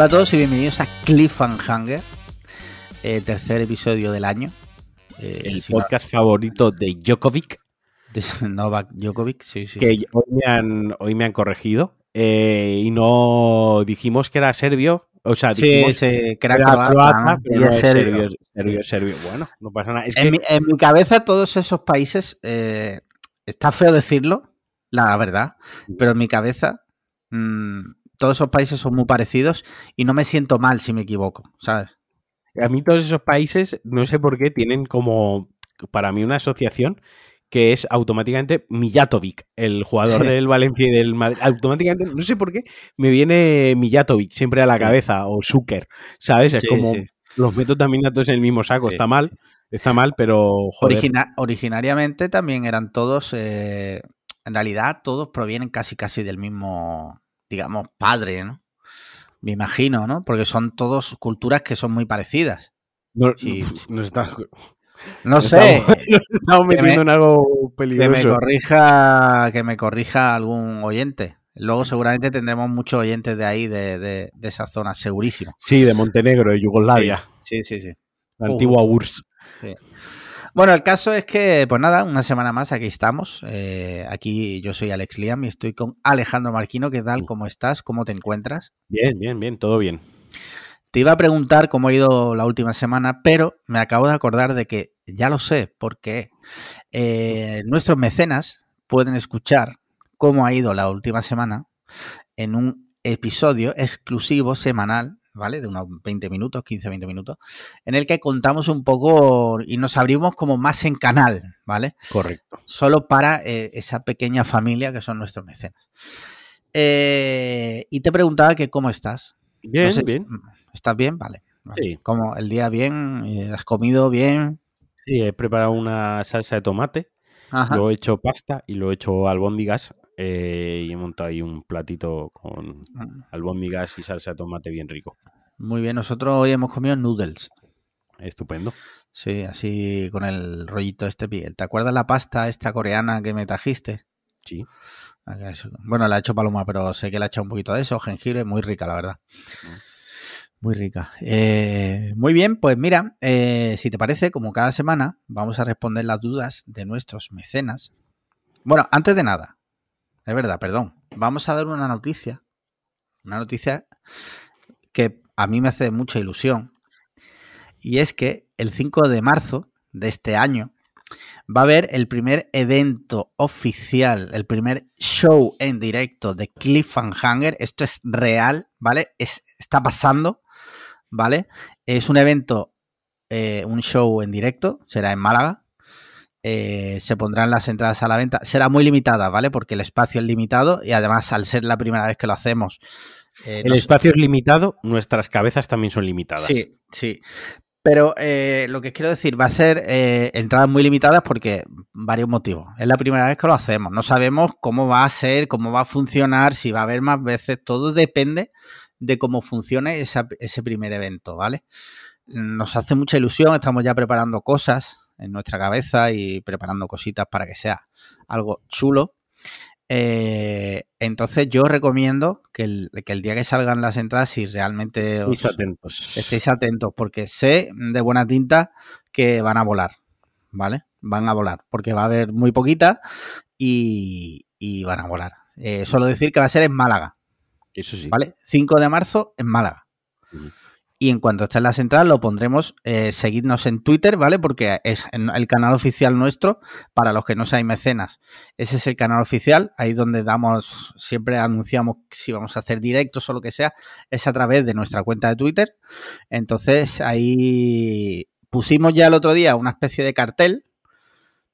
Hola a todos y bienvenidos a Cliffhanger, eh, tercer episodio del año. Eh, el podcast favorito de Djokovic. De Novak Djokovic, sí, sí. Que Hoy, me han, hoy me han corregido eh, y no dijimos que era serbio. O sea, dijimos que era, croata, pero es serbio. serbio, serbio. Bueno, no pasa nada. en, mi, cabeza todos esos países, está feo decirlo, la verdad, pero en mi cabeza mm, todos esos países son muy parecidos y no me siento mal si me equivoco, ¿sabes? A mí todos esos países, no sé por qué, tienen como, para mí, una asociación que es automáticamente Mijatovic, el jugador del Valencia y del Madrid. Automáticamente, no sé por qué, me viene Mijatovic siempre a la cabeza, o Zucker, ¿sabes? Es como, los meto también a todos en el mismo saco, está mal, está mal, pero... originariamente también eran todos, eh, en realidad todos provienen casi casi del mismo digamos, padre, ¿no? Me imagino, ¿no? Porque son todos culturas que son muy parecidas. No, está, no sé. Estamos, metiendo en algo peligroso. Que me corrija, que me corrija algún oyente. Luego seguramente tendremos muchos oyentes de ahí, de, de, esa zona, segurísimo. Sí, de Montenegro, de Yugoslavia. Sí, sí, sí. La antigua URSS. Sí. Bueno, el caso es que, pues nada, una semana más aquí estamos. Eh, aquí yo soy Alex Liam y estoy con Alejandro Marquino. ¿Qué tal? ¿Cómo estás? ¿Cómo te encuentras? Bien, bien, bien, todo bien. Te iba a preguntar cómo ha ido la última semana, pero me acabo de acordar de que ya lo sé, porque eh, nuestros mecenas pueden escuchar cómo ha ido la última semana en un episodio exclusivo semanal ¿vale? De unos 20 minutos, 15, 20 minutos, en el que contamos un poco y nos abrimos como más en canal, ¿vale? Correcto. Solo para eh, esa pequeña familia que son nuestros mecenas. Eh, y te preguntaba que cómo estás. Bien, bien. ¿Estás bien? Vale. Sí. ¿Cómo? ¿El día bien? Eh, ¿Has comido bien? Sí, he preparado una salsa de tomate, lo he hecho pasta y lo he hecho albóndigas eh, y he montado ahí un platito con mm. albóndigas y salsa de tomate bien rico. Muy bien, nosotros hoy hemos comido noodles. Estupendo. Sí, así con el rollito este piel. ¿Te acuerdas la pasta esta coreana que me trajiste? Sí. Ah, bueno, la ha hecho Paloma, pero sé que le ha echado un poquito de eso, jengibre, muy rica, la verdad. Muy rica. Eh, muy bien, pues mira, eh, si te parece, como cada semana, vamos a responder las dudas de nuestros mecenas. Bueno, antes de nada, es verdad, perdón. Vamos a dar una noticia. Una noticia que a mí me hace mucha ilusión. Y es que el 5 de marzo de este año va a haber el primer evento oficial, el primer show en directo de Cliffhanger. Esto es real, ¿vale? está pasando, ¿vale? Es un evento, eh, un show en directo, será en Málaga. Eh, se pondrán las entradas a la venta. Será muy limitada, ¿vale? Porque el espacio es limitado y además al ser la primera vez que lo hacemos... Eh, el espacio es limitado, nuestras cabezas también son limitadas. Sí, sí. Pero eh, lo que quiero decir, va a ser entradas muy limitadas porque varios motivos. Es la primera vez que lo hacemos. No sabemos cómo va a ser, cómo va a funcionar, si va a haber más veces. Todo depende de cómo funcione ese primer evento, ¿vale? Nos hace mucha ilusión, estamos ya preparando cosas en nuestra cabeza y preparando cositas para que sea algo chulo. Eh, entonces yo recomiendo que el, día que salgan las entradas, si realmente estéis atentos. Estéis atentos, porque sé de buena tinta que van a volar, ¿vale? Van a volar, porque va a haber muy poquita y, van a volar. Eh, solo decir que va a ser en Málaga. Eso sí. ¿Vale? 5 de marzo en Málaga. Y en cuanto esté en la central, lo pondremos. Eh, seguidnos en Twitter, ¿vale? Porque es el canal oficial nuestro. Para los que no sean mecenas, ese es el canal oficial. Ahí donde damos, siempre anunciamos si vamos a hacer directos o lo que sea. Es a través de nuestra cuenta de Twitter. Entonces, ahí pusimos ya el otro día una especie de cartel,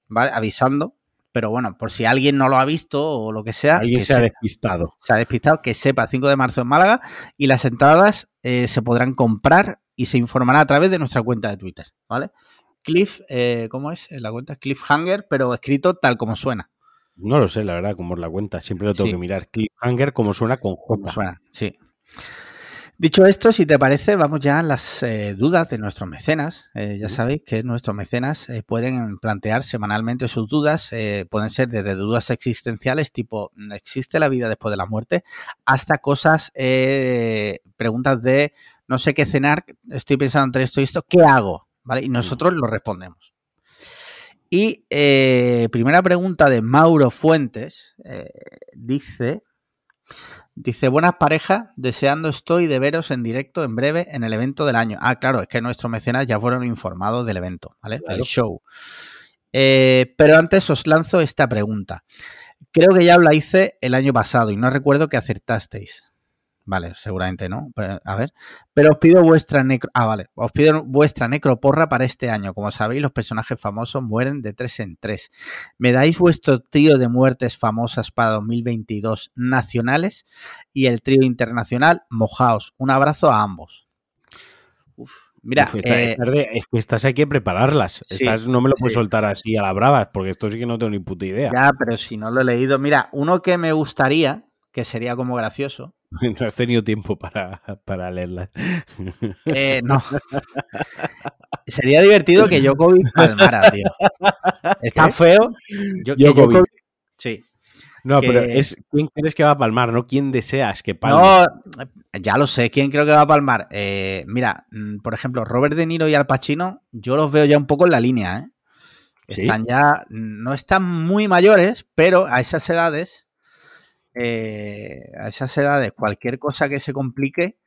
¿vale? Avisando pero bueno, por si alguien no lo ha visto o lo que sea. Alguien se ha despistado. Se ha despistado, que sepa, 5 de marzo en Málaga y las entradas eh, se podrán comprar y se informará a través de nuestra cuenta de Twitter, ¿vale? Cliff, eh, ¿cómo es la cuenta? Cliffhanger, pero escrito tal como suena. No lo sé, la verdad, cómo es la cuenta. Siempre lo tengo que mirar. Cliffhanger, como suena con J. suena, sí. Dicho esto, si te parece, vamos ya a las eh, dudas de nuestros mecenas. Eh, ya sabéis que nuestros mecenas eh, pueden plantear semanalmente sus dudas. pueden ser desde dudas existenciales, tipo ¿existe la vida después de la muerte? Hasta cosas, preguntas de no sé qué cenar, estoy pensando entre esto y esto, ¿qué hago? ¿Vale? Y nosotros lo respondemos. Y primera pregunta de Mauro Fuentes dice, Dice, buenas parejas, deseando estoy de veros en directo en breve en el evento del año. Ah, claro, es que nuestros mecenas ya fueron informados del evento, ¿vale? Del show. Eh, pero antes os lanzo esta pregunta. Creo que ya os la hice el año pasado y no recuerdo que acertasteis. Vale, seguramente no. A ver. Pero os pido vuestra necro. Ah, vale. Os pido vuestra necroporra para este año. Como sabéis, los personajes famosos mueren de tres en tres. ¿Me dais vuestro trío de muertes famosas para 2022 nacionales? Y el trío internacional, mojaos. Un abrazo a ambos. Uf. Mira, eh, estas, hay que prepararlas. estas no me lo puedes soltar así a la brava, porque esto sí que no tengo ni puta idea. Ya, pero si no lo he leído. Mira, uno que me gustaría, que sería como gracioso, No has tenido tiempo para, para leerla. Eh, no. Sería divertido que Djokovic palmara, tío. Está feo. Yo, Sí. No, pero es quién crees que va a palmar, no quién deseas que palme. No, ya lo sé, quién creo que va a palmar. Eh, mira, mm, por ejemplo, Robert De Niro y Al Pacino, yo los veo ya un poco en la línea, ¿eh? Están ya, no están muy mayores, pero a esas edades eh, a esas edades, cualquier cosa que se complique,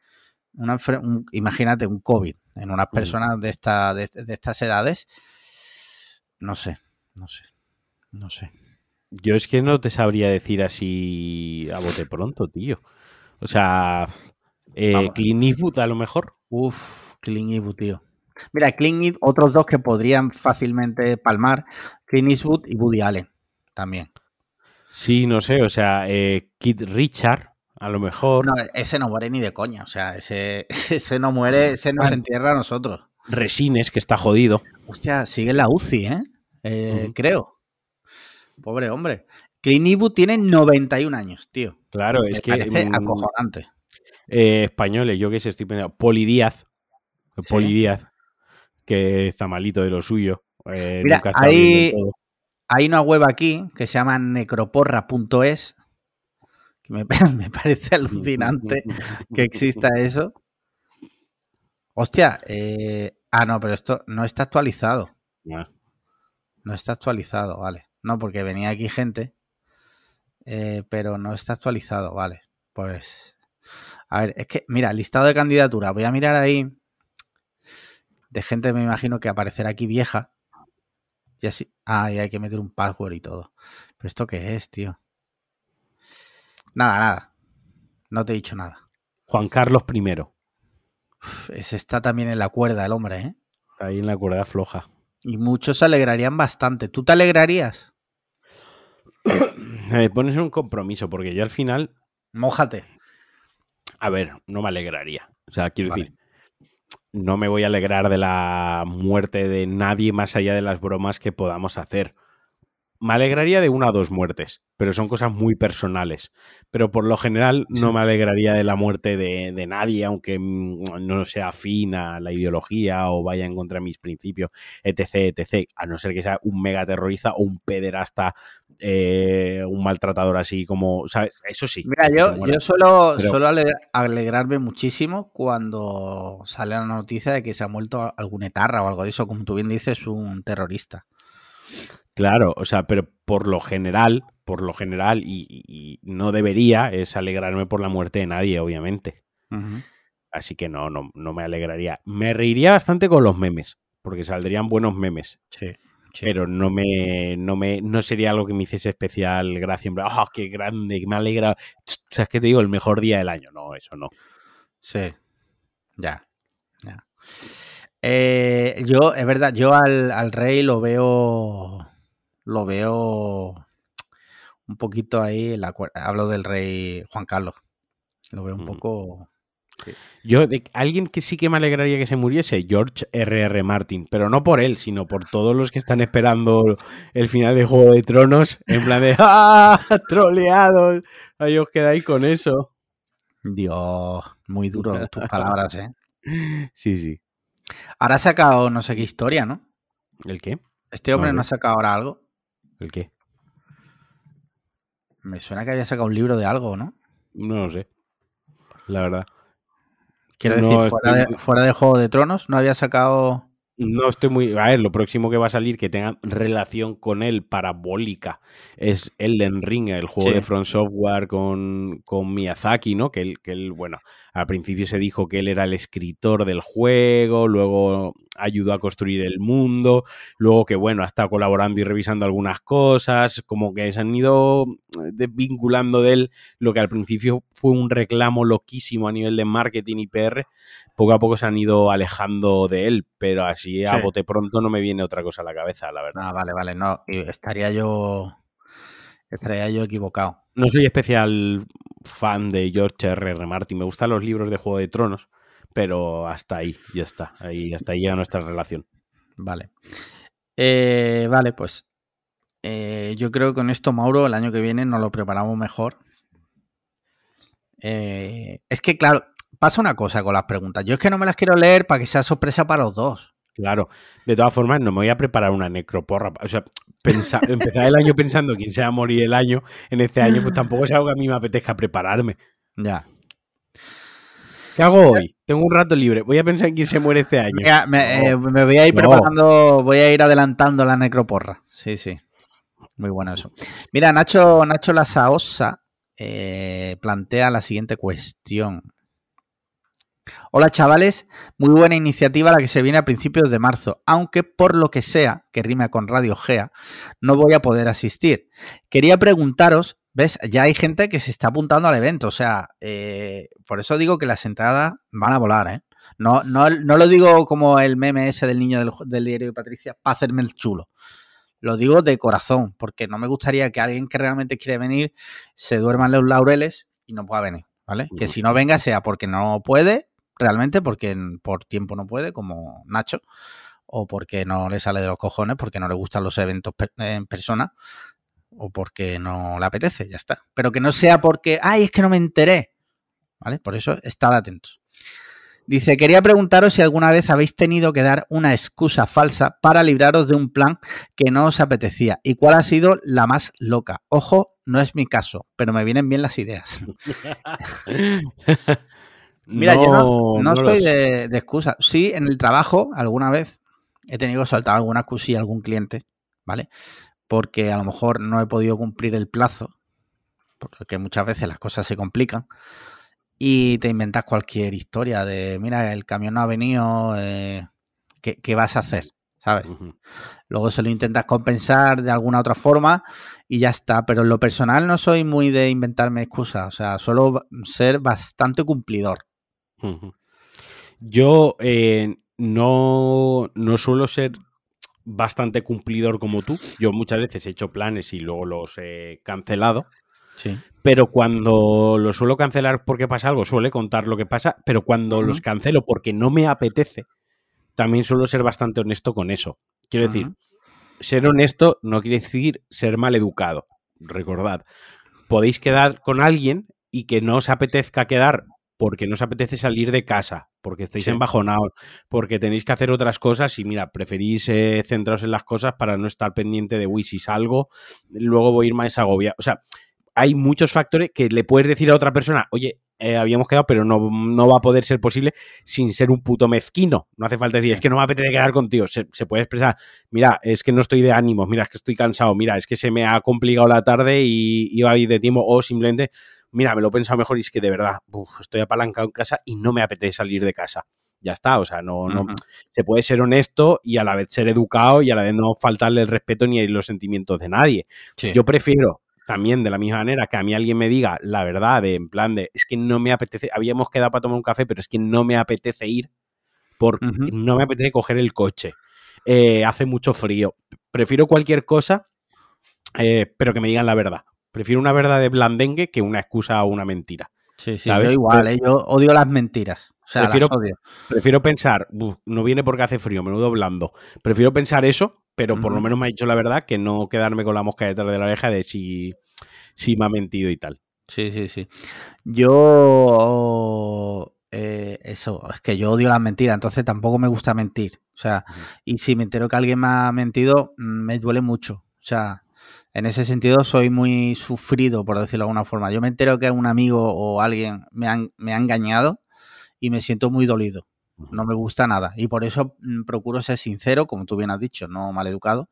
una, imagínate un COVID en unas personas de, esta, de, estas edades, no sé, no sé, no sé. Yo es que no te sabría decir así a bote pronto, tío. O sea, eh, Clean Eastwood a lo mejor. Uf, Clean Eastwood, tío. Mira, Clean Eastwood, otros dos que podrían fácilmente palmar, Clean Eastwood y Woody Allen también. Sí, no sé, o sea, eh, Kid Richard, a lo mejor. No, ese no muere ni de coña, o sea, ese, ese no muere, ese nos entierra a nosotros. Resines, que está jodido. Hostia, sigue la UCI, ¿eh? eh creo. Pobre hombre. Clint tiene 91 años, tío. Claro, es que. Parece acojonante. Eh, españoles, yo qué sé, estoy pensando. Poli Díaz. Poli Díaz, que está malito de lo suyo. Eh, Mira, ahí, hay una web aquí que se llama necroporra.es, que me, parece alucinante que exista eso. Hostia, eh, ah, no, pero esto no está actualizado. No está actualizado, vale. No, porque venía aquí gente, eh, pero no está actualizado, vale. Pues, a ver, es que, mira, listado de candidaturas, voy a mirar ahí de gente, me imagino que aparecerá aquí vieja. Y así. Ah, y hay que meter un password y todo. Pero esto qué es, tío. Nada, nada. No te he dicho nada. Juan Carlos I. ese está también en la cuerda el hombre, ¿eh? Está ahí en la cuerda floja. Y muchos se alegrarían bastante. ¿Tú te alegrarías? Me pones un compromiso, porque yo al final. Mójate. A ver, no me alegraría. O sea, quiero decir, no me voy a alegrar de la muerte de nadie más allá de las bromas que podamos hacer. Me alegraría de una o dos muertes, pero son cosas muy personales. Pero por lo general no me alegraría de la muerte de, nadie, aunque mm, no sea afín a la ideología o vaya en contra de mis principios, etc, etc. A no ser que sea un mega terrorista o un pederasta, eh, un maltratador así como, ¿sabes? Eso sí. Mira, yo, yo suelo, alegrarme muchísimo cuando sale la noticia de que se ha muerto algún etarra o algo de eso, como tú bien dices, un terrorista. Claro, o sea, pero por lo general, por lo general, y, no debería, es alegrarme por la muerte de nadie, obviamente. Así que no, no, no me alegraría. Me reiría bastante con los memes, porque saldrían buenos memes. Sí. Pero no me, no me, no sería algo que me hiciese especial gracia. ¡Oh, qué grande! Me alegra. ¿Sabes qué te digo? El mejor día del año. No, eso no. Sí. Ya. Ya. Eh, yo, es verdad, yo al, al rey lo veo lo veo un poquito ahí, la, hablo del rey Juan Carlos, lo veo un poco... Yo, de, alguien que sí que me alegraría que se muriese, George R.R. R. Martin, pero no por él, sino por todos los que están esperando el final de Juego de Tronos, en plan de ¡ah! ¡troleados! Ahí os quedáis con eso. Dios, Muy duro tus palabras, ¿eh? Sí, sí. Ahora ha sacado no sé qué historia, ¿no? ¿El qué? Este hombre No, no, ha sacado ahora algo. ¿El qué? Me suena que había sacado un libro de algo, ¿no? No lo sé. La verdad. Quiero No, decir, fuera estoy- de, fuera de Juego de Tronos, no había sacado. No estoy muy. A ver, lo próximo que va a salir que tenga relación con él parabólica es Elden Ring, el juego Sí. de Front Software con, con Miyazaki, ¿no? Que él, que él, bueno, al principio se dijo que él era el escritor del juego, luego ayudó a construir el mundo, luego que, bueno, ha estado colaborando y revisando algunas cosas, como que se han ido eh, desvinculando de él lo que al principio fue un reclamo loquísimo a nivel de marketing y PR, poco a poco se han ido alejando de él, pero así a Sí. bote pronto no me viene otra cosa a la cabeza, la verdad. Ah, vale, vale, no. Estaría yo. Estaría yo equivocado. No soy especial fan de George R. R. Martin, me gustan los libros de Juego de Tronos, pero hasta ahí, ya está, ahí, hasta ahí llega nuestra relación. Vale. Eh, vale, pues. eh, yo creo que con esto, Mauro, el año que viene nos lo preparamos mejor. Eh, es que, claro, pasa una cosa con las preguntas. Yo es que no me las quiero leer para que sea sorpresa para los dos. Claro, de todas formas, no me voy a preparar una necroporra. O sea, empezar el año pensando quién se va a morir el año, en este año, pues tampoco es algo que a mí me apetezca prepararme. Ya. ¿Qué hago hoy? Tengo un rato libre. Voy a pensar en quién se muere este año. Mira, me, No. eh, me voy a ir No. preparando, voy a ir adelantando la necroporra. Sí, sí. Muy bueno eso. Mira, Nacho, Nacho Lasaosa eh, plantea la siguiente cuestión. Hola chavales, muy buena iniciativa la que se viene a principios de marzo, aunque por lo que sea, que rima con Radio Gea, no voy a poder asistir. Quería preguntaros, ¿ves? Ya hay gente que se está apuntando al evento, o sea, eh, por eso digo que las entradas van a volar, ¿eh? No, no, no lo digo como el meme ese del niño del, del diario de Patricia, para hacerme el chulo. Lo digo de corazón, porque no me gustaría que alguien que realmente quiere venir se duerma en los laureles y no pueda venir, ¿vale? Que si no venga sea porque no puede, realmente, porque por tiempo no puede, como Nacho, o porque no le sale de los cojones, porque no le gustan los eventos en persona, o porque no le apetece, ya está. Pero que no sea porque, ay, es que no me enteré, ¿vale? Por eso, estad atentos. Dice, quería preguntaros si alguna vez habéis tenido que dar una excusa falsa para libraros de un plan que no os apetecía y cuál ha sido la más loca. Ojo, no es mi caso, pero me vienen bien las ideas. Mira, yo no, no lo estoy de, de excusa. Sí, en el trabajo, alguna vez he tenido que soltar alguna excusilla a algún cliente, ¿vale? Porque a lo mejor no he podido cumplir el plazo, porque muchas veces las cosas se complican y te inventas cualquier historia de, mira, el camión no ha venido, eh, ¿qué, qué vas a hacer? ¿Sabes? Luego se lo intentas compensar de alguna otra forma y ya está. Pero en lo personal no soy muy de inventarme excusas. O sea, suelo ser bastante cumplidor. Yo eh, no, no suelo ser bastante cumplidor como tú. Yo muchas veces he hecho planes y luego los he cancelado. Sí. Pero cuando los suelo cancelar porque pasa algo, suele contar lo que pasa. Pero cuando los cancelo porque no me apetece, también suelo ser bastante honesto con eso. Quiero decir, ser honesto no quiere decir ser mal educado. Recordad, podéis quedar con alguien y que no os apetezca quedar porque no os apetece salir de casa, porque estáis Sí. embajonados, porque tenéis que hacer otras cosas y mira, preferís eh, centraros en las cosas para no estar pendiente de, uy, si salgo, luego voy a ir más agobiado. O sea, hay muchos factores que le puedes decir a otra persona, oye, eh, habíamos quedado, pero no, no va a poder ser posible sin ser un puto mezquino. No hace falta decir, es que no me apetece quedar contigo. Se, se puede expresar, mira, es que no estoy de ánimos, mira, es que estoy cansado, mira, es que se me ha complicado la tarde y iba a ir de tiempo, o simplemente, mira, me lo he pensado mejor y es que de verdad, uf, estoy apalancado en casa y no me apetece salir de casa. Ya está, o sea, no, no se puede ser honesto y a la vez ser educado y a la vez no faltarle el respeto ni los sentimientos de nadie. Sí. Yo prefiero también de la misma manera que a mí alguien me diga la verdad de en plan de es que no me apetece, habíamos quedado para tomar un café, pero es que no me apetece ir porque no me apetece coger el coche. Eh, hace mucho frío. Prefiero cualquier cosa, eh, pero que me digan la verdad. Prefiero una verdad de blandengue que una excusa o una mentira. Sí, sí, ¿sabes? yo igual, ¿eh? yo odio las mentiras. O sea, Prefiero- las odio. Prefiero pensar, "Buf, no viene porque hace frío, menudo blando. Prefiero pensar eso, pero por lo menos me ha dicho la verdad que no quedarme con la mosca detrás de la oreja de si, si me ha mentido y tal. Sí, sí, sí. Yo eso, es que yo odio las mentiras, entonces tampoco me gusta mentir. O sea, y si me entero que alguien me ha mentido, mm, me duele mucho. O sea, en ese sentido soy muy sufrido, por decirlo de alguna forma. Yo me entero que un amigo o alguien me, me ha engañado y me siento muy dolido. No me gusta nada. Y por eso mm, procuro ser sincero, como tú bien has dicho, no maleducado.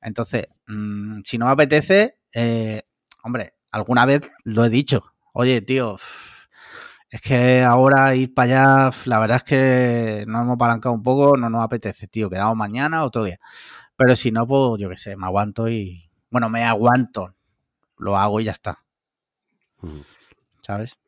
Entonces, mm, si no me apetece, eh, hombre, alguna vez lo he dicho. Oye, tío, es que ahora ir para allá, la verdad es que nos hemos apalancado un poco, no nos apetece, tío, quedamos mañana, otro día. Pero si no, pues yo qué sé, me aguanto y. Bueno, me aguanto, lo hago y ya está. ¿Sabes?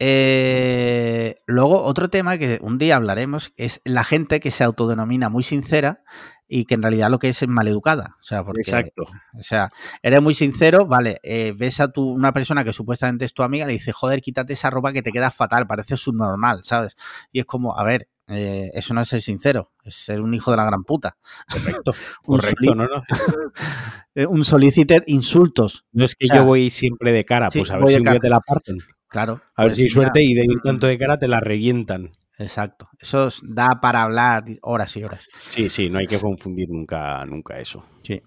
Eh, luego, otro tema que un día hablaremos es la gente que se autodenomina muy sincera y que en realidad lo que es es maleducada. O sea, porque, Exacto. O sea, eres muy sincero, vale, eh, ves a tu, una persona que supuestamente es tu amiga, le dices, joder, quítate esa ropa que te queda fatal, parece subnormal, ¿sabes? Y es como, a ver, eh, eso no es ser sincero, es ser un hijo de la gran puta. Correcto, correcto, no, no. un solicited insultos. No es que yo voy siempre de cara, pues a ver si un día te la parten. Claro. A ver pues si hay suerte y de ir tanto de cara te la revientan. Exacto. Eso da para hablar horas y horas. Sí, sí, no hay que confundir nunca, nunca eso. Sí.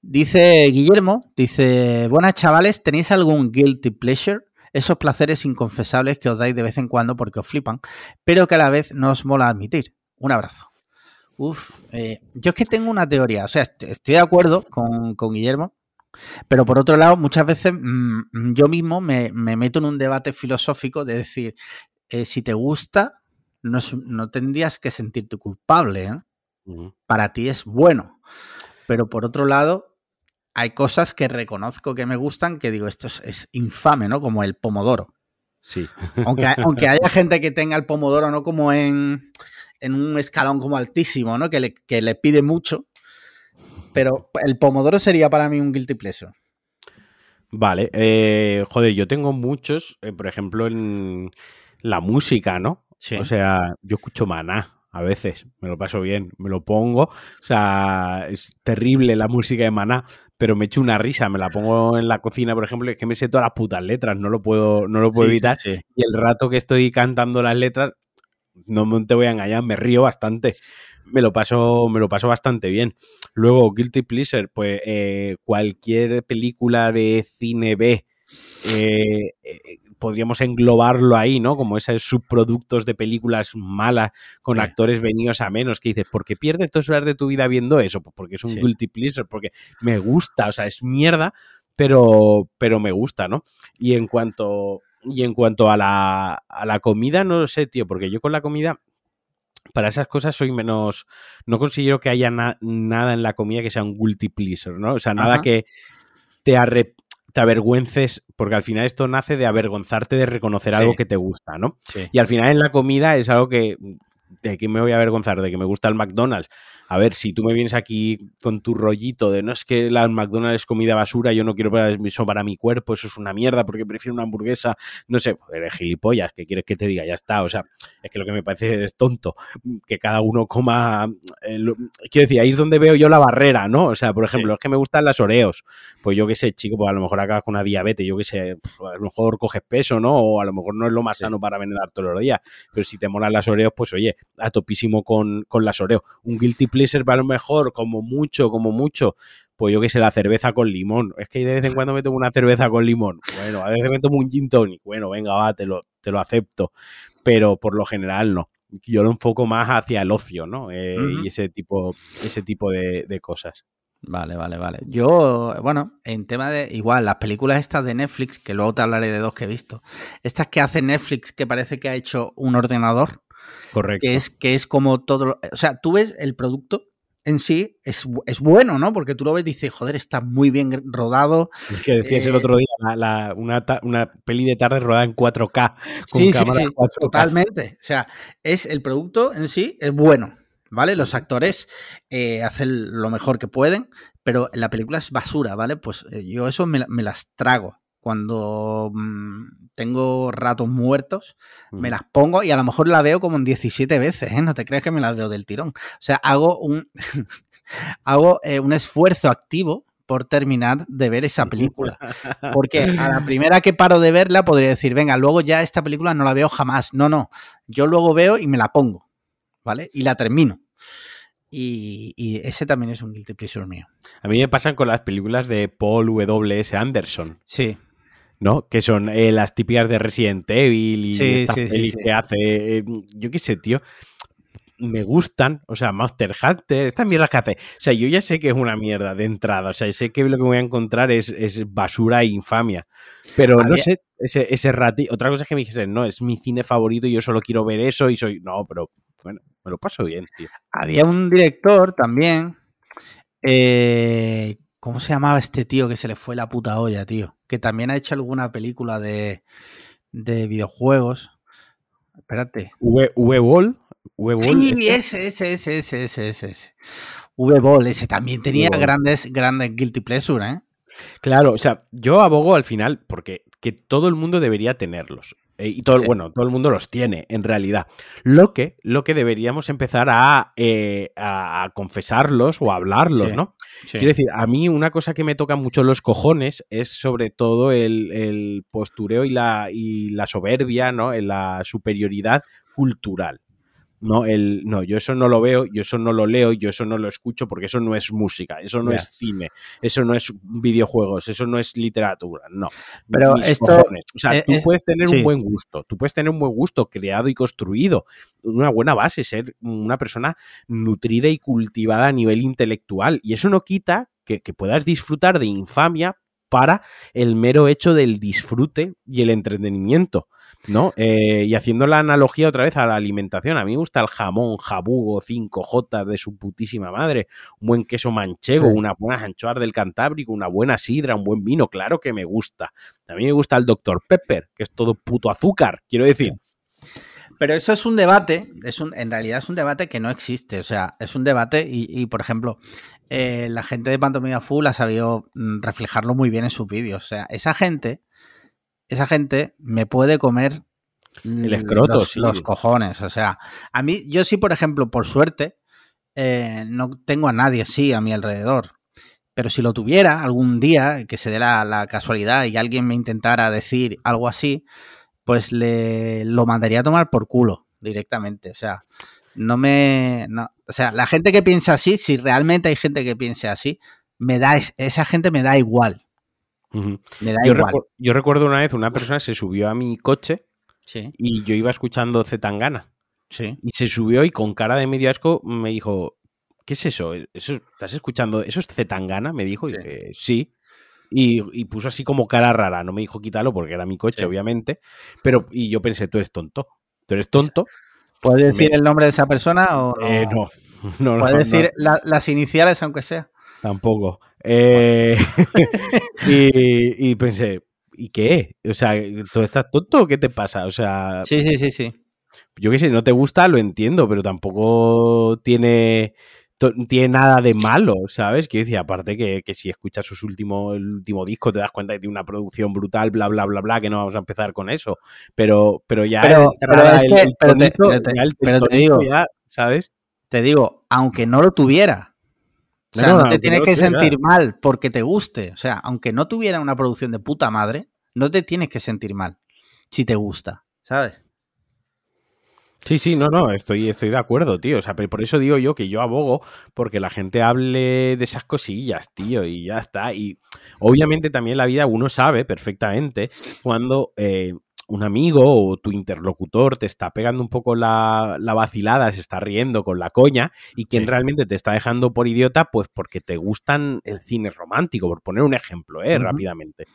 Dice Guillermo, dice, buenas chavales, ¿tenéis algún guilty pleasure? Esos placeres inconfesables que os dais de vez en cuando porque os flipan, pero que a la vez no os mola admitir. Un abrazo. Uf, eh, yo es que tengo una teoría, o sea, estoy de acuerdo con, con Guillermo, pero por otro lado, muchas veces mm, yo mismo me, meto en un debate filosófico de decir, eh, si te gusta, no, tendrías que sentirte culpable. ¿eh? Para ti es bueno. Pero por otro lado, hay cosas que reconozco que me gustan que digo, esto es, infame, ¿no? Como el pomodoro. Sí. Aunque, aunque haya gente que tenga el pomodoro, ¿no? Como en, en un escalón como altísimo, ¿no? Que le, que le pide mucho pero el pomodoro sería para mí un guilty pleasure. Vale, eh, joder, yo tengo muchos, eh, por ejemplo, en la música, ¿no? O sea, yo escucho maná a veces, me lo paso bien, me lo pongo, o sea, es terrible la música de maná, pero me echo una risa, me la pongo en la cocina, por ejemplo, es que me sé todas las putas letras, no lo puedo, no lo puedo evitar, y el rato que estoy cantando las letras, no te voy a engañar, me río bastante. Me lo paso, me lo paso bastante bien. Luego, Guilty Pleasure, pues eh, cualquier película de cine B eh, eh, podríamos englobarlo ahí, ¿no? Como esos subproductos de películas malas con actores venidos a menos, que dices, ¿por qué pierdes dos horas de tu vida viendo eso? Pues porque es un guilty pleasure, porque me gusta, o sea, es mierda, pero, pero me gusta, ¿no? Y en cuanto, y en cuanto a la, a la comida, no lo sé, tío, porque yo con la comida para esas cosas soy menos. No considero que haya nada en la comida que sea un guilty pleaser, ¿no? O sea, nada que te, te avergüences, porque al final esto nace de avergonzarte de reconocer algo que te gusta, ¿no? Y al final en la comida es algo que. ¿De qué me voy a avergonzar? ¿De que me gusta el McDonald's? A ver, si tú me vienes aquí con tu rollito de no es que la McDonald's es comida basura, yo no quiero para eso para mi cuerpo, eso es una mierda porque prefiero una hamburguesa, no sé, eres gilipollas, ¿qué quieres que te diga? Ya está, o sea, es que lo que me parece es tonto, que cada uno coma, eh, quiero decir, ahí es donde veo yo la barrera, ¿no? O sea, por ejemplo, es que me gustan las Oreos, pues yo qué sé, chico, pues a lo mejor acabas con una diabetes, yo qué sé, a lo mejor coges peso, ¿no? O a lo mejor no es lo más sano para venerar todos los días, pero si te molan las Oreos, pues oye, a topísimo con, con las Oreos. Un guilty pleasure para lo mejor, como mucho, como mucho, pues yo qué sé, la cerveza con limón. Es que de vez en cuando me tomo una cerveza con limón. Bueno, a veces me tomo un gin tonic. Bueno, venga, va, te lo, te lo acepto. Pero por lo general no. Yo lo enfoco más hacia el ocio, ¿no? Eh, y ese tipo, ese tipo de, de cosas. Vale, vale, vale. Yo, bueno, en tema de. Igual, las películas estas de Netflix, que luego te hablaré de dos que he visto. Estas que hace Netflix, que parece que ha hecho un ordenador. Correcto. Que es, que es como todo. O sea, tú ves el producto en sí es, es, bueno, ¿no? Porque tú lo ves y dices, joder, está muy bien rodado. Es que decías el eh, otro día, la, una, una, peli de tarde rodada en 4K. Con sí, cámara sí, sí, totalmente. O sea, es el producto en sí es bueno, ¿vale? Los actores eh, hacen lo mejor que pueden, pero la película es basura, ¿vale? Pues eh, yo eso me, me las trago cuando mm, tengo ratos muertos, me las pongo y a lo mejor la veo como en 17 veces, ¿eh? No te creas que me las veo del tirón. O sea, hago un, hago, eh, un esfuerzo activo por terminar de ver esa película. Porque a la primera que paro de verla podría decir, venga, luego ya esta película no la veo jamás. No, no. Yo luego veo y me la pongo, ¿vale? Y la termino. Y, ese también es un guilty pleasure mío. A mí me pasan con las películas de Paul W.S. Anderson. Sí. ¿No? Que son eh, las típicas de Resident Evil y estas que hace. Eh, yo qué sé, tío. Me gustan, o sea, Monster Hunter, estas mierdas que hace. O sea, yo ya sé que es una mierda de entrada, o sea, sé que lo que voy a encontrar es, basura e infamia. Pero no sé, ese, ese ratito. Otra cosa es que me dijesen, no, es mi cine favorito y yo solo quiero ver eso y soy. No, pero bueno, me lo paso bien, tío. Había un director también. Eh, ¿Cómo se llamaba este tío que se le fue la puta olla, tío? que también ha hecho alguna película de, de videojuegos. Espérate. V-Ball. Sí, ese, ese, ese, ese, ese, ese. V-Ball, ese también tenía grandes, grandes guilty pleasure, ¿eh? Claro, o sea, yo abogo al final porque que todo el mundo debería tenerlos. Eh, y todo, bueno, todo el mundo los tiene, en realidad. Lo que, lo que deberíamos empezar a, eh, a confesarlos o a hablarlos, ¿no? Quiero decir, a mí una cosa que me toca mucho los cojones es sobre todo el, el postureo y la, y la soberbia, ¿no? En la superioridad cultural. No, el, no, yo eso no lo veo, yo eso no lo leo, yo eso no lo escucho porque eso no es música, eso no es cine, eso no es videojuegos, eso no es literatura, no. Pero esto. O sea, tú puedes tener un buen gusto, tú puedes tener un buen gusto creado y construido, una buena base, ser una persona nutrida y cultivada a nivel intelectual. Y eso no quita que, que puedas disfrutar de infamia para el mero hecho del disfrute y el entretenimiento. ¿No? Eh, y haciendo la analogía otra vez a la alimentación, a mí me gusta el jamón, jabugo, 5J de su putísima madre, un buen queso manchego, una buena anchoas del Cantábrico, una buena sidra, un buen vino, claro que me gusta. A mí me gusta el Dr. Pepper, que es todo puto azúcar, quiero decir. Pero eso es un debate, es un, en realidad es un debate que no existe, o sea, es un debate y, por ejemplo, eh, la gente de Pantomima Full ha sabido mm, reflejarlo muy bien en sus vídeos, o sea, esa gente esa gente me puede comer el escroto, los, cojones. O sea, a mí, yo sí, por ejemplo, por suerte, eh, no tengo a nadie así a mi alrededor. Pero si lo tuviera algún día, que se dé la, casualidad y alguien me intentara decir algo así, pues le lo mandaría a tomar por culo directamente. O sea, no me. o sea, la gente que piensa así, si realmente hay gente que piense así, me da, esa gente me da igual yo, recuerdo una vez una persona se subió a mi coche y yo iba escuchando Zetangana. Sí. Y se subió y con cara de medio asco me dijo, ¿qué es eso? ¿Eso ¿Estás escuchando? ¿Eso es Zetangana? Me dijo. Sí. Y sí. Y, puso así como cara rara. No me dijo quítalo porque era mi coche, obviamente. Pero, y yo pensé, tú eres tonto. Tú eres tonto. ¿Puedes decir el nombre de esa persona o eh, no? no, ¿Puedes decir las iniciales, aunque sea? Tampoco. Eh, y, pensé, ¿y qué? O sea, ¿tú estás tonto o qué te pasa? O sea. Sí, sí, sí, sí. Yo qué sé, no te gusta, lo entiendo, pero tampoco tiene, tiene nada de malo, ¿sabes? Quiero decir, aparte que, si escuchas su último, el último disco te das cuenta que tiene una producción brutal, bla, bla, bla, bla, que no vamos a empezar con eso. Pero, pero ya pero, te, digo, ¿sabes? Te digo, aunque no lo tuviera, o sea, no, te tienes que sentir mal porque te guste. O sea, aunque no tuviera una producción de puta madre, no te tienes que sentir mal si te gusta, ¿sabes? Sí, sí, no, no, estoy, estoy de acuerdo, tío. O sea, pero por eso digo yo que yo abogo porque la gente hable de esas cosillas, tío, y ya está. Y obviamente también la vida uno sabe perfectamente cuando eh, un amigo o tu interlocutor te está pegando un poco la, vacilada, se está riendo con la coña y quien realmente te está dejando por idiota, pues porque te gustan el cine romántico, por poner un ejemplo, ¿eh? rápidamente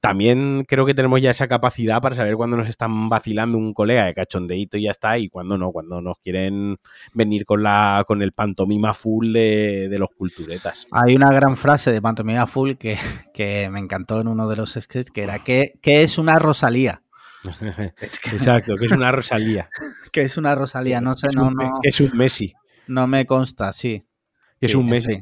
también creo que tenemos ya esa capacidad para saber cuándo nos están vacilando un colega de cachondeito y ya está, y cuándo no, cuando nos quieren venir con la con el pantomima full de, los culturetas. Hay una gran frase de pantomima full que, me encantó en uno de los sketches, que era ¿qué, es una Rosalía? Exacto, que es una Rosalía. que es una Rosalía, no sé, no, no. Que es un Messi. No me consta, sí. Que es un Messi.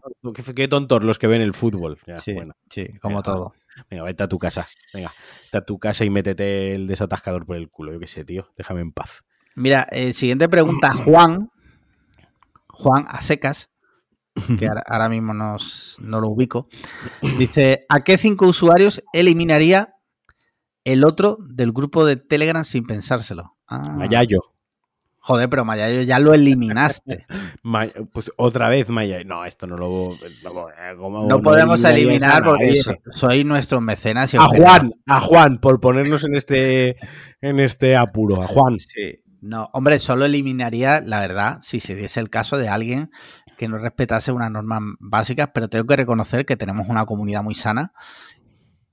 Qué, tontos los que ven el fútbol. sí, sí, como todo. Venga, vete a tu casa. Venga, vete a tu casa y métete el desatascador por el culo. Yo qué sé, tío. Déjame en paz. Mira, eh, siguiente pregunta, Juan. Juan a secas. que ahora, ahora mismo nos- no lo ubico. Dice, ¿a qué cinco usuarios eliminaría el otro del grupo de Telegram sin pensárselo? Ah, Mayayo. Joder, pero Mayayo ya lo eliminaste. Pues otra vez Mayayo. No, esto no lo. no, eh, ¿cómo No podemos eliminar porque nadie? so- sois nuestros mecenas. y A. Juan, a Juan, por ponernos en este, en este apuro. A Juan. Sí. No, hombre, solo eliminaría, la verdad, si se diese el caso de alguien que no respetase unas normas básicas, pero tengo que reconocer que tenemos una comunidad muy sana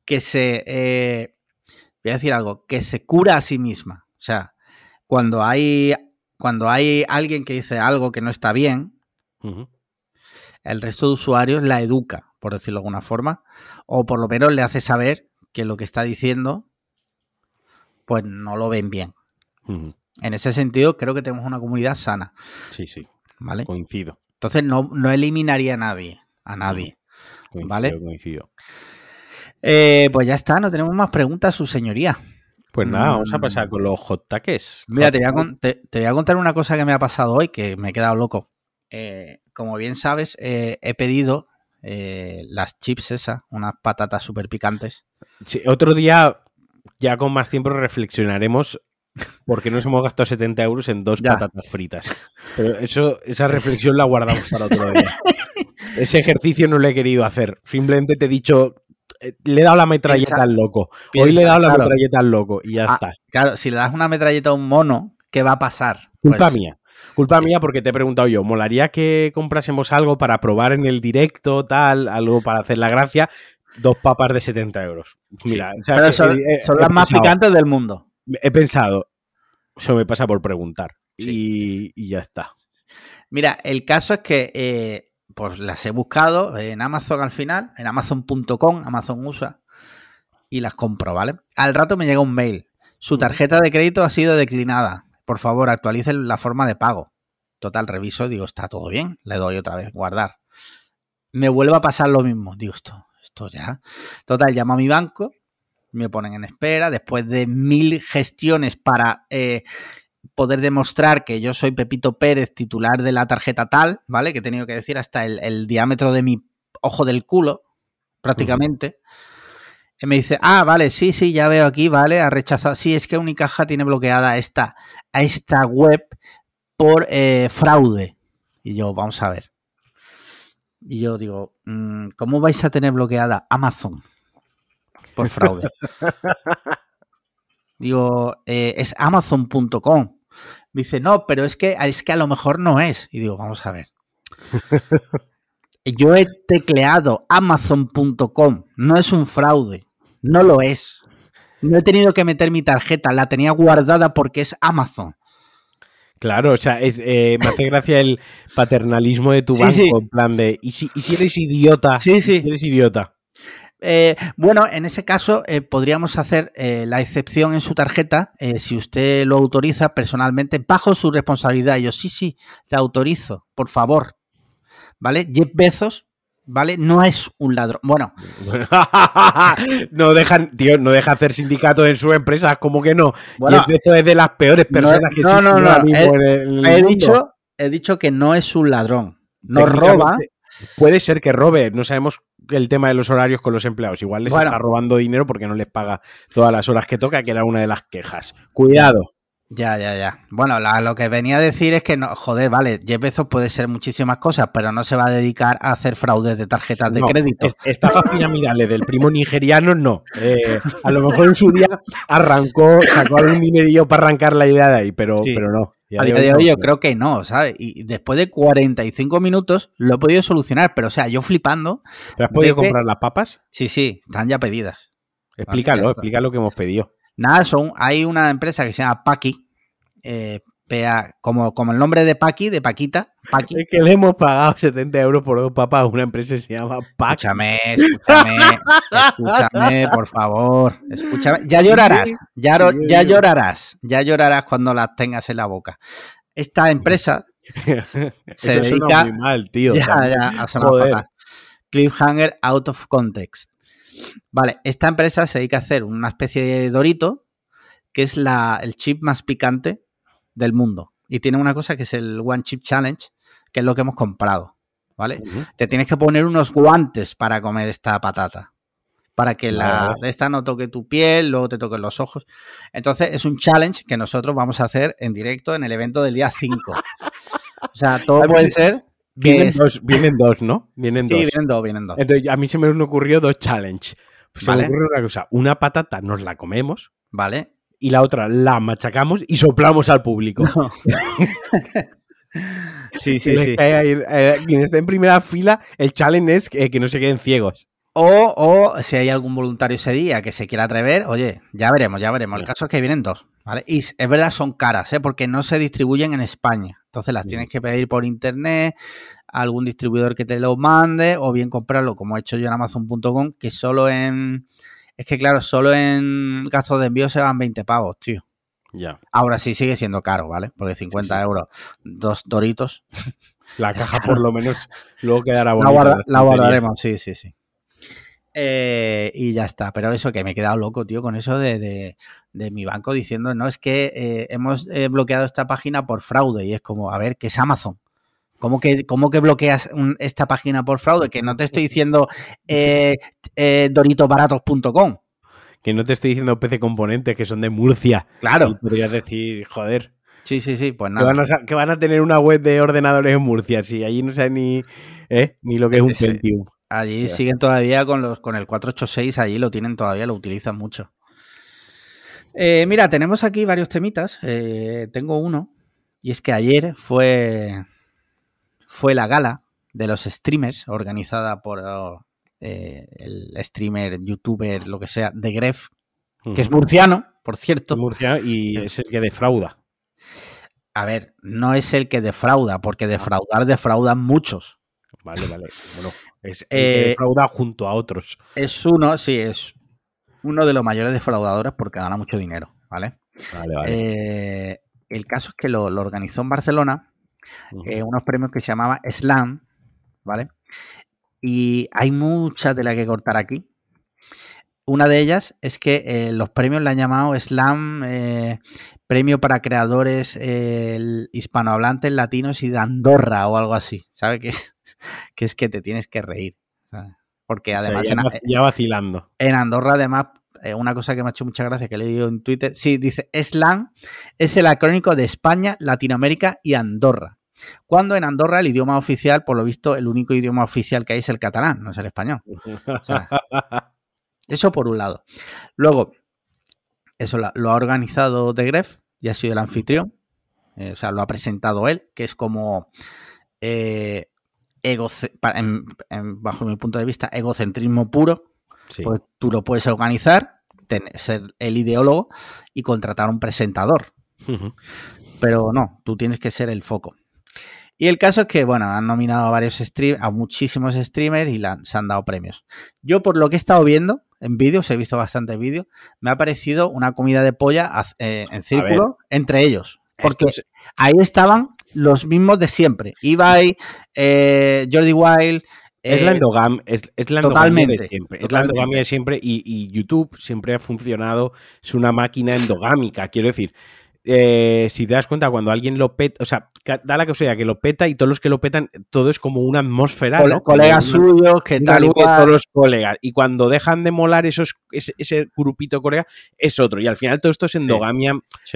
que se, eh, voy a decir algo, que se cura a sí misma. O sea, cuando hay, cuando hay alguien que dice algo que no está bien, el resto de usuarios la educa, por decirlo de alguna forma, o por lo menos le hace saber que lo que está diciendo, pues no lo ven bien. En ese sentido, creo que tenemos una comunidad sana, Sí, sí, ¿vale? coincido. Entonces no, no eliminaría a nadie, a nadie. coincido, Vale. coincido. Eh, pues ya está, no tenemos más preguntas, su señoría. Pues nada, vamos a Mm. pasar con los hot takes. Mira, te voy, a, take. con- te- te voy a contar una cosa que me ha pasado hoy, que me he quedado loco. Eh, como bien sabes, eh, he pedido eh, las chips esas, unas patatas súper picantes. Sí, otro día, ya con más tiempo, reflexionaremos por qué nos hemos gastado 70 euros en dos Ya. patatas fritas. Pero eso, esa reflexión la guardamos para otro día. Ese ejercicio no lo he querido hacer. Simplemente te he dicho, le he dado la metralleta al loco. Hoy le he dado la claro. metralleta al loco y ya Ah, está. Claro, si le das una metralleta a un mono, ¿qué va a pasar? Culpa Pues, mía. Culpa mía porque te he preguntado yo, ¿molaría que comprásemos algo para probar en el directo, tal, algo para hacer la gracia? Dos papas de 70 euros. Mira, o sea, Pero son, eh, eh, son he las más pensado- picantes del mundo. He pensado, eso me pasa por preguntar. Y, y ya está. Mira, el caso es que eh, pues las he buscado en Amazon al final, en amazon.com, Amazon USA, y las compro, ¿vale? Al rato me llega un mail. Su tarjeta de crédito ha sido declinada. Por favor, actualice la forma de pago. Total, reviso, digo, está todo bien. Le doy otra vez, guardar. Me vuelve a pasar lo mismo. Digo, esto, esto ya. Total, llamo a mi banco, me ponen en espera. Después de mil gestiones para eh, poder demostrar que yo soy Pepito Pérez, titular de la tarjeta tal, ¿vale? Que he tenido que decir hasta el, el diámetro de mi ojo del culo, prácticamente. Y me dice, ah, vale, sí, sí, ya veo aquí, vale, ha rechazado. Sí, es que Unicaja tiene bloqueada esta, a esta web por eh, fraude. Y yo, vamos a ver. Y yo digo, mm, ¿cómo vais a tener bloqueada Amazon por fraude? digo, eh, es amazon.com. Me dice, no, pero es que, es que a lo mejor no es. Y digo, vamos a ver. Yo he tecleado amazon.com, no es un fraude, no lo es. No he tenido que meter mi tarjeta, la tenía guardada porque es Amazon. Claro, o sea, es, eh, me hace gracia el paternalismo de tu Sí, banco, sí. en plan de, ¿y si, y si eres idiota? Sí, sí. ¿Y si eres idiota? Eh, bueno, en ese caso eh, podríamos hacer eh, la excepción en su tarjeta, si usted lo autoriza personalmente, bajo su responsabilidad. Y yo, sí, sí, te autorizo, por favor. ¿Vale? Jeff Bezos, ¿vale? No es un ladrón. Bueno, no dejan, tío, no deja hacer sindicatos en sus empresas, como que no. bueno y eso es de las peores No, personas que no, existen no, no, mismo he- en el, he dicho, he dicho que no es un ladrón. No roba. Puede ser que robe, no sabemos el tema de los horarios con los empleados. Igual les Bueno. está robando dinero porque no les paga todas las horas que toca, que era una de las quejas. Cuidado. Ya, ya, ya. Bueno, la- lo que venía a decir es que, no, joder, vale, Jeff Bezos puede ser muchísimas cosas, pero no se va a dedicar a hacer fraudes de tarjetas de No, crédito. es- Estafas piramidales del primo nigeriano, no. Eh, a lo mejor en su día arrancó, sacó algún dinerillo para arrancar la idea de ahí, pero, Sí. pero no. A día de hoy yo creo que no, ¿sabes? Y después de 45 minutos lo he podido solucionar, pero o sea, yo flipando. ¿Te has podido que- comprar las papas? Sí, sí, están ya pedidas. Explícalo, explica lo que hemos pedido. Nada, son, hay una empresa que se llama Paki, eh, PA como, como el nombre de Paki, de Paquita. Es que le hemos pagado 70 euros por dos papas a una empresa que se llama Pac. Escúchame, escúchame, escúchame, por favor. Escúchame. Ya llorarás, ya, llorarás, ya llorarás cuando las tengas en la boca. Esta empresa Eso se suena dedica- muy mal, tío. ya, ya, sonado Joder. fatal. Cliffhanger out of context. Vale, esta empresa se dedica a hacer una especie de dorito que es la, el chip más picante del mundo. Y tiene una cosa que es el One Chip Challenge, que es lo que hemos comprado. ¿vale? Te tienes que poner unos guantes para comer esta patata. Para que la esta no toque tu piel, luego te toquen los ojos. Entonces, es un challenge que nosotros vamos a hacer en directo en el evento del día 5. o sea, todo puede ser. Vienen, dos, vienen dos, ¿no? Vienen dos. Sí, vienen dos, vienen dos. Entonces, a mí se me ocurrió dos challenge. Se me ocurrió una cosa. Una patata nos la comemos. Vale. Y la otra la machacamos y soplamos al público. Sí, sí, sí. Eh, quien esté en primera fila, el challenge es que, no se queden ciegos. O, o, si hay algún voluntario ese día que se quiera atrever, oye, ya veremos, ya veremos. El caso es que vienen dos, ¿vale? Y es verdad, son caras, ¿eh? Porque no se distribuyen en España. Entonces las tienes que pedir por internet, a algún distribuidor que te lo mande, o bien comprarlo, como he hecho yo en Amazon.com, que solo en. Es que claro, solo en gastos de envío se van 20 pavos, tío. Ahora sí sigue siendo caro, ¿vale? Porque 50 euros, dos doritos. La caja por lo menos luego quedará bonita. La, guardaremos, sí, sí, sí. Eh, y ya está. Pero eso que me he quedado loco, tío, con eso de, mi banco diciendo, no, es que eh, hemos eh, bloqueado esta página por fraude. Y es como, a ver, ¿qué es Amazon? ¿Cómo que, cómo que bloqueas esta página por fraude? Que no te estoy diciendo doritosbaratos.com que no te estoy diciendo PC Componentes, que son de Murcia. Claro. podrías decir, joder. Sí, sí, sí, pues nada. Que van, a, tener una web de ordenadores en Murcia, sí, allí no sé ni, ¿eh? ni lo que es un Pentium. Allí siguen todavía con, los, con el 486, allí lo tienen todavía, lo utilizan mucho. Eh, mira, tenemos aquí varios temitas. Eh, tengo uno, y es que ayer fue, fue la gala de los streamers organizada por eh, el streamer, youtuber, lo que sea, de Gref, que es murciano, por cierto. Murciano y es el que defrauda. A ver, no es el que defrauda, porque ah. defraudar defraudan muchos. Vale, vale. Bueno, es el que eh, defrauda junto a otros. Es uno, sí, es uno de los mayores defraudadores porque gana mucho dinero, ¿vale? Vale, vale. Eh, el caso es que lo, organizó en Barcelona, unos premios que se llamaba Slam, ¿vale? Y hay mucha tela que cortar aquí. Una de ellas es que eh, los premios le han llamado Slam, eh, premio para creadores eh, hispanohablantes, latinos y de Andorra o algo así. ¿Sabe? Que, que es que te tienes que reír. Porque además... ya, vacilando. En Andorra, además, una cosa que me ha hecho mucha gracia que he leído en Twitter, sí, dice, Slam es el acrónico de España, Latinoamérica y Andorra. Cuando en Andorra el idioma oficial, por lo visto, el único idioma oficial que hay es el catalán, no es el español. eso por un lado. Luego, eso lo ha organizado De Gref y ha sido el anfitrión. Eh, o sea, lo ha presentado él, que es como, eh, bajo mi punto de vista, egocentrismo puro. Pues tú lo puedes organizar, ser el ideólogo y contratar a un presentador. Pero no, tú tienes que ser el foco. Y el caso es que, bueno, han nominado a varios streamers, a muchísimos streamers y se han dado premios. Yo, por lo que he estado viendo en vídeos, he visto bastantes vídeos, me ha parecido una comida de polla eh, en círculo entre ellos. Porque ahí estaban los mismos de siempre. Ibai, eh, Jordi Wild. Es la, endogam, es, la endogamia de siempre. Es la endogamia de siempre y, y, YouTube siempre ha funcionado, es una máquina endogámica. Quiero decir, eh, si te das cuenta, cuando alguien lo peta, o sea, da la casualidad que lo peta y todos los que lo petan, todo es como una atmósfera, ¿no? Colegas suyos, que tal y Todos los colegas. Y cuando dejan de molar esos, ese, grupito colega, es otro. Y al final todo esto es endogamia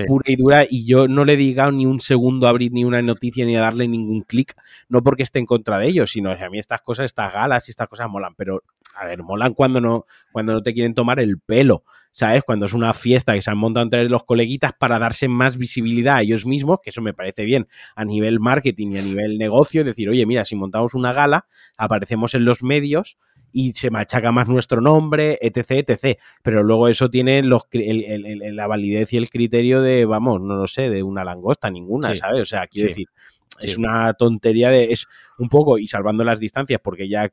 pura y dura. Y yo no le he diga ni un segundo a abrir ni una noticia ni a darle ningún clic, no porque esté en contra de ellos, sino que a mí estas cosas, estas galas y estas cosas molan. Pero, a ver, molan cuando no, cuando no te quieren tomar el pelo. ¿sabes? Cuando es una fiesta que se han montado entre los coleguitas para darse más visibilidad a ellos mismos, que eso me parece bien a nivel marketing y a nivel negocio, decir, oye, mira, si montamos una gala, aparecemos en los medios y se machaca más nuestro nombre, etc, etc. Pero luego eso tiene los, la validez y el criterio de, vamos, no lo sé, de una langosta, ninguna, ¿sabes? O sea, quiero decir, es una tontería de, es un poco, y salvando las distancias, porque ya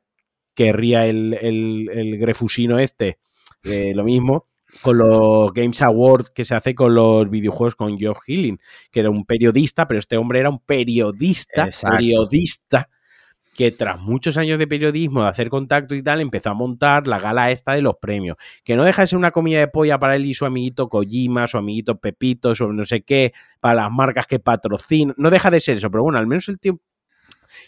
querría el, el, grefusino este, eh, lo mismo, con los Games Awards que se hace con los videojuegos con Geoff Healing, que era un periodista, pero este hombre era un periodista, periodista que tras muchos años de periodismo, de hacer contacto y tal, empezó a montar la gala esta de los premios, que no deja de ser una comida de polla para él y su amiguito Kojima, su amiguito Pepito, sobre no sé qué, para las marcas que patrocinan, no deja de ser eso, pero bueno, al menos el tío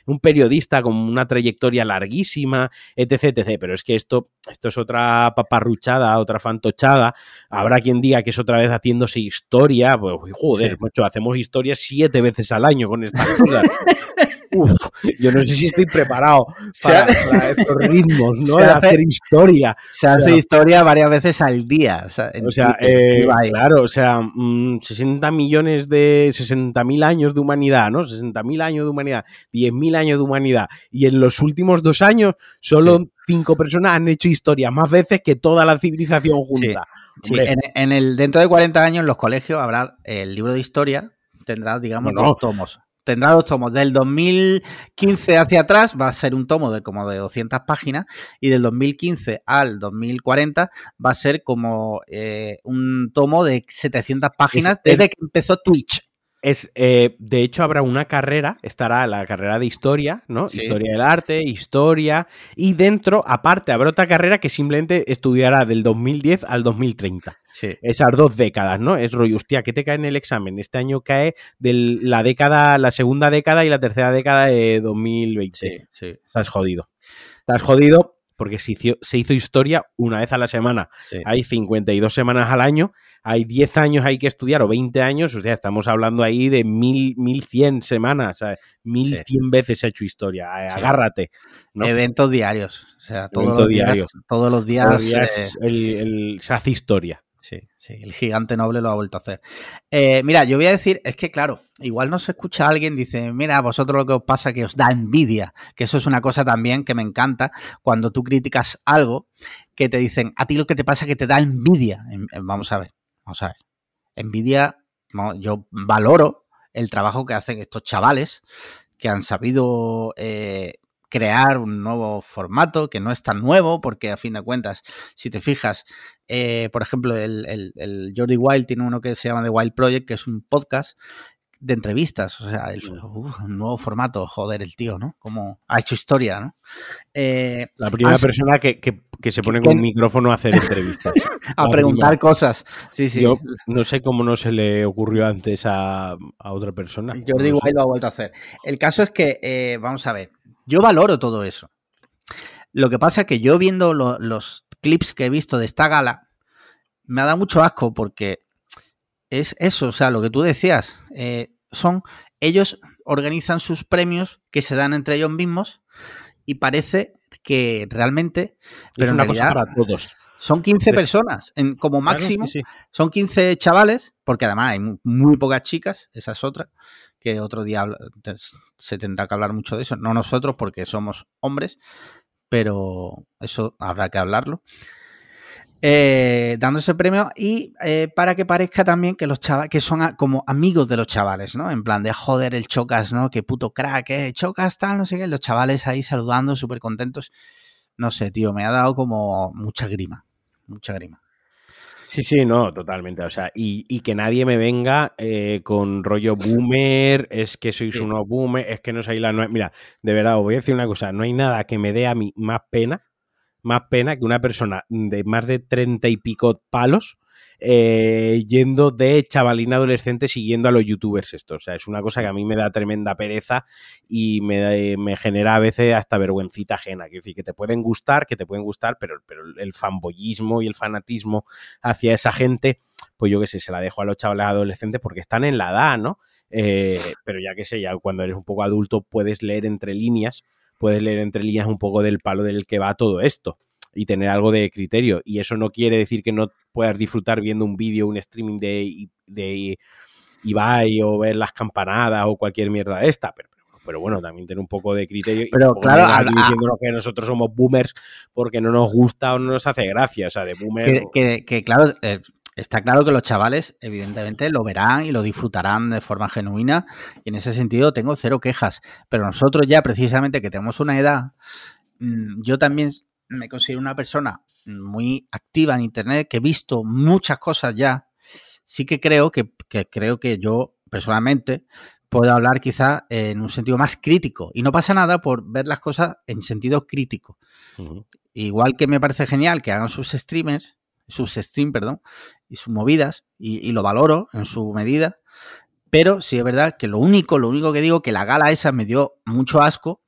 un periodista con una trayectoria larguísima, etc, etc. Pero es que esto, esto es otra paparruchada, otra fantochada. Habrá quien diga que es otra vez haciéndose historia. Pues, joder, mucho, hacemos historia siete veces al año con estas cosas. Uf, yo no sé si estoy preparado para, estos ritmos, ¿no? de hacer historia. Se hace historia varias veces al día. O sea, eh, claro, o sea, 60 mm, millones de 60 mil años de humanidad, ¿no? 60 mil años de humanidad, 10 mil años de humanidad. Y en los últimos dos años, solo cinco personas han hecho historia más veces que toda la civilización junta. Sí, en, el, dentro de 40 años en los colegios habrá el libro de historia, tendrá, digamos, dos tomos tendrá dos tomos. Del 2015 hacia atrás va a ser un tomo de como de 200 páginas y del 2015 al 2040 va a ser como eh, un tomo de 700 páginas desde que empezó Twitch. Es, eh, de hecho, habrá una carrera, estará la carrera de historia, ¿no? Historia del arte, historia, y dentro, aparte, habrá otra carrera que simplemente estudiará del 2010 al 2030. Sí. Esas dos décadas, ¿no? Es rollo, hostia, ¿qué te cae en el examen? Este año cae de la década, la segunda década y la tercera década de 2020. Sí, sí. Estás jodido. Estás jodido porque se hizo, se hizo historia una vez a la semana. Hay 52 semanas al año, hay 10 años hay que estudiar o 20 años, o sea, estamos hablando ahí de 1100 semanas, ¿sabes? 1100 veces se ha hecho historia, agárrate. Eventos diarios, o sea, todos los, días, todos los días, eh, se hace historia. Sí, sí, el gigante noble lo ha vuelto a hacer. Eh, mira, yo voy a decir, es que claro, igual no se escucha a alguien, dice, mira, a vosotros lo que os pasa que os da envidia, que eso es una cosa también que me encanta, cuando tú criticas algo, que te dicen, a ti lo que te pasa que te da envidia. Vamos a ver, vamos a ver. Envidia, yo valoro el trabajo que hacen estos chavales que han sabido eh, crear un nuevo formato que no es tan nuevo, porque a fin de cuentas, si te fijas, eh, por ejemplo, el, el, Jordi Wild tiene uno que se llama The Wild Project, que es un podcast de entrevistas, o sea, el, un nuevo formato, joder, el tío, ¿no? Como ha hecho historia, ¿no? Eh, la primera persona que, se pone con un micrófono a hacer entrevistas. a preguntar cosas. Sí, sí. Yo no sé cómo no se le ocurrió antes a, otra persona. Jordi Wild lo ha vuelto a hacer. El caso es que, eh, vamos a ver, yo valoro todo eso. Lo que pasa es que yo viendo los clips que he visto de esta gala, me ha dado mucho asco porque es eso, o sea, lo que tú decías, eh, son, ellos organizan sus premios que se dan entre ellos mismos y parece que realmente... Pero es una cosa para todos. Son 15 personas, en, como máximo. Son 15 chavales, porque además hay muy pocas chicas, esa es otra que otro día se tendrá que hablar mucho de eso. No nosotros porque somos hombres, pero eso habrá que hablarlo. Eh, dándose premio y eh, para que parezca también que los chavales, que son como amigos de los chavales, ¿no? En plan de joder el chocas, ¿no? Que puto crack, eh, chocas, tal, no sé qué. Los chavales ahí saludando, súper contentos. No sé, tío, me ha dado como mucha grima, mucha grima. Sí, sí, no, totalmente. O sea, y, que nadie me venga eh, con rollo boomer, es que sois unos boomer, es que no sois la... Mira, de verdad, os voy a decir una cosa, no hay nada que me dé a mí más pena, más pena que una persona de más de treinta y pico palos eh, yendo de chavalina adolescente siguiendo a los youtubers esto. O sea, es una cosa que a mí me da tremenda pereza y me, me genera a veces hasta vergüencita ajena. Quiero decir, que te pueden gustar, que te pueden gustar, pero, pero el fanboyismo y el fanatismo hacia esa gente, pues yo qué sé, se la dejo a los chavales adolescentes porque están en la edad, ¿no? Eh, pero ya que sé, ya cuando eres un poco adulto puedes leer entre líneas, puedes leer entre líneas un poco del palo del que va todo esto y tener algo de criterio. Y eso no quiere decir que no puedas disfrutar viendo un vídeo, un streaming de, de Ibai o ver las campanadas o cualquier mierda de esta, pero, pero bueno, también tener un poco de criterio. Pero claro, diciendo que nosotros somos boomers porque no nos gusta o no nos hace gracia, o sea, de boomer. Que, claro, eh, está claro que los chavales, evidentemente, lo verán y lo disfrutarán de forma genuina, y en ese sentido tengo cero quejas. Pero nosotros ya, precisamente, que tenemos una edad, mm, yo también me considero una persona muy activa en Internet, que he visto muchas cosas ya. Sí que creo que, creo que yo personalmente puedo hablar quizá en un sentido más crítico. Y no pasa nada por ver las cosas en sentido crítico. Igual que me parece genial que hagan sus streamers, sus stream, perdón, y sus movidas, y, lo valoro en su medida. Pero sí es verdad que lo único, lo único que digo, que la gala esa me dio mucho asco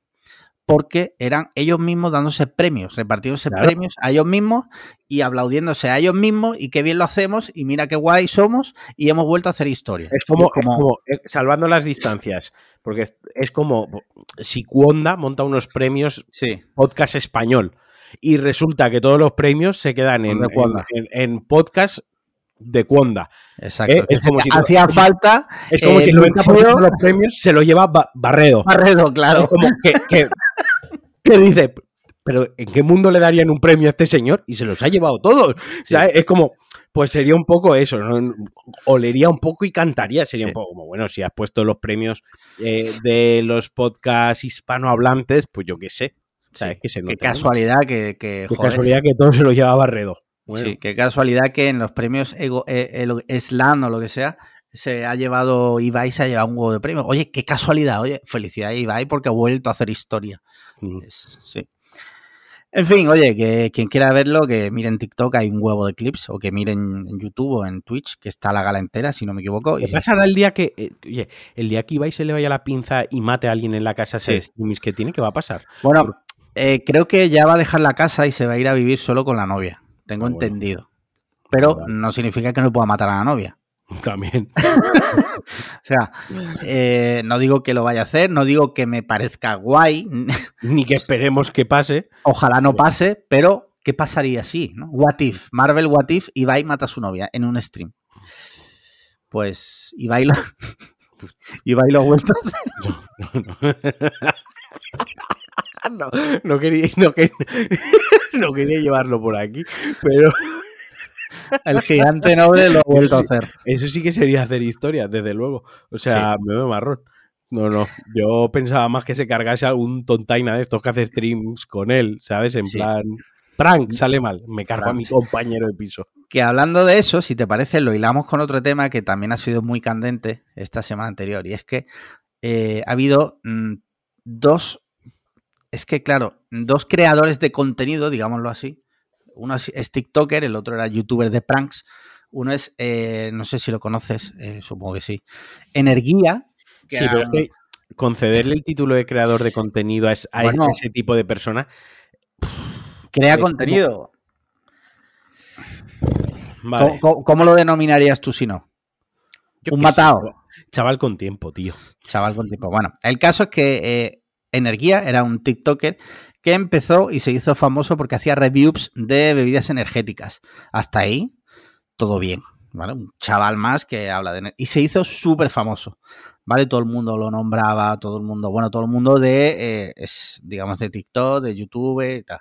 porque eran ellos mismos dándose premios, repartiéndose Claro. premios a ellos mismos y aplaudiéndose a ellos mismos y qué bien lo hacemos y mira qué guay somos y hemos vuelto a hacer historia. Es como, es como, eh, salvando las distancias, porque es- como si Cuonda monta unos premios Sí, podcast español y resulta que todos los premios se quedan en, en- podcast de Cuonda. exacto. Eh, es como si- hacía falta Es como Eh, si el 90% Luxeo- de los premios se lo lleva Ba- Barredo. Barredo, claro. Es como que, que- que dice, pero ¿en qué mundo le darían un premio a este señor? Y se los ha llevado todos. O sea, es como, pues sería un poco eso, ¿no? Olería un poco y cantaría. Sería Sí. un poco como, bueno, si has puesto los premios eh, de los podcasts hispanohablantes, pues yo qué sé. ¿Sabes? Sí, Que se Qué casualidad que, que, Qué joder, casualidad que todo se lo lleva Barredo. Bueno, Sí, qué casualidad que en los premios Ego, eh, el Slam o lo que sea, se ha llevado Ibai, se ha llevado un huevo de premios. Oye, qué casualidad, oye, felicidades Ibai porque ha vuelto a hacer historia. Mm. Es- sí. En fin, oye, que quien quiera verlo, que miren TikTok, hay un huevo de clips, o que miren en YouTube o en Twitch, que está la gala entera, si no me equivoco. ¿Qué y- pasará el día que, eh, oye, el día que Ibai se le vaya la pinza y mate a alguien en la casa Sí. ese streamings que tiene? ¿Qué va a pasar? Bueno, eh, creo que ya va a dejar la casa y se va a ir a vivir solo con la novia. Tengo Ah, bueno. entendido. Pero no significa que no pueda matar a la novia. También. O sea, eh, no digo que lo vaya a hacer, no digo que me parezca guay, Ni que esperemos que pase. ojalá no pase, pero ¿qué pasaría si? ¿no? What if? Marvel What if Ibai mata a su novia en un stream. Pues Ibai lo, Ibai lo ha vuelto a hacer. no, no quería, no, quería, no quería llevarlo por aquí, pero El gigante noble lo ha vuelto a hacer. eso sí que sería hacer historia, desde luego. O sea, me veo marrón. No, no. Yo pensaba más que se cargase algún tontaina de estos que hace streams con él, ¿sabes? En Sí. plan. Prank, sale mal. Me cargo a mi compañero de piso. Que hablando de eso, si te parece, lo hilamos con otro tema que también ha sido muy candente esta semana anterior. Y es que eh, ha habido mm, dos. Es que, claro, dos creadores de contenido, digámoslo así. Uno es, es TikToker, el otro era youtuber de pranks. Uno es, eh, no sé si lo conoces, eh, supongo que sí. Energía. que Sí, era pero es un- que concederle el título de creador de contenido a, es- a Bueno. ese tipo de persona. crea contenido. Vale. ¿Cómo, cómo- cómo lo denominarías tú si no? Yo un sé, matado. chaval con tiempo, tío. Chaval con tiempo. Bueno, el caso es que eh, Energía era un TikToker que empezó y se hizo famoso porque hacía reviews de bebidas energéticas. Hasta ahí, todo bien. ¿Vale? Un chaval más que habla de... Y se hizo súper famoso. ¿Vale? Todo el mundo lo nombraba, todo el mundo, bueno, todo el mundo de, eh, es, digamos, de TikTok, de YouTube y tal.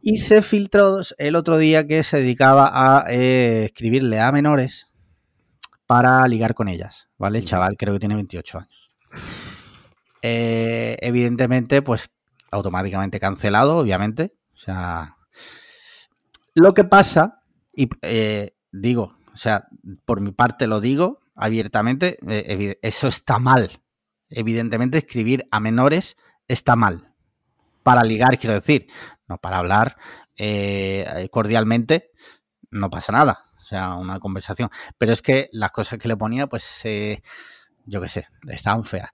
Y se filtró el otro día que se dedicaba a eh, escribirle a menores para ligar con ellas, ¿vale? El Ujú. chaval creo que tiene 28 años. Eh, evidentemente, pues automáticamente cancelado, obviamente. O sea, lo que pasa, y eh, digo, o sea, por mi parte lo digo abiertamente, eh, eso está mal. Evidentemente, escribir a menores está mal. Para ligar, quiero decir, no para hablar eh, cordialmente, no pasa nada. O sea, una conversación. Pero es que las cosas que le ponía, pues, yo qué sé, estaban feas.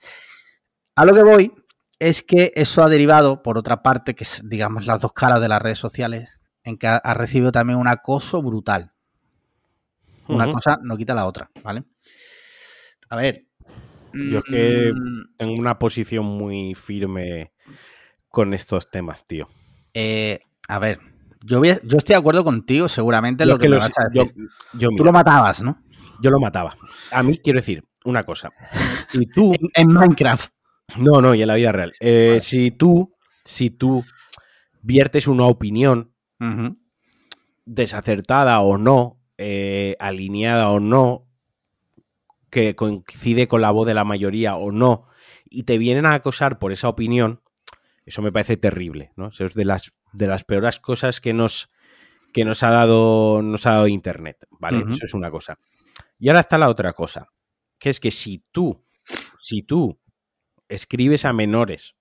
A lo que voy es que eso ha derivado, por otra parte, que es, digamos, las dos caras de las redes sociales, en que ha, ha recibido también un acoso brutal. Una cosa no quita la otra, ¿vale? A ver. Yo es que- mm, Tengo una posición muy firme con estos temas, tío. eh, a ver, yo, voy a- yo estoy de acuerdo contigo, seguramente, en lo que, me lo vas sé- a decir. yo, Tú lo matabas, ¿no? yo lo mataba. A mí quiero decir una cosa. Si tú En, en Minecraft. No, no, y en la vida real. Eh, Vale. Si tú, si tú viertes una opinión desacertada o no, eh, alineada o no, que coincide con la voz de la mayoría o no, y te vienen a acosar por esa opinión, eso me parece terrible, ¿no? Eso es de las, de las peores cosas que nos, que nos ha dado, nos ha dado Internet, ¿vale? Eso es una cosa. Y ahora está la otra cosa, que es que si tú, si tú escribes a menores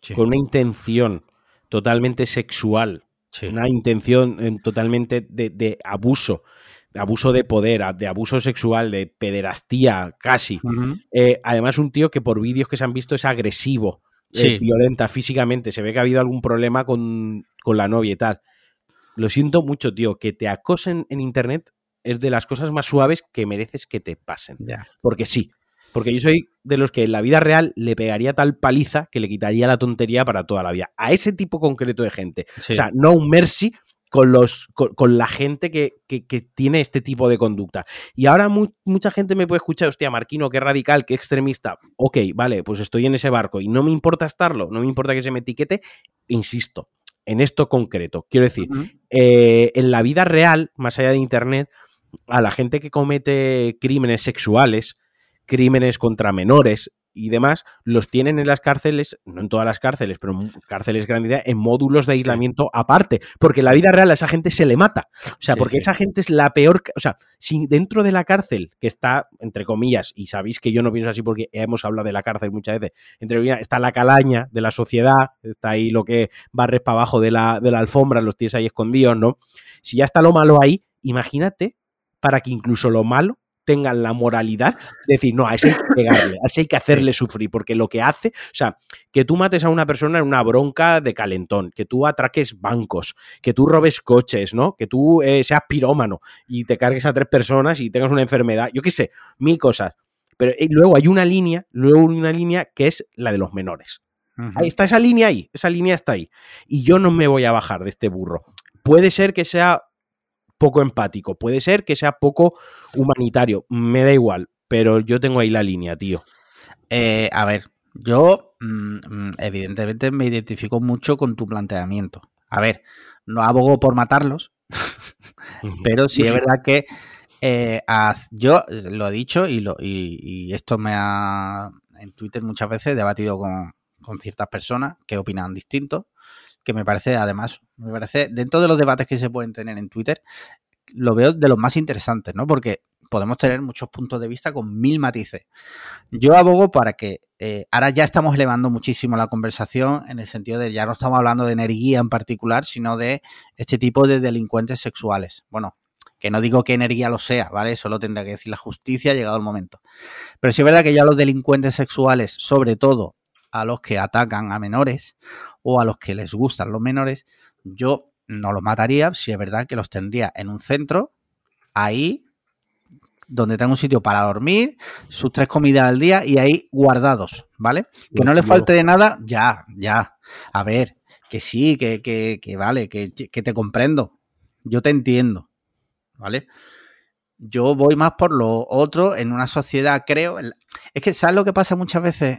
Sí, con una intención totalmente sexual, sí. una intención eh, totalmente de, de abuso abuso de poder, de abuso sexual, de pederastía, casi. Eh, además, un tío que por vídeos que se han visto es agresivo, eh, violenta físicamente. Se ve que ha habido algún problema con, la novia y tal. Lo siento mucho, tío. Que te acosen en internet es de las cosas más suaves que mereces que te pasen. Porque sí. Porque yo soy de los que en la vida real le pegaría tal paliza que le quitaría la tontería para toda la vida. A ese tipo concreto de gente. O sea, no un mercy, con, los, con, la gente que, tiene este tipo de conducta. Y ahora mucha gente me puede escuchar, hostia, Marquino, qué radical, qué extremista. Ok, vale, pues estoy en ese barco y no me importa estarlo, no me importa que se me etiquete, insisto, en esto concreto. Quiero decir, eh, en la vida real, más allá de Internet, a la gente que comete crímenes sexuales, crímenes contra menores, y demás, los tienen en las cárceles, no en todas las cárceles, pero en cárceles grandes, en módulos de aislamiento aparte, porque en la vida real a esa gente se le mata. O sea, porque esa gente es la peor, o sea, si dentro de la cárcel, que está, entre comillas, y sabéis que yo no pienso así porque hemos hablado de la cárcel muchas veces, entre comillas, está la calaña de la sociedad, está ahí lo que barres para abajo de la, de la alfombra, los tienes ahí escondidos, ¿no? Si ya está lo malo ahí, imagínate para que incluso lo malo tengan la moralidad de decir, no, a ese hay que pegarle, a ese hay que hacerle sufrir, porque lo que hace, o sea, que tú mates a una persona en una bronca de calentón, que tú atraques bancos, que tú robes coches, ¿no? Que tú eh, seas pirómano y te cargues a tres personas y tengas una enfermedad, yo qué sé, mil cosas. Pero eh, luego hay una línea, luego hay una línea que es la de los menores. Ahí está esa línea ahí, esa línea está ahí. Y yo no me voy a bajar de este burro. Puede ser que sea poco empático, puede ser que sea poco humanitario, me da igual, pero yo tengo ahí la línea, tío. Eh, a ver, yo mm, mm, evidentemente me identifico mucho con tu planteamiento. A ver, no abogo por matarlos, pero sí es verdad que eh, yo lo he dicho y, lo, y, esto me ha en Twitter muchas veces debatido con, con ciertas personas que opinan distinto que me parece, además, me parece, dentro de los debates que se pueden tener en Twitter, lo veo de los más interesantes, ¿no? Porque podemos tener muchos puntos de vista con mil matices. Yo abogo para que eh, ahora ya estamos elevando muchísimo la conversación en el sentido de ya no estamos hablando de energía en particular, sino de este tipo de delincuentes sexuales. Bueno, que no digo que energía lo sea, ¿vale? Eso lo tendrá que decir la justicia llegado el momento. Pero sí es verdad que ya los delincuentes sexuales, sobre todo a los que atacan a menores o a los que les gustan los menores, yo no los mataría si es verdad que los tendría en un centro, ahí, donde tengo un sitio para dormir, sus tres comidas al día y ahí guardados, ¿vale? Que no les falte de nada, ya, ya. A ver, que sí, que, que, que vale, que, que te comprendo. Yo te entiendo, ¿vale? Yo voy más por lo otro en una sociedad, creo. Es que, ¿sabes lo que pasa muchas veces?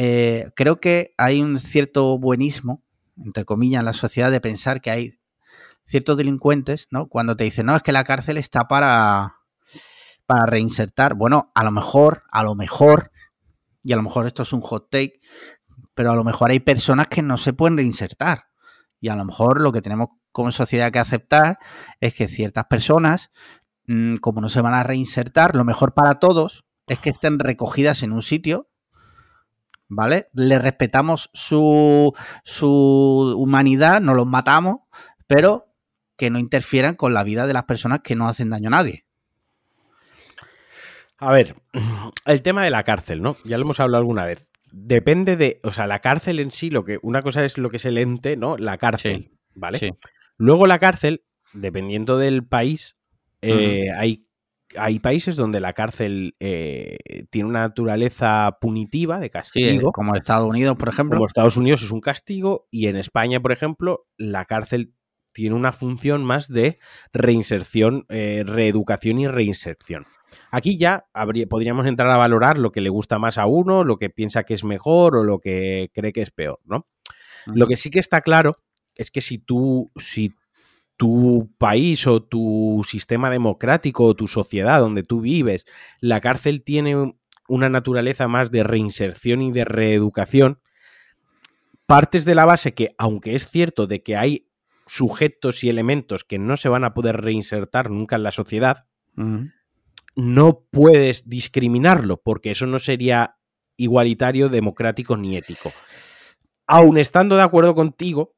Eh, creo que hay un cierto buenismo, entre comillas, en la sociedad de pensar que hay ciertos delincuentes, ¿no? Cuando te dicen, no, es que la cárcel está para, para reinsertar. Bueno, a lo mejor, a lo mejor, y a lo mejor esto es un hot take, pero a lo mejor hay personas que no se pueden reinsertar. Y a lo mejor lo que tenemos como sociedad que aceptar es que ciertas personas, mm, como no se van a reinsertar, lo mejor para todos es que estén recogidas en un sitio ¿vale? Le respetamos su, su humanidad, no los matamos, pero que no interfieran con la vida de las personas que no hacen daño a nadie. A ver, el tema de la cárcel, ¿no? Ya lo hemos hablado alguna vez. Depende de, o sea, la cárcel en sí, lo que una cosa es lo que es el ente, ¿no? La cárcel, ¿vale? Sí. Luego la cárcel, dependiendo del país, eh, hay hay países donde la cárcel eh, tiene una naturaleza punitiva de castigo. como Estados Unidos, por ejemplo. Como Estados Unidos es un castigo y en España, por ejemplo, la cárcel tiene una función más de reinserción, eh, reeducación y reinserción. Aquí ya podríamos entrar a valorar lo que le gusta más a uno, lo que piensa que es mejor o lo que cree que es peor, ¿no? Lo que sí que está claro es que si tú, si tu país o tu sistema democrático o tu sociedad donde tú vives, la cárcel tiene una naturaleza más de reinserción y de reeducación, partes de la base que, aunque es cierto de que hay sujetos y elementos que no se van a poder reinsertar nunca en la sociedad, no puedes discriminarlo, porque eso no sería igualitario, democrático ni ético. Aun estando de acuerdo contigo,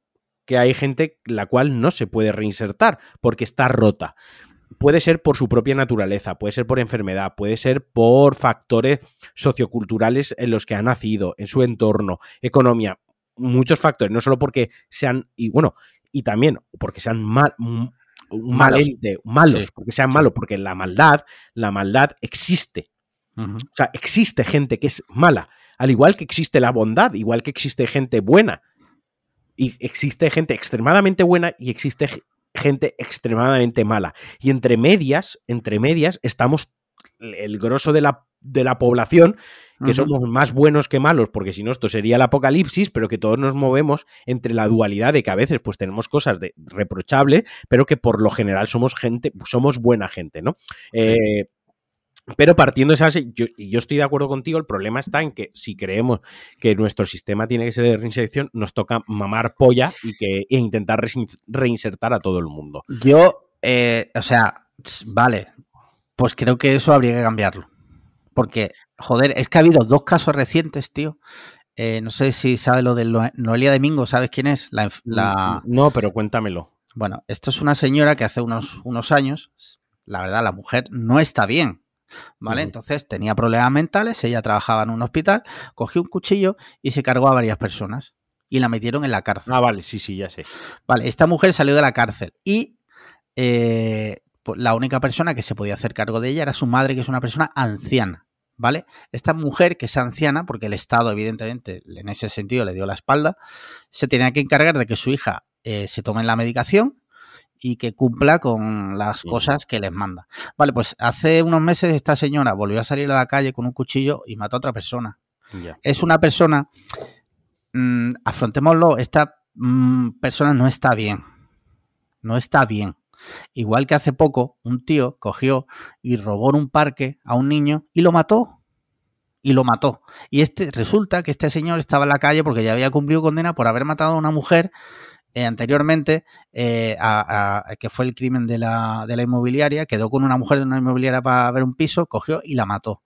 que hay gente la cual no se puede reinsertar porque está rota. puede ser por su propia naturaleza, puede ser por enfermedad, puede ser por factores socioculturales en los que ha nacido, en su entorno, economía, muchos factores, no solo porque sean, y bueno, y también porque sean mal, malos, malos porque sean malos, porque la maldad, la maldad existe. O sea, existe gente que es mala, al igual que existe la bondad, igual que existe gente buena. Y existe gente extremadamente buena y existe gente extremadamente mala. Y entre medias, entre medias, estamos el grosso de la, de la población, que somos más buenos que malos, porque si no, esto sería el apocalipsis, pero que todos nos movemos entre la dualidad de que a veces pues tenemos cosas de reprochable, pero que por lo general somos gente, somos buena gente, ¿no? Eh, pero partiendo de esa yo, y yo estoy de acuerdo contigo, el problema está en que si creemos que nuestro sistema tiene que ser de reinserción, nos toca mamar polla y que e intentar reinsertar a todo el mundo. Yo, eh, o sea, vale, pues creo que eso habría que cambiarlo. Porque, joder, es que ha habido dos casos recientes, tío. Eh, no sé si sabes lo de Noelia Domingo, ¿sabes quién es? La, mm, No, pero cuéntamelo. Bueno, esto es una señora que hace unos, unos años, la verdad, la mujer no está bien. ¿Vale? Entonces tenía problemas mentales, ella trabajaba en un hospital, cogió un cuchillo y se cargó a varias personas y la metieron en la cárcel. Ah, vale, sí, sí, ya sé. Vale, esta mujer salió de la cárcel y eh, pues, la única persona que se podía hacer cargo de ella era su madre, que es una persona anciana. ¿Vale? Esta mujer, que es anciana, porque el Estado, evidentemente, en ese sentido le dio la espalda, se tenía que encargar de que su hija eh, se tome la medicación y que cumpla con las cosas que les manda. Vale, pues hace unos meses esta señora volvió a salir a la calle con un cuchillo y mató a otra persona. Es una persona, mm, afrontémoslo, esta mm, persona no está bien. No está bien. Igual que hace poco un tío cogió y robó en un parque a un niño y lo mató. Y lo mató. Y este resulta que este señor estaba en la calle porque ya había cumplido condena por haber matado a una mujer eh, anteriormente, eh, que fue el crimen de la, de la, inmobiliaria, quedó con una mujer de una inmobiliaria para ver un piso, cogió y la mató.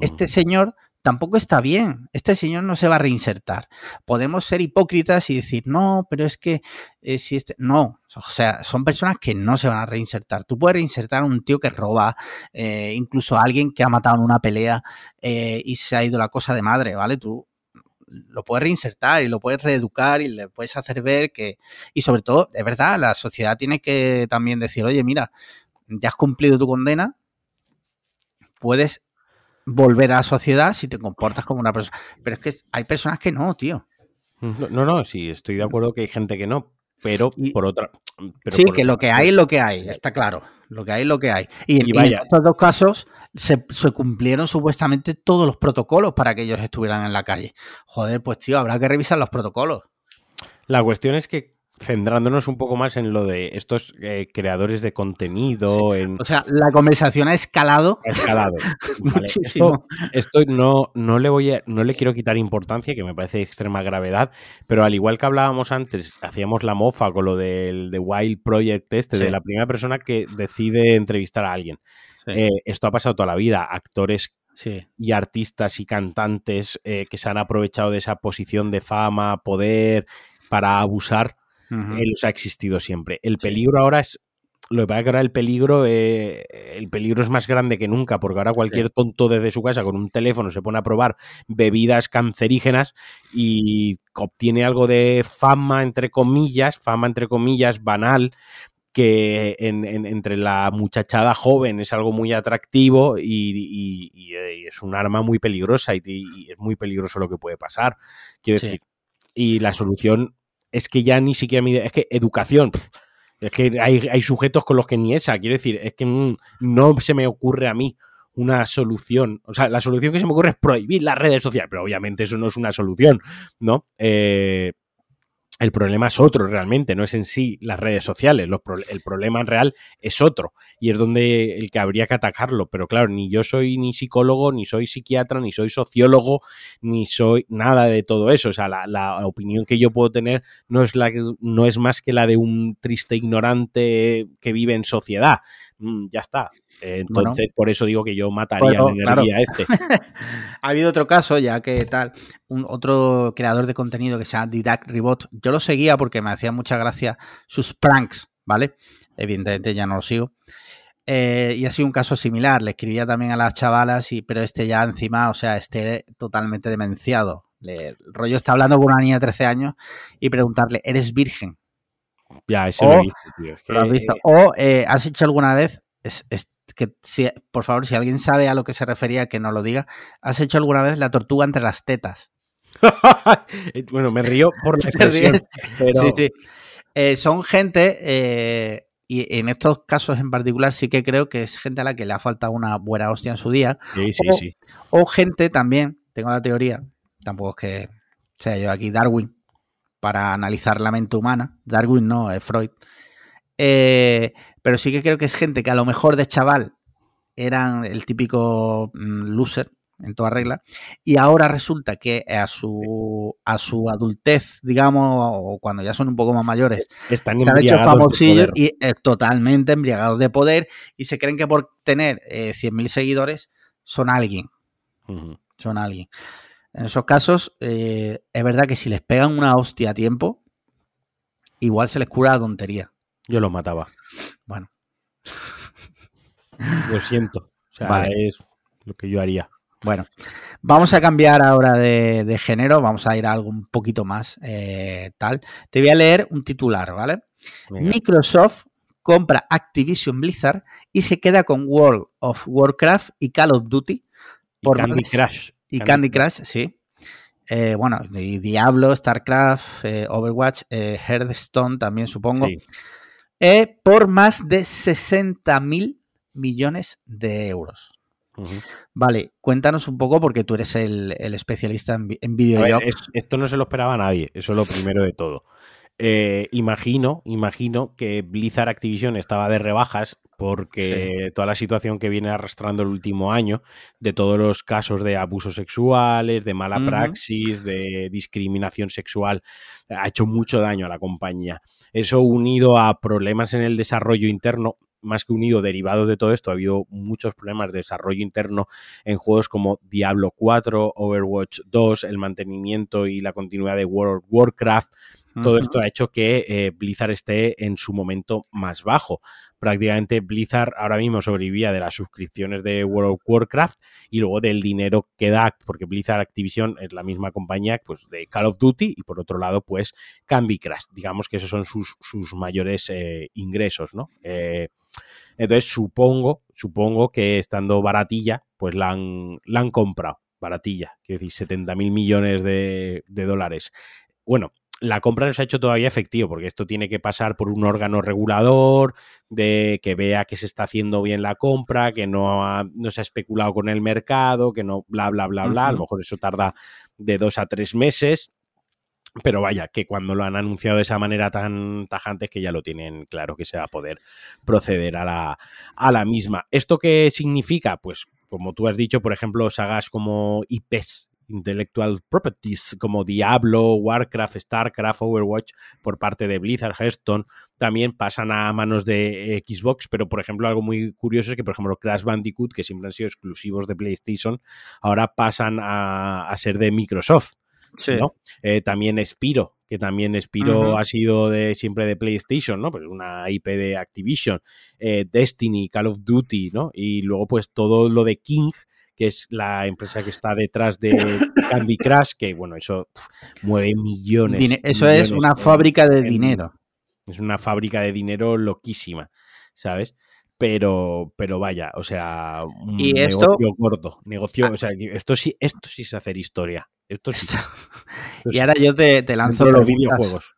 Este señor tampoco está bien. Este señor no se va a reinsertar. Podemos ser hipócritas y decir, no, pero es que eh, si este. No, o sea, son personas que no se van a reinsertar. Tú puedes reinsertar a un tío que roba, incluso a alguien que ha matado en una pelea y se ha ido la cosa de madre, ¿vale? Tú lo puedes reinsertar y lo puedes reeducar y le puedes hacer ver que, y sobre todo, es verdad, la sociedad tiene que también decir, oye, mira, ya has cumplido tu condena, puedes volver a la sociedad si te comportas como una persona. Pero es que hay personas que no, tío. No, no, sí, estoy de acuerdo que hay gente que no, pero por otra. sí, que lo que hay es lo que hay, está claro. Lo que hay es lo que hay. Y, en estos dos casos se, cumplieron supuestamente todos los protocolos para que ellos estuvieran en la calle. Joder, pues tío, habrá que revisar los protocolos. La cuestión es que centrándonos un poco más en lo de estos eh, creadores de contenido. En... O sea, la conversación ha escalado. Ha escalado. Esto, no, no, le voy a, no le quiero quitar importancia, que me parece de extrema gravedad, pero al igual que hablábamos antes, hacíamos la mofa con lo del de Wild Project este, de la primera persona que decide entrevistar a alguien. Eh, esto ha pasado toda la vida. Actores y artistas y cantantes eh, que se han aprovechado de esa posición de fama, poder, para abusar él ha existido siempre. El peligro ahora es. Lo que pasa es que ahora el peligro, eh, el peligro es más grande que nunca, porque ahora cualquier tonto desde su casa con un teléfono se pone a probar bebidas cancerígenas y obtiene algo de fama, entre comillas, fama, entre comillas, banal, que entre la muchachada joven es algo muy atractivo y, eh, es un arma muy peligrosa y, es muy peligroso lo que puede pasar. Quiero decir, y la solución es que ya ni siquiera me... Es que educación... Es que hay, sujetos con los que ni esa, quiero decir, es que mm, no se me ocurre a mí una solución. O sea, la solución que se me ocurre es prohibir las redes sociales, pero obviamente eso no es una solución, ¿no? Eh, el problema es otro realmente, no es en sí las redes sociales. el problema real es otro y es donde el que habría que atacarlo. Pero claro, ni yo soy ni psicólogo, ni soy psiquiatra, ni soy sociólogo, ni soy nada de todo eso. O sea, la, opinión que yo puedo tener no es, la, no es más que la de un triste ignorante que vive en sociedad. Mm, ya está. Entonces, por eso digo que yo mataría a este. ha habido otro caso, ya que tal, un otro creador de contenido que se llama Didac Ribot. Yo lo seguía porque me hacía mucha gracia sus pranks, ¿vale? Evidentemente ya no lo sigo. Eh, y ha sido un caso similar. Le escribía también a las chavalas, y, pero este ya encima, o sea, este totalmente demenciado. Le, el rollo está hablando con una niña de 13 años y preguntarle, ¿eres virgen? Ya, ese lo he visto, tío. Es que, ¿Lo has visto? O eh, ¿has hecho alguna vez, es, es que si, por favor, si alguien sabe a lo que se refería, que no lo diga, ¿has hecho alguna vez la tortuga entre las tetas? bueno, me río por la ¿Te expresión, pero Sí, sí. Eh, son gente, eh, y en estos casos en particular sí que creo que es gente a la que le ha faltado una buena hostia en su día, sí, sí, o- sí. o gente también, tengo la teoría, tampoco es que sea yo aquí Darwin, para analizar la mente humana, Darwin no, es Freud, Eh, pero sí que creo que es gente que a lo mejor de chaval eran el típico mm, loser en toda regla y ahora resulta que a su a su adultez digamos o cuando ya son un poco más mayores Están se han hecho famosillos y eh, totalmente embriagados de poder y se creen que por tener eh, 100.000 seguidores son alguien son alguien. En esos casos, eh, es verdad que si les pegan una hostia a tiempo, igual se les cura la tontería. Yo los mataba. Bueno, Lo siento. O sea, Vale. es lo que yo haría. bueno. Vamos a cambiar ahora de, de género, vamos a ir a algo un poquito más eh, tal. Te voy a leer un titular, ¿vale? Microsoft compra Activision Blizzard y se queda con World of Warcraft y Call of Duty Y por Candy más- Crush. y Candy Crush, sí. Eh, bueno, y Diablo, StarCraft, eh, Overwatch, Hearthstone también supongo. Sí. Eh, por más de 60 mil millones de euros. Vale, cuéntanos un poco porque tú eres el, el especialista en, en videojuegos. es- esto no se lo esperaba a nadie, eso es lo primero de todo. Eh, imagino, imagino que Blizzard Activision estaba de rebajas porque toda la situación que viene arrastrando el último año, de todos los casos de abusos sexuales, de mala praxis, de discriminación sexual, ha hecho mucho daño a la compañía. Eso unido a problemas en el desarrollo interno, más que unido, derivado de todo esto, ha habido muchos problemas de desarrollo interno en juegos como Diablo 4, Overwatch 2, el mantenimiento y la continuidad de World of Warcraft. Todo esto ha hecho que eh, Blizzard esté en su momento más bajo. Prácticamente Blizzard ahora mismo sobrevivía de las suscripciones de World of Warcraft y luego del dinero que da, porque Blizzard Activision es la misma compañía pues, de Call of Duty y por otro lado, pues Candy Crush. Digamos que esos son sus, sus mayores eh, ingresos, ¿no? Eh, entonces supongo, supongo que estando baratilla, pues la han, la han comprado. Baratilla, quiero decir, 70 mil millones de, de dólares. Bueno, la compra no se ha hecho todavía efectivo, porque esto tiene que pasar por un órgano regulador, de que vea que se está haciendo bien la compra, que no, ha- no se ha especulado con el mercado, que no, bla, bla, bla, bla. A lo mejor eso tarda de dos a tres meses. Pero vaya, que cuando lo han anunciado de esa manera tan tajante es que ya lo tienen claro que se va a poder proceder a la, a la misma. ¿Esto qué significa? Pues, como tú has dicho, por ejemplo, sagas como IPs, Intellectual Properties, como Diablo, Warcraft, Starcraft, Overwatch, por parte de Blizzard, Hearthstone, también pasan a manos de eh, Xbox, pero por ejemplo, algo muy curioso es que, por ejemplo, Crash Bandicoot, que siempre han sido exclusivos de PlayStation, ahora pasan a, a ser de Microsoft. Sí. ¿no? Eh, también Spiro, que también Spiro ha sido de siempre de PlayStation, ¿no? Pues una IP de Activision, eh, Destiny, Call of Duty, ¿no? Y luego, pues todo lo de King, que es la empresa que está detrás de Candy Crush, que bueno, eso mueve millones. Dine- Eso es una fábrica de dinero. Es una fábrica de dinero loquísima, ¿sabes? Pero, pero vaya, o sea, un Y esto- negocio gordo, negocio, o sea, esto sí, esto sí es hacer historia. Esto sí. esto Y ahora yo te, te lanzo los videojuegos.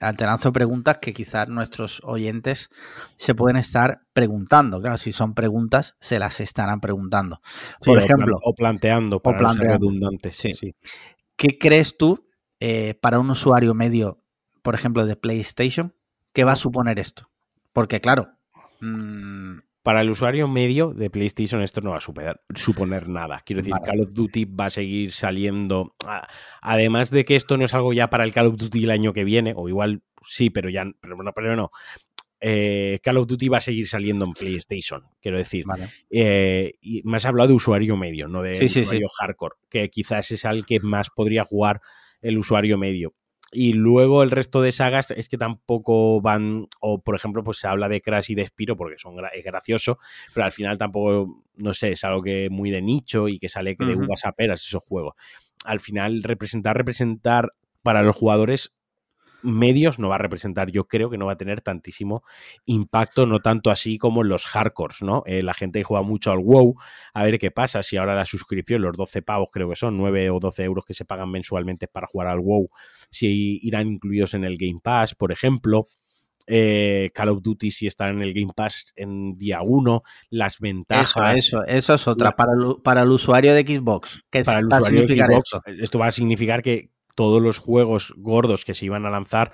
Ah, Te lanzo preguntas que quizás nuestros oyentes se pueden estar preguntando. Claro, si son preguntas, se las estarán preguntando. Sí, Por o ejemplo, o planteando para ser planteando, redundantes. sí. sí. ¿qué crees tú eh, para un usuario medio, por ejemplo, de PlayStation, qué va a suponer esto? Porque, claro, mm, Para el usuario medio de PlayStation esto no va a superar- suponer nada. Quiero decir, Vale. Call of Duty va a seguir saliendo. Ah, Además de que esto no es algo ya para el Call of Duty el año que viene, o igual sí, pero ya pero no, pero no. Eh, Call of Duty va a seguir saliendo en PlayStation, quiero decir. vale. Eh, y me has hablado de usuario medio, no de Sí, sí, usuario hardcore, que quizás es al que más podría jugar el usuario medio. Y luego el resto de sagas es que tampoco van, o por ejemplo, pues se habla de Crash y de Spiro porque son es gracioso, pero al final tampoco, no sé, es algo que muy de nicho y que sale que de uvas a peras esos juegos. Al final, representar, representar para los jugadores medios no va a representar, yo creo que no va a tener tantísimo impacto, no tanto así como los hardcores, ¿no? Eh, la gente juega mucho al WoW, a ver qué pasa si ahora la suscripción, los 12 pavos creo que son, 9 o 12 euros que se pagan mensualmente para jugar al WoW, si irán incluidos en el Game Pass, por ejemplo. Eh, Call of Duty si están en el Game Pass en día 1, las ventajas. Eso, eso, es otra. Para el, para el usuario de Xbox, ¿qué para el usuario de Xbox, esto va a significar que todos los juegos gordos que se iban a lanzar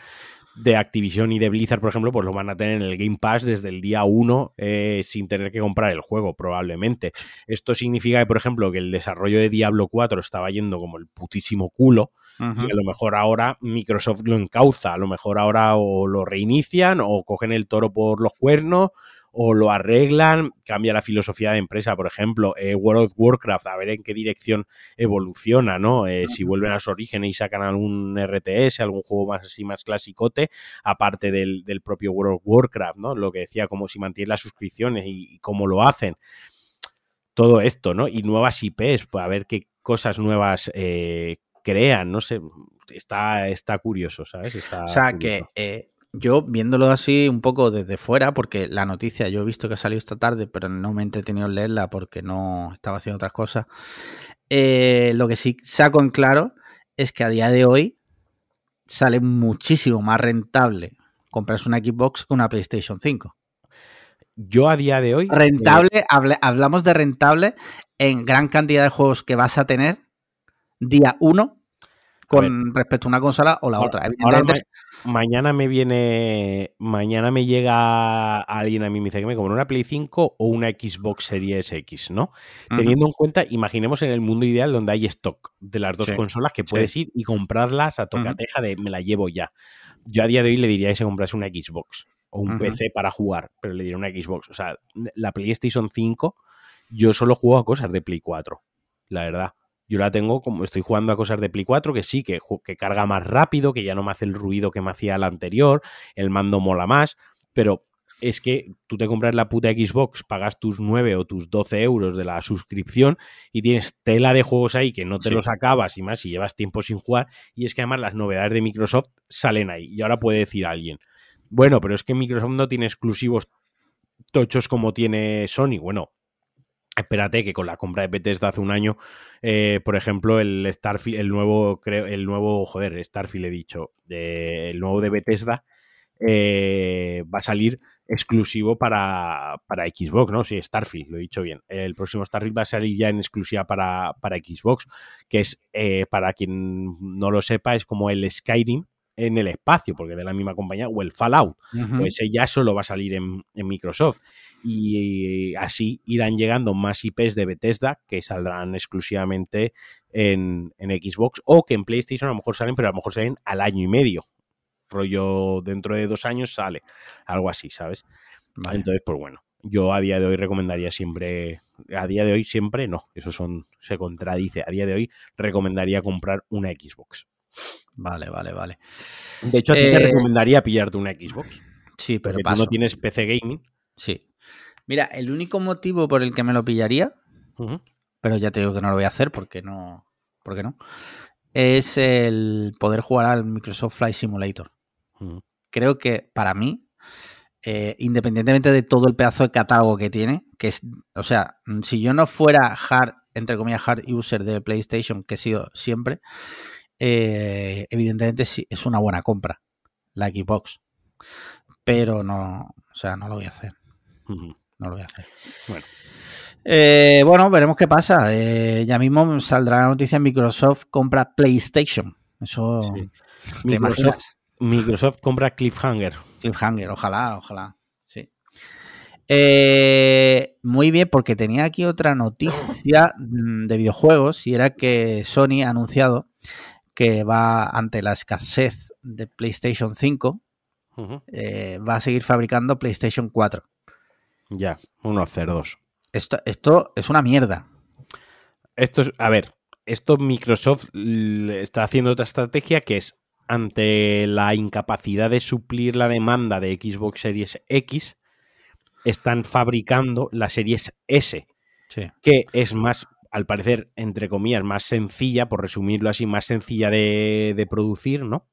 de Activision y de Blizzard, por ejemplo, pues lo van a tener en el Game Pass desde el día 1 eh, sin tener que comprar el juego, probablemente. Esto significa que, por ejemplo, que el desarrollo de Diablo 4 estaba yendo como el putísimo culo y a lo mejor ahora Microsoft lo encauza, a lo mejor ahora o lo reinician o cogen el toro por los cuernos o lo arreglan, cambia la filosofía de empresa, por ejemplo, eh, World of Warcraft, a ver en qué dirección evoluciona, ¿no? Eh, si vuelven a su origen y sacan algún RTS, algún juego más así, más clasicote, aparte del, propio World of Warcraft, ¿no? Lo que decía, como si mantienen las suscripciones y, cómo lo hacen. Todo esto, ¿no? Y nuevas IPs, pues a ver qué cosas nuevas eh, crean, no sé, está, está curioso, ¿sabes? o sea, que yo viéndolo así un poco desde fuera, porque la noticia yo he visto que ha salido esta tarde, pero no me he entretenido en leerla porque no estaba haciendo otras cosas. Eh, lo que sí saco en claro es que a día de hoy sale muchísimo más rentable comprarse una Xbox que una PlayStation 5. Yo a día de hoy. Rentable, eh, hablamos de rentable en gran cantidad de juegos que vas a tener día 1 con respecto a una consola o la otra. mañana me viene, mañana me llega alguien a mí y me dice que me compro una Play 5 o una Xbox Series X, ¿no? Teniendo en cuenta, imaginemos en el mundo ideal donde hay stock de las dos consolas que puedes ir y comprarlas a tocateja de me la llevo ya. Yo a día de hoy le diría que se comprase una Xbox o un PC para jugar, pero le diría una Xbox. O sea, la PlayStation 5, yo solo juego a cosas de Play 4, la verdad. Yo la tengo como estoy jugando a cosas de Play 4 que sí, que, que carga más rápido, que ya no me hace el ruido que me hacía la anterior, el mando mola más, pero es que tú te compras la puta Xbox, pagas tus 9 o tus 12 euros de la suscripción y tienes tela de juegos ahí que no te los acabas y más si llevas tiempo sin jugar. Y es que además las novedades de Microsoft salen ahí. Y ahora puede decir alguien, bueno, pero es que Microsoft no tiene exclusivos tochos como tiene Sony. Bueno, Espérate que con la compra de Bethesda hace un año, eh, por ejemplo, el Starfield, el nuevo, creo, el nuevo, joder, Starfield he dicho, el nuevo de Bethesda eh, va a salir exclusivo para, para, Xbox, ¿no? Sí, Starfield, lo he dicho bien. El próximo Starfield va a salir ya en exclusiva para, para Xbox, que es, eh, para quien no lo sepa, es como el Skyrim, en el espacio, porque de la misma compañía, o el Fallout. Pues ese ya solo va a salir en, Microsoft. Y así irán llegando más IPs de Bethesda que saldrán exclusivamente en, Xbox o que en PlayStation a lo mejor salen, pero a lo mejor salen al año y medio. Rollo dentro de dos años sale. Algo así, ¿sabes? Entonces, pues bueno. Yo a día de hoy recomendaría siempre, a día de hoy siempre no, eso son, se contradice. A día de hoy recomendaría comprar una Xbox. Vale, vale, vale. De hecho, a ti te eh, recomendaría pillarte una Xbox. Sí, pero tú no tienes PC gaming. Sí. Mira, el único motivo por el que me lo pillaría, pero ya te digo que no lo voy a hacer porque no, porque no, es el poder jugar al Microsoft Flight Simulator. Creo que para mí, eh, independientemente de todo el pedazo de catálogo que tiene, que es, o sea, si yo no fuera hard, entre comillas, hard user de PlayStation, que he sido siempre, eh, evidentemente sí, es una buena compra la Xbox. Pero no, o sea, no lo voy a hacer. No lo voy a hacer. Bueno. Eh, bueno, veremos qué pasa. Eh, ya mismo saldrá la noticia: Microsoft compra PlayStation. Eso. Microsoft, Microsoft, compra Cliffhanger. Cliffhanger, ojalá, ojalá. Sí. muy bien, porque tenía aquí otra noticia mm, de videojuegos y era que Sony ha anunciado que va ante la escasez de PlayStation 5, eh, va a seguir fabricando PlayStation 4. Ya, unos cerdos. Esto, esto es una mierda. Esto es, a ver, esto Microsoft está haciendo otra estrategia que es ante la incapacidad de suplir la demanda de Xbox Series X, están fabricando la Series S, que es más, al parecer, entre comillas, más sencilla, por resumirlo así, más sencilla de, producir, ¿no?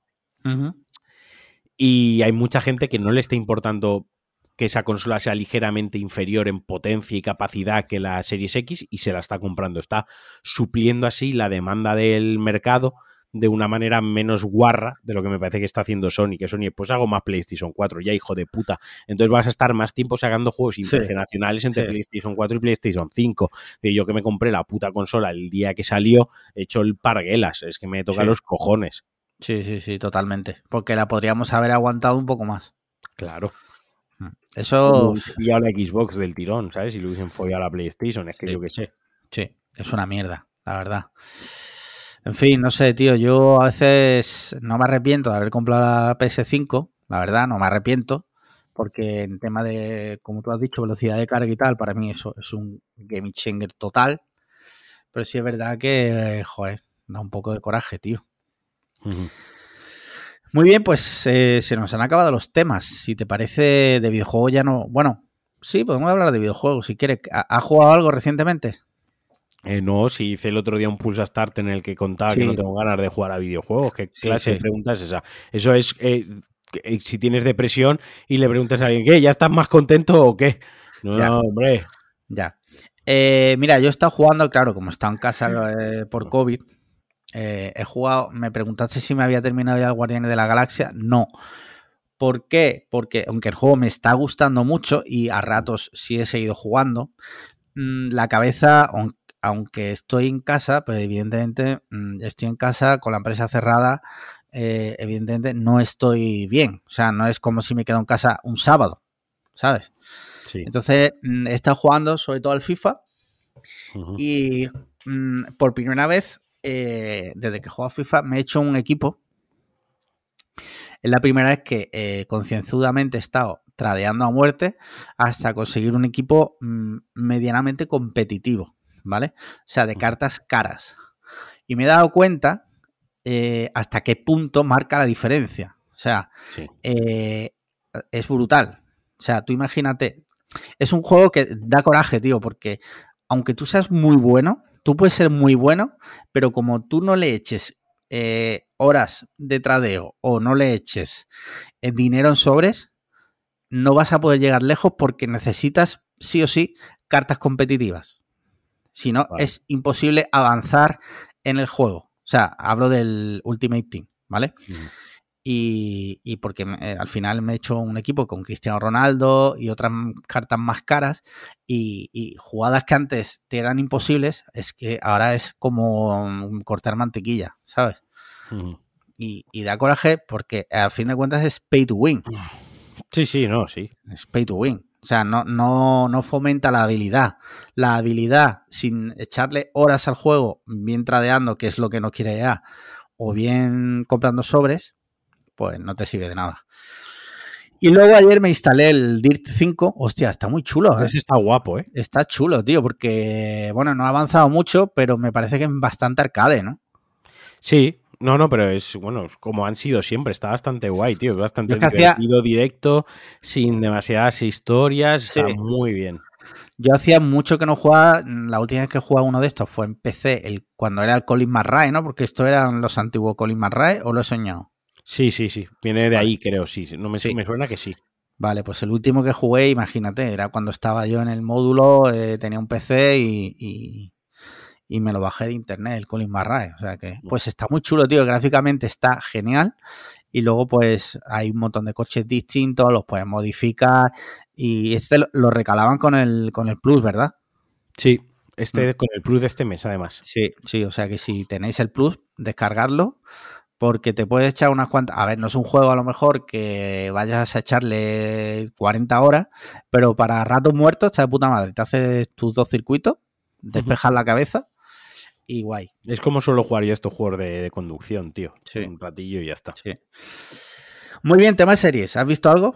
Y hay mucha gente que no le está importando que esa consola sea ligeramente inferior en potencia y capacidad que la Series X y se la está comprando. Está supliendo así la demanda del mercado de una manera menos guarra de lo que me parece que está haciendo Sony, que Sony, pues hago más PlayStation 4, ya hijo de puta. Entonces vas a estar más tiempo sacando juegos intergeneracionales entre PlayStation 4 y PlayStation 5. Y yo que me compré la puta consola el día que salió, he hecho el parguelas, es que me toca los cojones. Sí, sí, sí, totalmente. Porque la podríamos haber aguantado un poco más. Claro. Mm. Eso. Y a la Xbox del tirón, ¿sabes? Y lo hubiesen follado a la PlayStation, es que yo qué sé. Sí, es una mierda, la verdad. En fin, no sé, tío, yo a veces no me arrepiento de haber comprado la PS5, la verdad, no me arrepiento, porque en tema de, como tú has dicho, velocidad de carga y tal, para mí eso es un game changer total. Pero sí es verdad que, joder, da un poco de coraje, tío. Muy bien, pues eh, se nos han acabado los temas. Si te parece de videojuego ya no... Bueno, sí, podemos hablar de videojuegos si quieres. ¿Has jugado algo recientemente? Eh, no, si hice el otro día un Pulsa Start en el que contaba que no tengo ganas de jugar a videojuegos. ¿Qué clase de pregunta es esa? Eso es eh, eh, si tienes depresión y le preguntas a alguien, ¿qué? ¿Ya estás más contento o qué? No, hombre. Ya. mira, yo he estado jugando, claro, como he estado en casa por COVID, he jugado, me preguntaste si me había terminado ya el Guardianes de la Galaxia. No. ¿Por qué? Porque aunque el juego me está gustando mucho y a ratos sí he seguido jugando, mm, la cabeza, aunque estoy en casa, pues evidentemente mm, estoy en casa con la empresa cerrada, eh, evidentemente no estoy bien. O sea, no es como si me quedo en casa un sábado, ¿sabes? Sí. Entonces, mm, he estado jugando sobre todo al FIFA y mm, por primera vez, eh, desde que juego a FIFA, me he hecho un equipo. Es la primera vez que eh, concienzudamente he estado tradeando a muerte hasta conseguir un equipo medianamente competitivo. ¿Vale? O sea, de cartas caras. Y me he dado cuenta eh, hasta qué punto marca la diferencia. O sea, eh, es brutal. O sea, tú imagínate, es un juego que da coraje, tío, porque aunque tú seas muy bueno, tú puedes ser muy bueno, pero como tú no le eches eh, horas de tradeo o no le eches dinero en sobres, no vas a poder llegar lejos porque necesitas sí o sí cartas competitivas. Si no, es imposible avanzar en el juego. O sea, hablo del Ultimate Team, ¿vale? y, porque eh, al final me he hecho un equipo con Cristiano Ronaldo y otras cartas más caras y, jugadas que antes te eran imposibles, es que ahora es como cortar mantequilla, ¿sabes? y, y, da coraje porque al fin de cuentas es pay to win. Sí, sí, no, sí. Es pay to win. O sea, no, no, no fomenta la habilidad. La habilidad, sin echarle horas al juego, bien tradeando, que es lo que no quiere ya, o bien comprando sobres, pues no te sirve de nada. Y luego ayer me instalé el Dirt 5. Hostia, está muy chulo. ¿eh? Ese está guapo, ¿eh? Está chulo, tío, porque, bueno, no ha avanzado mucho, pero me parece que es bastante arcade, ¿no? Sí, no, no, pero es bueno, como han sido siempre, está bastante guay, tío, bastante divertido, directo, sin demasiadas historias, está muy bien. Yo hacía mucho que no jugaba, la última vez que jugaba uno de estos fue en PC, el, cuando era el Colin McRae, ¿no? Porque esto eran los antiguos Colin McRae, ¿o lo he soñado? Sí, sí, sí, viene de ahí, creo, sí, no me, me suena que sí. Vale, pues el último que jugué, imagínate, era cuando estaba yo en el módulo, eh, tenía un PC y, y me lo bajé de internet, el Colin Marrae. O sea que, pues está muy chulo, tío. Gráficamente está genial. Y luego, pues, hay un montón de coches distintos, los puedes modificar. Y este lo recalaban con el, con el Plus, ¿verdad? Sí, este mm. con el Plus de este mes, además. Sí, sí, o sea que si tenéis el Plus, descargarlo. Porque te puedes echar unas cuantas. A ver, no es un juego a lo mejor que vayas a echarle 40 horas, pero para ratos muertos está de puta madre. Te haces tus dos circuitos, despejas la cabeza y guay. Es como suelo jugar yo estos juegos de, conducción, tío. Un ratillo y ya está. Muy bien, tema de series. ¿Has visto algo?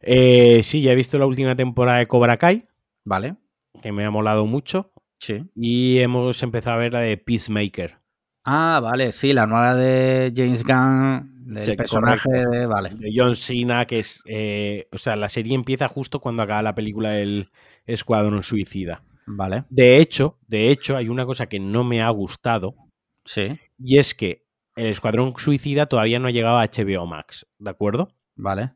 Eh, sí, ya he visto la última temporada de Cobra Kai. Vale. Que me ha molado mucho. Sí. Y hemos empezado a ver la de Peacemaker. Ah, vale, sí, la nueva de James Gunn, del Sí, personaje correcto. de. Vale. de John Cena, que es. eh, o sea, la serie empieza justo cuando acaba la película del Escuadrón Suicida. Vale. De hecho, de hecho, hay una cosa que no me ha gustado. Sí, Y es que el Escuadrón Suicida todavía no ha llegado a HBO Max, ¿de acuerdo? vale.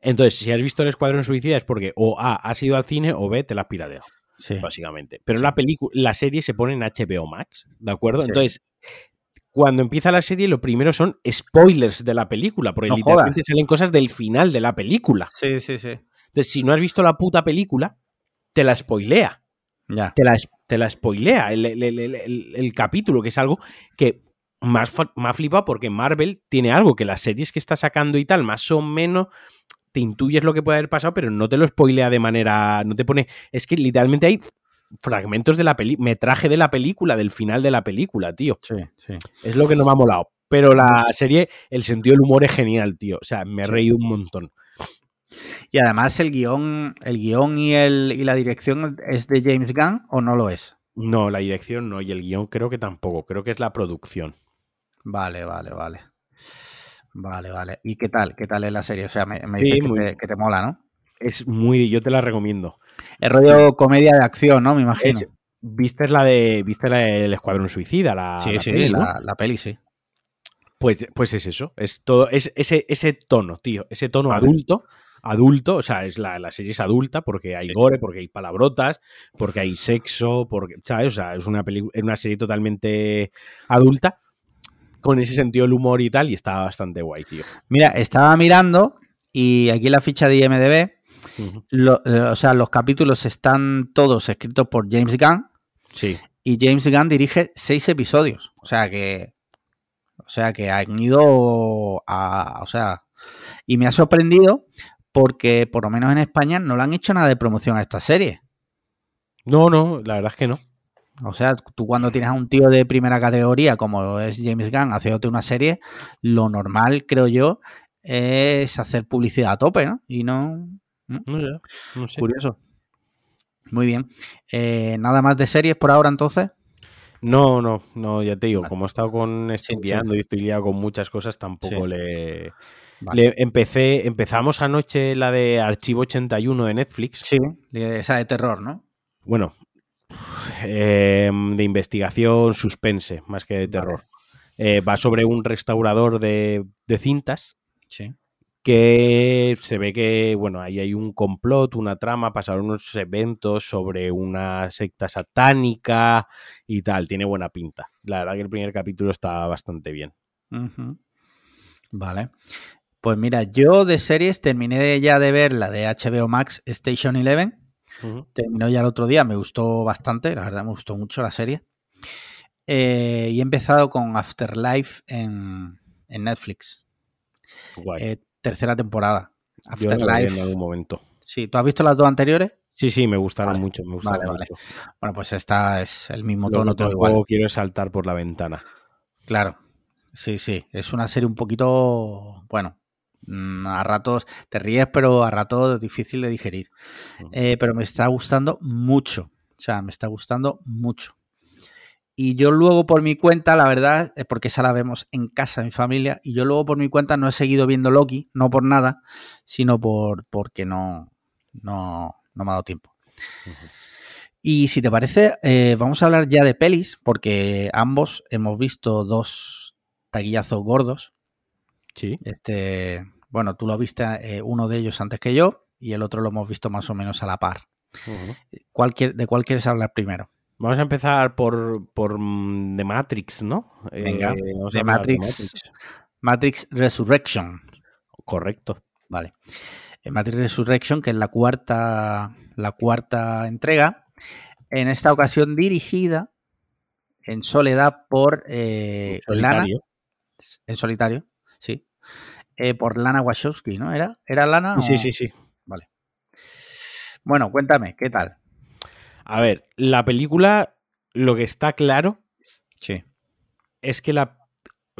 Entonces, si has visto el Escuadrón Suicida es porque o A, has ido al cine o B, te la has pirateado, Sí. básicamente. Pero Sí. la película, la serie se pone en HBO Max, ¿de acuerdo? Sí. Entonces, cuando empieza la serie, lo primero son spoilers de la película, porque No literalmente salen cosas del final de la película. Sí, sí, sí. Entonces, si no has visto la puta película, te la spoilea. Ya. te la, te la spoilea el, el- el- el- el capítulo, que es algo que más, más flipa porque Marvel tiene algo que las series que está sacando y tal, más o menos te intuyes lo que puede haber pasado, pero no te lo spoilea de manera. No te pone. Es que literalmente hay fragmentos de la película, metraje de la película, del final de la película, tío. Sí, sí. Es lo que no me ha molado. Pero la serie, el sentido del humor es genial, tío. O sea, me he reído un montón. Y además el guion, el guion y, el, y la dirección es de James Gunn o no lo es. No, la dirección no, y el guion creo que tampoco. Creo que es la producción. Vale, vale, vale. Vale, vale. ¿Y qué tal? ¿Qué tal es la serie? O sea, me, me Sí, que te, bien. que te mola, ¿no? Es muy. Yo te la recomiendo. Es rollo comedia de acción, ¿no? Me imagino. Es- ¿Viste la de. ¿Viste la del Escuadrón Suicida? La, sí, la sí, peli, ¿no? la, la peli, sí. Pues, pues es eso. Es todo. Es ese, ese tono, tío. Ese tono adulto. Adulto. O sea, es la, la serie es adulta porque hay Sí. gore, porque hay palabrotas, porque hay sexo, porque. ¿Sabes? O sea, es una peli, es una serie totalmente adulta. Con ese sentido del humor y tal. Y está bastante guay, tío. Mira, estaba mirando y aquí en la ficha de IMDB, lo- eh, o sea, los capítulos están todos escritos por James Gunn Sí. y James Gunn dirige seis episodios. O sea que. O sea que han ido a. O sea. Y me ha sorprendido porque, por lo menos en España, no le han hecho nada de promoción a esta serie. No, no, la verdad es que no. O sea, tú cuando tienes a un tío de primera categoría como es James Gunn haciéndote una serie, lo normal, creo yo, es hacer publicidad a tope, ¿no? Y no. No sé. No sé. Curioso. Muy bien. Eh, nada más de series por ahora, entonces. No, no, no, ya te digo, como he estado con sí. estudiando y estoy liado con muchas cosas, tampoco Sí. le, Vale. le empecé, empezamos anoche la de Archivo 81 de Netflix. Sí, esa de terror, ¿no? Bueno, eh, de investigación, suspense, más que de Vale. terror. Eh, va sobre un restaurador de, de cintas Sí. que se ve que, bueno, ahí hay un complot, una trama, pasaron unos eventos sobre una secta satánica y tal, tiene buena pinta. La verdad que el primer capítulo está bastante bien. Ujú. Vale. Pues mira, yo de series terminé ya de ver la de HBO Max Station Eleven. Terminó ya el otro día, me gustó bastante, la verdad me gustó mucho la serie. Eh, y he empezado con Afterlife en, en Netflix. Guay. Eh, tercera temporada. Yo la veré en Afterlife. algún momento. Sí, ¿tú has visto las dos anteriores? Sí, sí, me gustaron Vale, mucho, me gustaron vale, vale. mucho. Bueno, pues esta es el mismo Lo tono, todo igual. quiero saltar por la ventana. Claro, sí, sí, es una serie un poquito, bueno, a ratos te ríes, pero a ratos difícil de digerir. Eh, pero me está gustando mucho, o sea, me está gustando mucho. Y yo luego por mi cuenta, la verdad, es porque esa la vemos en casa, mi familia, y yo luego por mi cuenta no he seguido viendo Loki, no por nada, sino por porque no, no, no me ha dado tiempo. Y si te parece, eh, vamos a hablar ya de pelis, porque ambos hemos visto dos taquillazos gordos. Sí. Este, bueno, tú lo viste eh, uno de ellos antes que yo y el otro lo hemos visto más o menos a la par. Ujú. ¿Cuál quier- ¿De cuál quieres hablar primero? Vamos a empezar por, por mm, The Matrix, ¿no? Venga, Eh, vamos The de Matrix. Matrix Resurrection. Correcto. Vale. Eh, Matrix Resurrection, que es la cuarta, la cuarta entrega. En esta ocasión dirigida en soledad por eh, Lana. En solitario. Eh, por Lana Wachowski, ¿no? ¿Era, ¿Era Lana? Sí, o- sí, sí. Vale. Bueno, cuéntame, ¿qué tal? A ver, la película, lo que está claro Sí. es que la.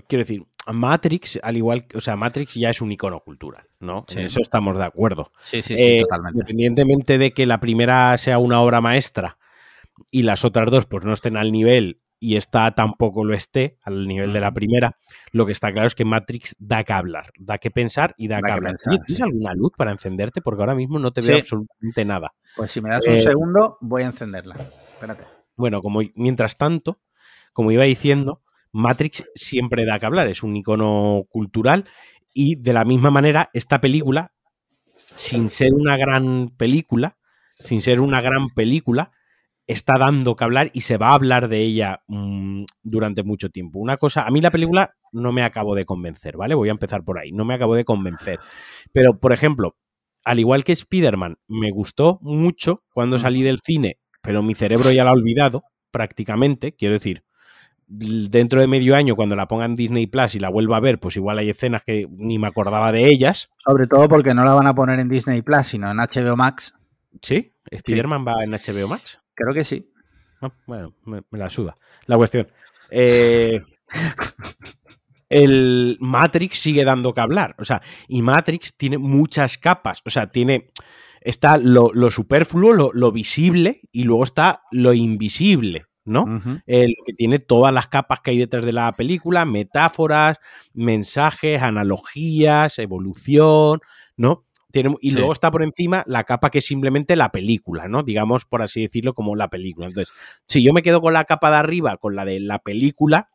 Quiero decir, Matrix, al igual que. O sea, Matrix ya es un icono cultural, ¿no? Sí. En eso estamos de acuerdo. Sí, sí, sí, Eh, totalmente. Independientemente de que la primera sea una obra maestra y las otras dos, pues no estén al nivel y esta tampoco lo esté al nivel de la primera, lo que está claro es que Matrix da que hablar, da que pensar y da, que, hablar. ¿Tienes alguna luz para encenderte? Porque ahora mismo no te veo absolutamente nada. Pues si me das un eh, segundo, voy a encenderla. Espérate. Bueno, como mientras tanto, como iba diciendo, Matrix siempre da que hablar, es un icono cultural y de la misma manera esta película, sin ser una gran película, sin ser una gran película, está dando que hablar y se va a hablar de ella mm, durante mucho tiempo. Una cosa, a mí la película no me acabo de convencer, ¿vale? Voy a empezar por ahí, no me acabo de convencer. Pero, por ejemplo, al igual que Spider-Man, me gustó mucho cuando salí del cine, pero mi cerebro ya la ha olvidado prácticamente, quiero decir, dentro de medio año, cuando la pongan Disney Plus y la vuelva a ver, pues igual hay escenas que ni me acordaba de ellas. Sobre todo porque no la van a poner en Disney Plus, sino en HBO Max. ¿Sí? ¿Spider-Man va en HBO Max? Creo que sí. Ah, bueno, me, la suda. La cuestión. Eh, el Matrix sigue dando que hablar. O sea, y Matrix tiene muchas capas. O sea, tiene. Está lo, superfluo, lo, visible, y luego está lo invisible. ¿no? El que tiene todas las capas que hay detrás de la película, metáforas, mensajes, analogías, evolución, ¿no? Y luego está por encima la capa que es simplemente la película, ¿no? Digamos, por así decirlo, como la película. Entonces, si yo me quedo con la capa de arriba, con la de la película,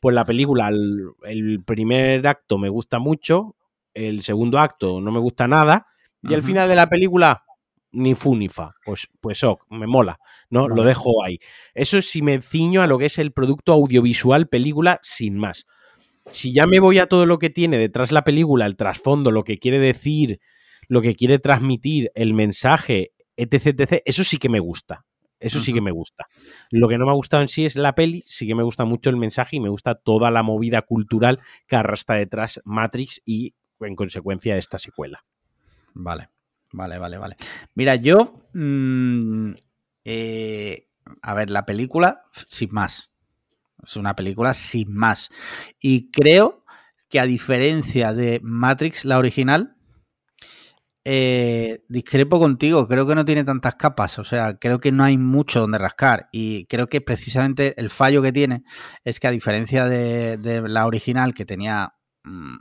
pues la película, el, primer acto me gusta mucho, el segundo acto no me gusta nada, y el final de la película, ni fu ni fa. Pues, pues oh, me mola, ¿no? Lo dejo ahí. Eso es si me ciño a lo que es el producto audiovisual, película, sin más. Si ya me voy a todo lo que tiene detrás la película, el trasfondo, lo que quiere decir, lo que quiere transmitir, el mensaje, etc, etc, eso sí que me gusta. Eso sí que me gusta. Lo que no me ha gustado en sí es la peli, sí que me gusta mucho el mensaje y me gusta toda la movida cultural que arrastra detrás Matrix y en consecuencia esta secuela. Vale, vale, vale, vale. Mira, yo... Mm, eh, a ver, la película, sin más. Es una película sin más. Y creo que a diferencia de Matrix, la original, eh, discrepo contigo, creo que no tiene tantas capas, o sea, creo que no hay mucho donde rascar y creo que precisamente el fallo que tiene es que a diferencia de, la original que tenía mm,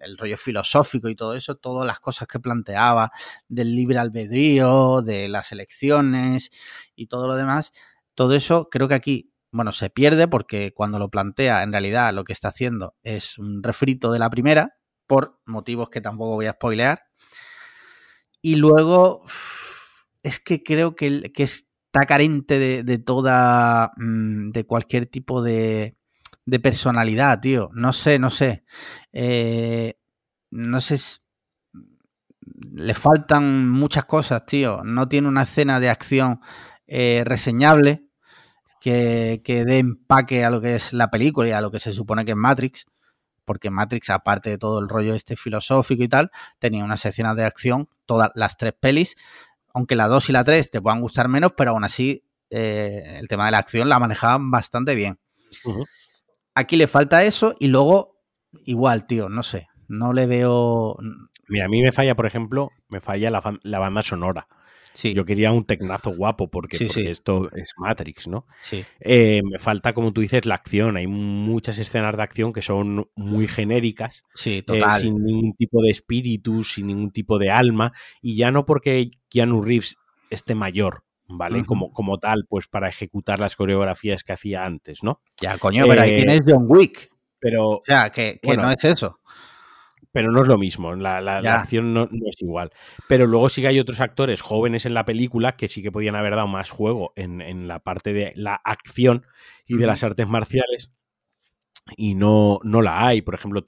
el rollo filosófico y todo eso, todas las cosas que planteaba del libre albedrío, de las elecciones y todo lo demás, todo eso creo que aquí, bueno, se pierde porque cuando lo plantea en realidad lo que está haciendo es un refrito de la primera por motivos que tampoco voy a spoilear y luego, es que creo que, está carente de, toda, mm, de cualquier tipo de, de, personalidad, tío. No sé, no sé. Eh, no sé, le faltan muchas cosas, tío. No tiene una escena de acción eh, reseñable que, que dé empaque a lo que es la película y a lo que se supone que es Matrix porque Matrix, aparte de todo el rollo este filosófico y tal, tenía unas escenas de acción, todas las tres pelis, aunque la 2 y la 3 te puedan gustar menos, pero aún así eh, el tema de la acción la manejaban bastante bien. Aquí le falta eso y luego, igual, tío, no sé, no le veo... Mira, a mí me falla, por ejemplo, me falla la banda sonora. Yo quería un tecnazo guapo porque, esto es Matrix, ¿no? Sí. Eh, me falta, como tú dices, la acción. Hay muchas escenas de acción que son muy genéricas. Sí, eh, total. sin ningún tipo de espíritu, sin ningún tipo de alma. Y ya no porque Keanu Reeves esté mayor, ¿vale? como, como tal, pues para ejecutar las coreografías que hacía antes, ¿no? Ya, coño, pero ahí eh, tienes John Wick. Pero. O sea, que, que no es eso pero no es lo mismo, la, la, acción no, es igual. Pero luego sí que hay otros actores jóvenes en la película que sí que podían haber dado más juego en, en la parte de la acción y de las artes marciales y no, no la hay. Por ejemplo,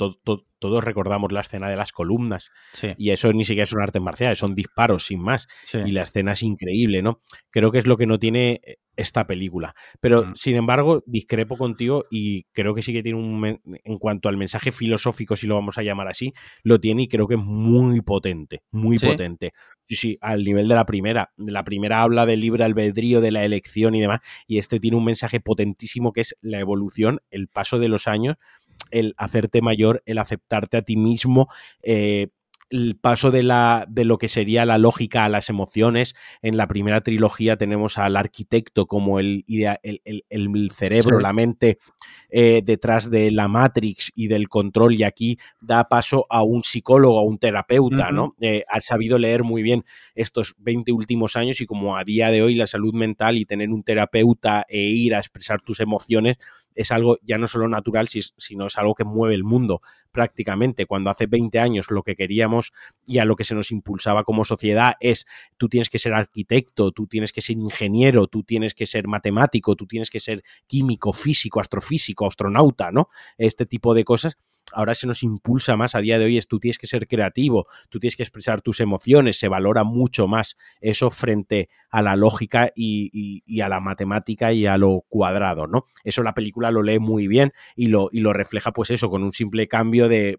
todos recordamos la escena de las columnas. Y eso ni siquiera son artes marciales, son disparos sin más. Y la escena es increíble, ¿no? Creo que es lo que no tiene eh, esta película. Pero, mm. sin embargo, discrepo contigo y creo que sí que tiene un... En cuanto al mensaje filosófico, si lo vamos a llamar así, lo tiene y creo que es muy potente, muy potente. Sí, sí, al nivel de la primera. La primera habla del libre albedrío, de la elección y demás, y este tiene un mensaje potentísimo que es la evolución, el paso de los años, el hacerte mayor, el aceptarte a ti mismo, eh, el paso de, la, de lo que sería la lógica a las emociones. En la primera trilogía tenemos al arquitecto como el, el, cerebro, la mente eh, detrás de la Matrix y del control, y aquí da paso a un psicólogo, a un terapeuta, ¿no? Eh, ha sabido leer muy bien estos 20 últimos años y como a día de hoy la salud mental y tener un terapeuta e ir a expresar tus emociones es algo ya no solo natural, sino es algo que mueve el mundo prácticamente. Cuando hace 20 años lo que queríamos y a lo que se nos impulsaba como sociedad es tú tienes que ser arquitecto, tú tienes que ser ingeniero, tú tienes que ser matemático, tú tienes que ser químico, físico, astrofísico, astronauta, ¿no? Este tipo de cosas ahora se nos impulsa más a día de hoy es tú tienes que ser creativo, tú tienes que expresar tus emociones, se valora mucho más eso frente a la lógica y, a la matemática y a lo cuadrado, ¿no? Eso la película lo lee muy bien y lo, y lo refleja pues eso, con un simple cambio de,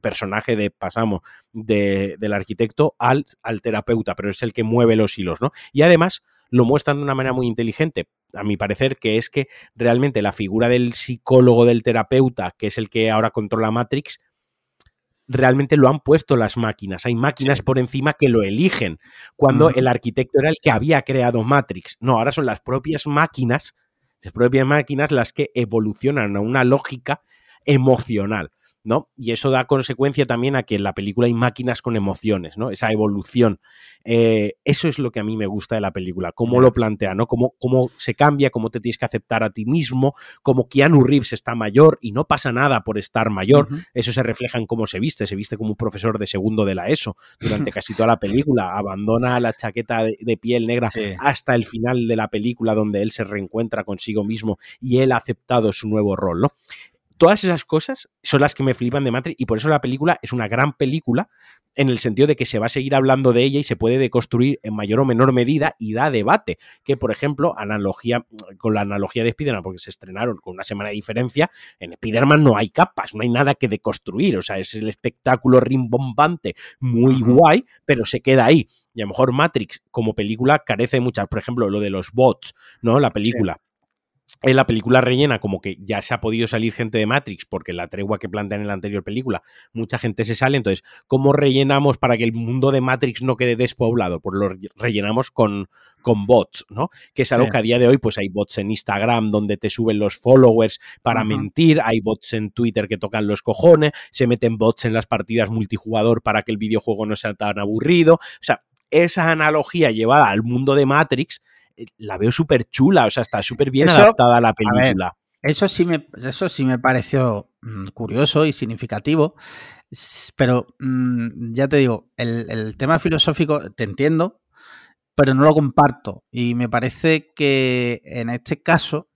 personaje, de pasamos del arquitecto al, al terapeuta, pero es el que mueve los hilos, ¿no? Y además lo muestran de una manera muy inteligente, a mi parecer, que es que realmente la figura del psicólogo, del terapeuta, que es el que ahora controla Matrix, realmente lo han puesto las máquinas. Hay máquinas por encima que lo eligen, cuando el arquitecto era el que había creado Matrix. No, ahora son las propias máquinas, las propias máquinas las que evolucionan a una lógica emocional. ¿No? Y eso da consecuencia también a que en la película hay máquinas con emociones, ¿no? Esa evolución. Eh, eso es lo que a mí me gusta de la película, cómo lo plantea, ¿no? Cómo, cómo se cambia, cómo te tienes que aceptar a ti mismo, cómo Keanu Reeves está mayor y no pasa nada por estar mayor. Eso se refleja en cómo se viste, se viste como un profesor de segundo de la ESO durante casi toda la película, abandona la chaqueta de, piel negra hasta el final de la película donde él se reencuentra consigo mismo y él ha aceptado su nuevo rol, ¿no? Todas esas cosas son las que me flipan de Matrix y por eso la película es una gran película en el sentido de que se va a seguir hablando de ella y se puede deconstruir en mayor o menor medida y da debate. Que, por ejemplo, analogía con la analogía de Spider-Man, porque se estrenaron con una semana de diferencia, en Spider-Man no hay capas, no hay nada que deconstruir. O sea, es el espectáculo rimbombante, muy guay, pero se queda ahí. Y a lo mejor Matrix, como película, carece de muchas. Por ejemplo, lo de los bots, ¿no? La película en la película rellena como que ya se ha podido salir gente de Matrix porque la tregua que plantean en la anterior película, mucha gente se sale, entonces, ¿cómo rellenamos para que el mundo de Matrix no quede despoblado? Pues lo rellenamos con, con bots, ¿no? Que es algo que a día de hoy, pues hay bots en Instagram donde te suben los followers para mentir, hay bots en Twitter que tocan los cojones, se meten bots en las partidas multijugador para que el videojuego no sea tan aburrido, o sea, esa analogía llevada al mundo de Matrix la veo súper chula, o sea, está súper bien adaptada a la película. eso sí me, eso sí me pareció mm, curioso y significativo, pero mm, ya te digo, el, tema filosófico te entiendo, pero no lo comparto. Y me parece que en este caso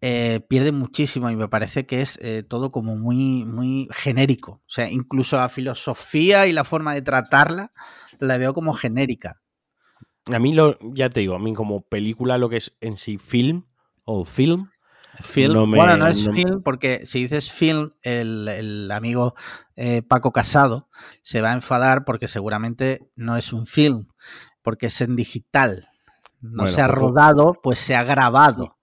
eh, pierde muchísimo y me parece que es eh, todo como muy, muy genérico. O sea, incluso la filosofía y la forma de tratarla la veo como genérica. A mí, lo, ya te digo, a mí como película, lo que es en sí film o film. Film. bueno, no es film porque si dices film, el, amigo eh, Paco Casado se va a enfadar porque seguramente no es un film, porque es en digital. No se ha rodado, pues se ha grabado.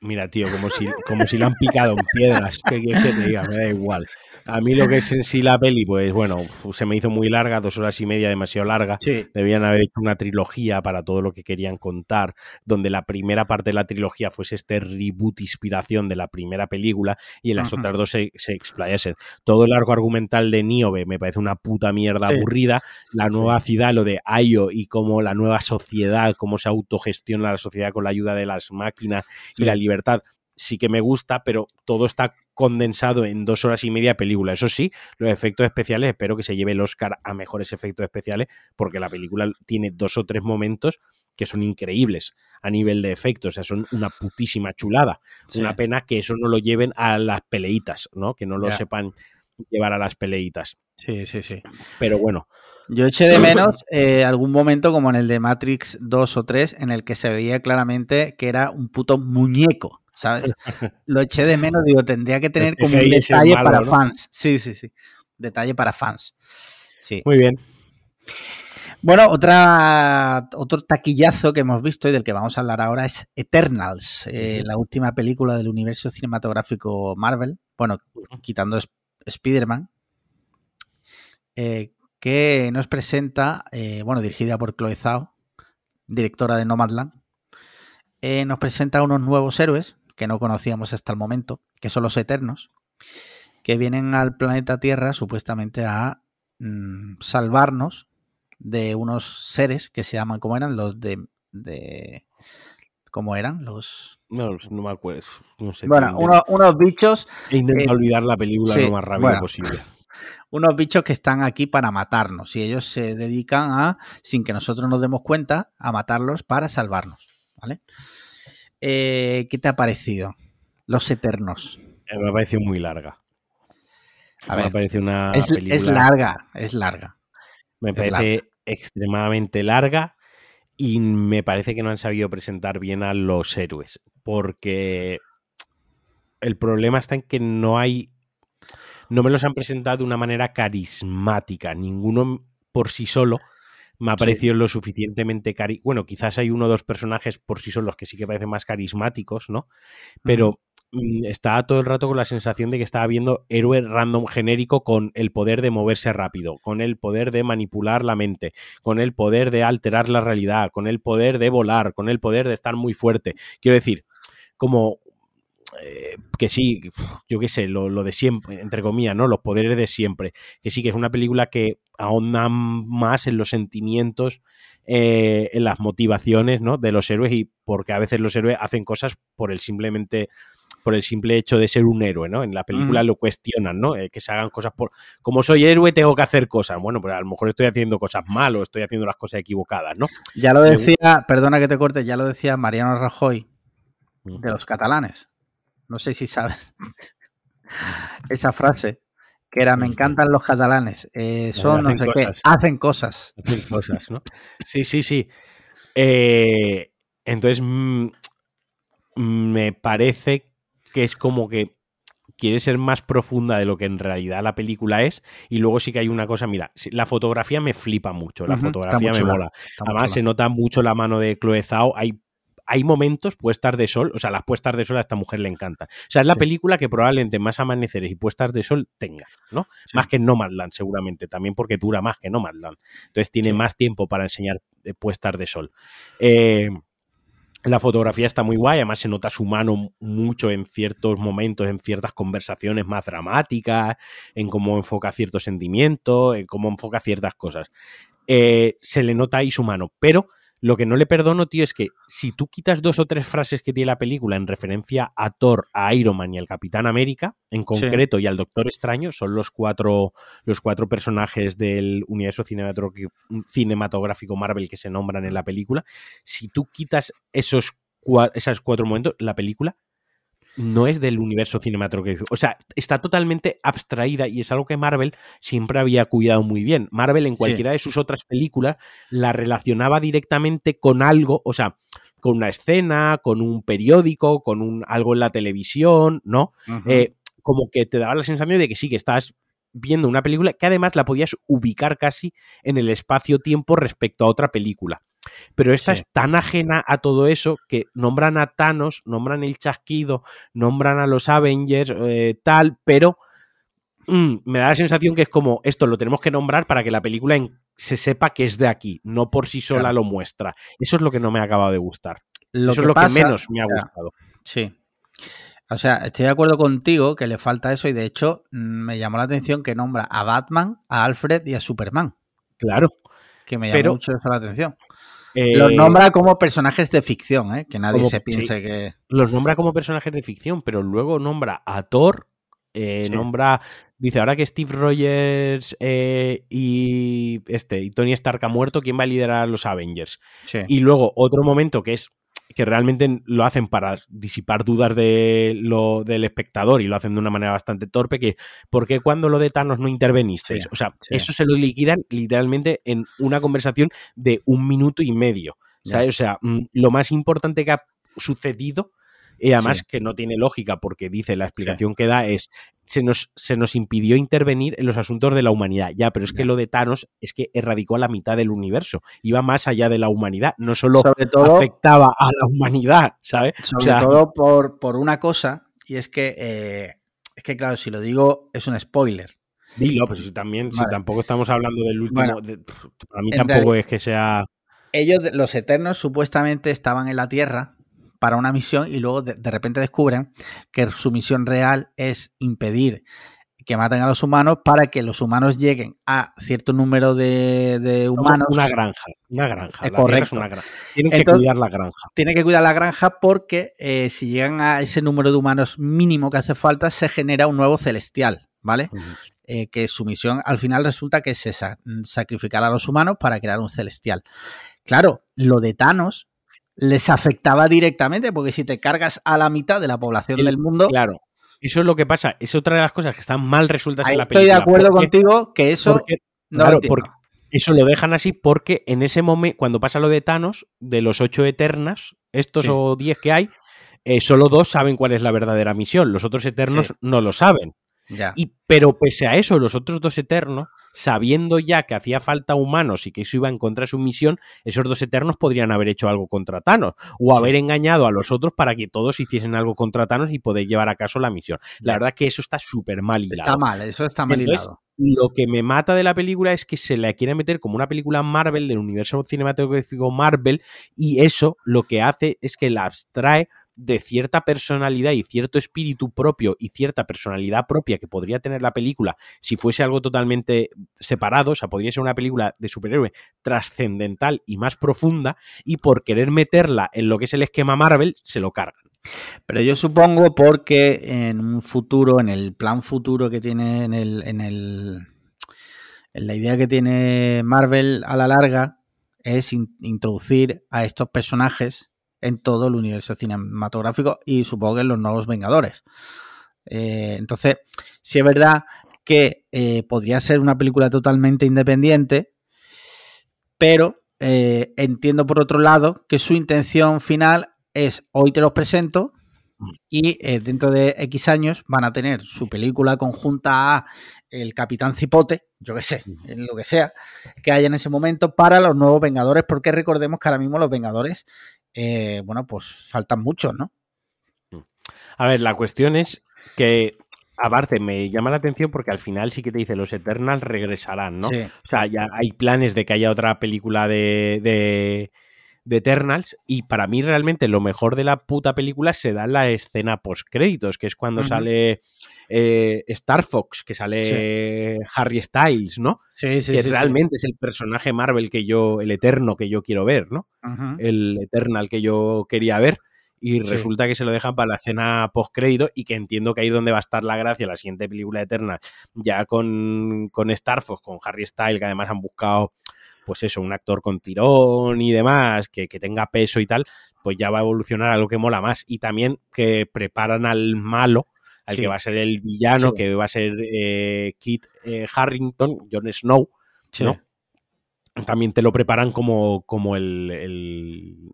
Mira, tío, como si, como si lo han picado en piedras. ¿Qué quieres que te diga? Me da igual. A mí lo que es en sí la peli, pues bueno, se me hizo muy larga, dos horas y media, demasiado larga. Debían haber hecho una trilogía para todo lo que querían contar, donde la primera parte de la trilogía fuese este reboot inspiración de la primera película y en las otras dos se, se, explayasen. Todo el arco argumental de Niobe me parece una puta mierda aburrida. La nueva ciudad, lo de Ayo y cómo la nueva sociedad, cómo se autogestiona la sociedad con la ayuda de las máquinas y la libertad, sí que me gusta, pero todo está condensado en dos horas y media de película. Eso sí, los efectos especiales, espero que se lleve el Oscar a mejores efectos especiales, porque la película tiene dos o tres momentos que son increíbles a nivel de efectos, o sea, son una putísima chulada. Una pena que eso no lo lleven a las peleitas, ¿no? Que no lo sepan llevar a las peleitas. Sí, sí, sí. Pero bueno. Yo eché de menos eh, algún momento como en el de Matrix 2 o 3 en el que se veía claramente que era un puto muñeco. ¿sabes? Lo eché de menos, digo, tendría que tener como un detalle para fans. Sí, sí, sí. Detalle para fans. Sí. Muy bien. Bueno, otra, otro taquillazo que hemos visto y del que vamos a hablar ahora es Eternals, eh, la última película del universo cinematográfico Marvel. Bueno, quitando Spider-Man. eh, que nos presenta, eh, bueno, dirigida por Chloe Zhao, directora de Nomadland, eh, nos presenta unos nuevos héroes que no conocíamos hasta el momento, que son los Eternos, que vienen al planeta Tierra supuestamente a mm, salvarnos de unos seres que se llaman, ¿cómo eran? Los de... de ¿Cómo eran? Los... No, no me acuerdo. No sé, Bueno, unos, unos bichos he intentado eh, olvidar la película sí, lo más rápido bueno. posible. Unos bichos que están aquí para matarnos y ellos se dedican a, sin que nosotros nos demos cuenta, a matarlos para salvarnos, ¿vale? Eh, ¿Qué te ha parecido? Los Eternos. Eh, Me ha parecido muy larga. A me ver, ha parecido una es, película. es larga, es larga. Me es parece extremadamente larga y me parece que no han sabido presentar bien a los héroes. Porque el problema está en que no hay. No me los han presentado de una manera carismática. Ninguno por sí solo me ha Sí. parecido lo suficientemente cari Bueno, quizás hay uno o dos personajes por sí solos que sí que parecen más carismáticos, ¿no? Pero mm, estaba todo el rato con la sensación de que estaba viendo héroe random genérico con el poder de moverse rápido, con el poder de manipular la mente, con el poder de alterar la realidad, con el poder de volar, con el poder de estar muy fuerte. Quiero decir, como eh, que sí, yo qué sé, lo, lo de siempre, entre comillas, ¿no? Los poderes de siempre. Que sí, que es una película que ahonda más en los sentimientos, eh, en las motivaciones, ¿no? De los héroes y porque a veces los héroes hacen cosas por el simplemente por el simple hecho de ser un héroe, ¿no? En la película lo cuestionan, ¿no? Eh, que se hagan cosas por... Como soy héroe, tengo que hacer cosas. Bueno, pues a lo mejor estoy haciendo cosas mal o estoy haciendo las cosas equivocadas, ¿no? Ya lo decía, perdona que te corte, ya lo decía Mariano Rajoy de los catalanes. No sé si sabes esa frase, que era, me encantan los catalanes, eh, son no hacen sé qué, hacen cosas. hacer cosas, ¿no? Sí, sí, sí. Eh, entonces, mm, me parece que es como que quiere ser más profunda de lo que en realidad la película es. Y luego sí que hay una cosa, mira, la fotografía me flipa mucho, la fotografía me chula, mola. Además, se nota mucho la mano de Chloe Zhao. Hay, hay momentos, puestas de sol, o sea, las puestas de sol a esta mujer le encanta. O sea, es la Sí. película que probablemente más amaneceres y puestas de sol tenga, ¿no? Sí. Más que Nomadland, seguramente, también porque dura más que Nomadland. Entonces tiene Sí. más tiempo para enseñar eh, puestas de sol. Eh, la fotografía está muy guay, además se nota su mano mucho en ciertos momentos, en ciertas conversaciones más dramáticas, en cómo enfoca ciertos sentimientos, en cómo enfoca ciertas cosas. Eh, se le nota ahí su mano, pero lo que no le perdono, tío, es que si tú quitas dos o tres frases que tiene la película en referencia a Thor, a Iron Man y al Capitán América, en concreto, y al Doctor Extraño, son los cuatro, los cuatro personajes del universo cinematográfico, cinematográfico Marvel que se nombran en la película. Si tú quitas esos, cua- esos cuatro momentos, la película no es del universo cinematográfico. O sea, está totalmente abstraída y es algo que Marvel siempre había cuidado muy bien. Marvel en Sí. cualquiera de sus otras películas la relacionaba directamente con algo, o sea, con una escena, con un periódico, con un algo en la televisión, ¿no? Eh, como que te daba la sensación de que sí, que estás viendo una película que además la podías ubicar casi en el espacio-tiempo respecto a otra película. Pero esta Sí. es tan ajena a todo eso que nombran a Thanos, nombran el chasquido, nombran a los Avengers, eh, tal, pero mm, me da la sensación que es como esto lo tenemos que nombrar para que la película en- se sepa que es de aquí, no por sí sola Claro. lo muestra. Eso es lo que no me ha acabado de gustar. Lo eso que es lo pasa- que menos me ha gustado. Sí. O sea, estoy de acuerdo contigo que le falta eso y de hecho mm, me llamó la atención que nombra a Batman, a Alfred y a Superman. Claro. Que me llamó Pero- mucho eso la atención. Eh, Los nombra como personajes de ficción, ¿eh? que nadie como- se piense que... los nombra como personajes de ficción, pero luego nombra a Thor, eh, Sí. nombra, dice, ahora que Steve Rogers eh, y este y Tony Stark ha muerto, ¿quién va a liderar a los Avengers? Sí. Y luego otro momento que es que realmente lo hacen para disipar dudas de lo, del espectador y lo hacen de una manera bastante torpe, que ¿por qué cuando lo de Thanos no intervenisteis? Sí, o sea, sí. eso se lo liquidan literalmente en una conversación de un minuto y medio. O sea, mm, lo más importante que ha sucedido, y además Sí. que no tiene lógica, porque dice la explicación que da es se nos, se nos impidió intervenir en los asuntos de la humanidad. Ya, pero es que lo de Thanos es que erradicó a la mitad del universo. Iba más allá de la humanidad. No solo sobre todo, afectaba a la humanidad, ¿sabes? sobre o sea, todo por, por una cosa, y es que, eh, es que claro, si lo digo es un spoiler. Dilo, pues si también, si tampoco estamos hablando del último. a mí tampoco es que sea. Ellos, los Eternos, supuestamente estaban en la Tierra para una misión y luego de, repente descubren que su misión real es impedir que maten a los humanos para que los humanos lleguen a cierto número de, humanos. Una granja, una granja. correcto. Una granja. Tienen que cuidar la granja. Tienen que cuidar la granja porque eh, si llegan a ese número de humanos mínimo que hace falta, se genera un nuevo celestial, ¿vale? Eh, que su misión al final resulta que es esa, sacrificar a los humanos para crear un celestial. Claro, lo de Thanos les afectaba directamente, porque si te cargas a la mitad de la población del mundo. Claro. Eso es lo que pasa. Es otra de las cosas que están mal resueltas en la película. Estoy de acuerdo contigo que eso. no lo porque eso lo dejan así porque en ese momento, cuando pasa lo de Thanos, de los ocho eternas, estos o diez que hay, eh, solo dos saben cuál es la verdadera misión. Los otros eternos no lo saben. Y, pero pese a eso, los otros dos eternos, sabiendo ya que hacía falta humanos y que eso iba en contra de su misión, esos dos eternos podrían haber hecho algo contra Thanos o haber engañado a los otros para que todos hiciesen algo contra Thanos y poder llevar a caso la misión. La verdad que eso está súper mal hilado. Está mal, eso está mal hilado. Lo que me mata de la película es que se la quiere meter como una película Marvel del universo cinematográfico Marvel y eso lo que hace es que la abstrae de cierta personalidad y cierto espíritu propio y cierta personalidad propia que podría tener la película si fuese algo totalmente separado, o sea, podría ser una película de superhéroe trascendental y más profunda, y por querer meterla en lo que es el esquema Marvel, se lo cargan. Pero yo supongo porque en un futuro, en el plan futuro que tiene en el, en el en la idea que tiene Marvel a la larga es introducir a estos personajes en todo el universo cinematográfico y supongo que en los nuevos Vengadores. Eh, entonces, si es verdad que eh, podría ser una película totalmente independiente, pero eh, entiendo por otro lado que su intención final es hoy te los presento y dentro de X años van a tener su película conjunta a el Capitán Cipote, yo que sé, en lo que sea, que haya en ese momento para los nuevos Vengadores, porque recordemos que ahora mismo los Vengadores eh, bueno, pues faltan muchos, ¿no? A ver, la cuestión es que, aparte, me llama la atención porque al final sí que te dice los Eternals regresarán, ¿no? O sea, ya hay planes de que haya otra película de, de, Eternals y para mí realmente lo mejor de la puta película se da en la escena post créditos, que es cuando sale eh, Star Fox, que sale Harry Styles, ¿no? Sí, sí, que realmente es el personaje Marvel que yo, el eterno que yo quiero ver, ¿no? El Eternal que yo quería ver. Y resulta que se lo dejan para la escena post-crédito y que entiendo que ahí es donde va a estar la gracia, la siguiente película eterna, ya con, con Star Fox, con Harry Styles, que además han buscado pues eso, un actor con tirón y demás, que, que, tenga peso y tal, pues ya va a evolucionar a lo que mola más. Y también que preparan al malo al que va a ser el villano, que va a ser eh, Kit eh, Harrington, Jon Snow, ¿no? También te lo preparan como, como el,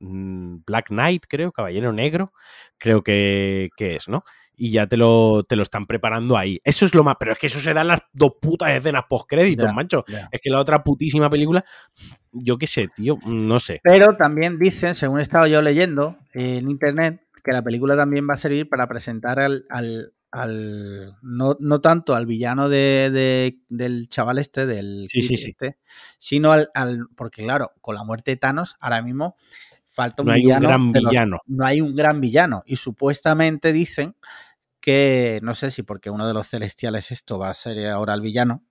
mm, Black Knight, creo, Caballero Negro, creo que, es, ¿no? y ya te lo, te lo están preparando ahí. Eso es lo más. Pero es que eso se da en las dos putas escenas post-créditos, mancho. Es que la otra putísima película, yo qué sé, tío, no sé. Pero también dicen, según he estado yo leyendo en internet, que la película también va a servir para presentar al, al, no, no, tanto al villano de, del chaval este, del sí, sí, sí. Este, sino al, porque claro, con la muerte de Thanos, ahora mismo falta un no villano. Hay un gran villano. no hay un gran villano. Y supuestamente dicen que, no sé si porque uno de los celestiales esto va a ser ahora el villano,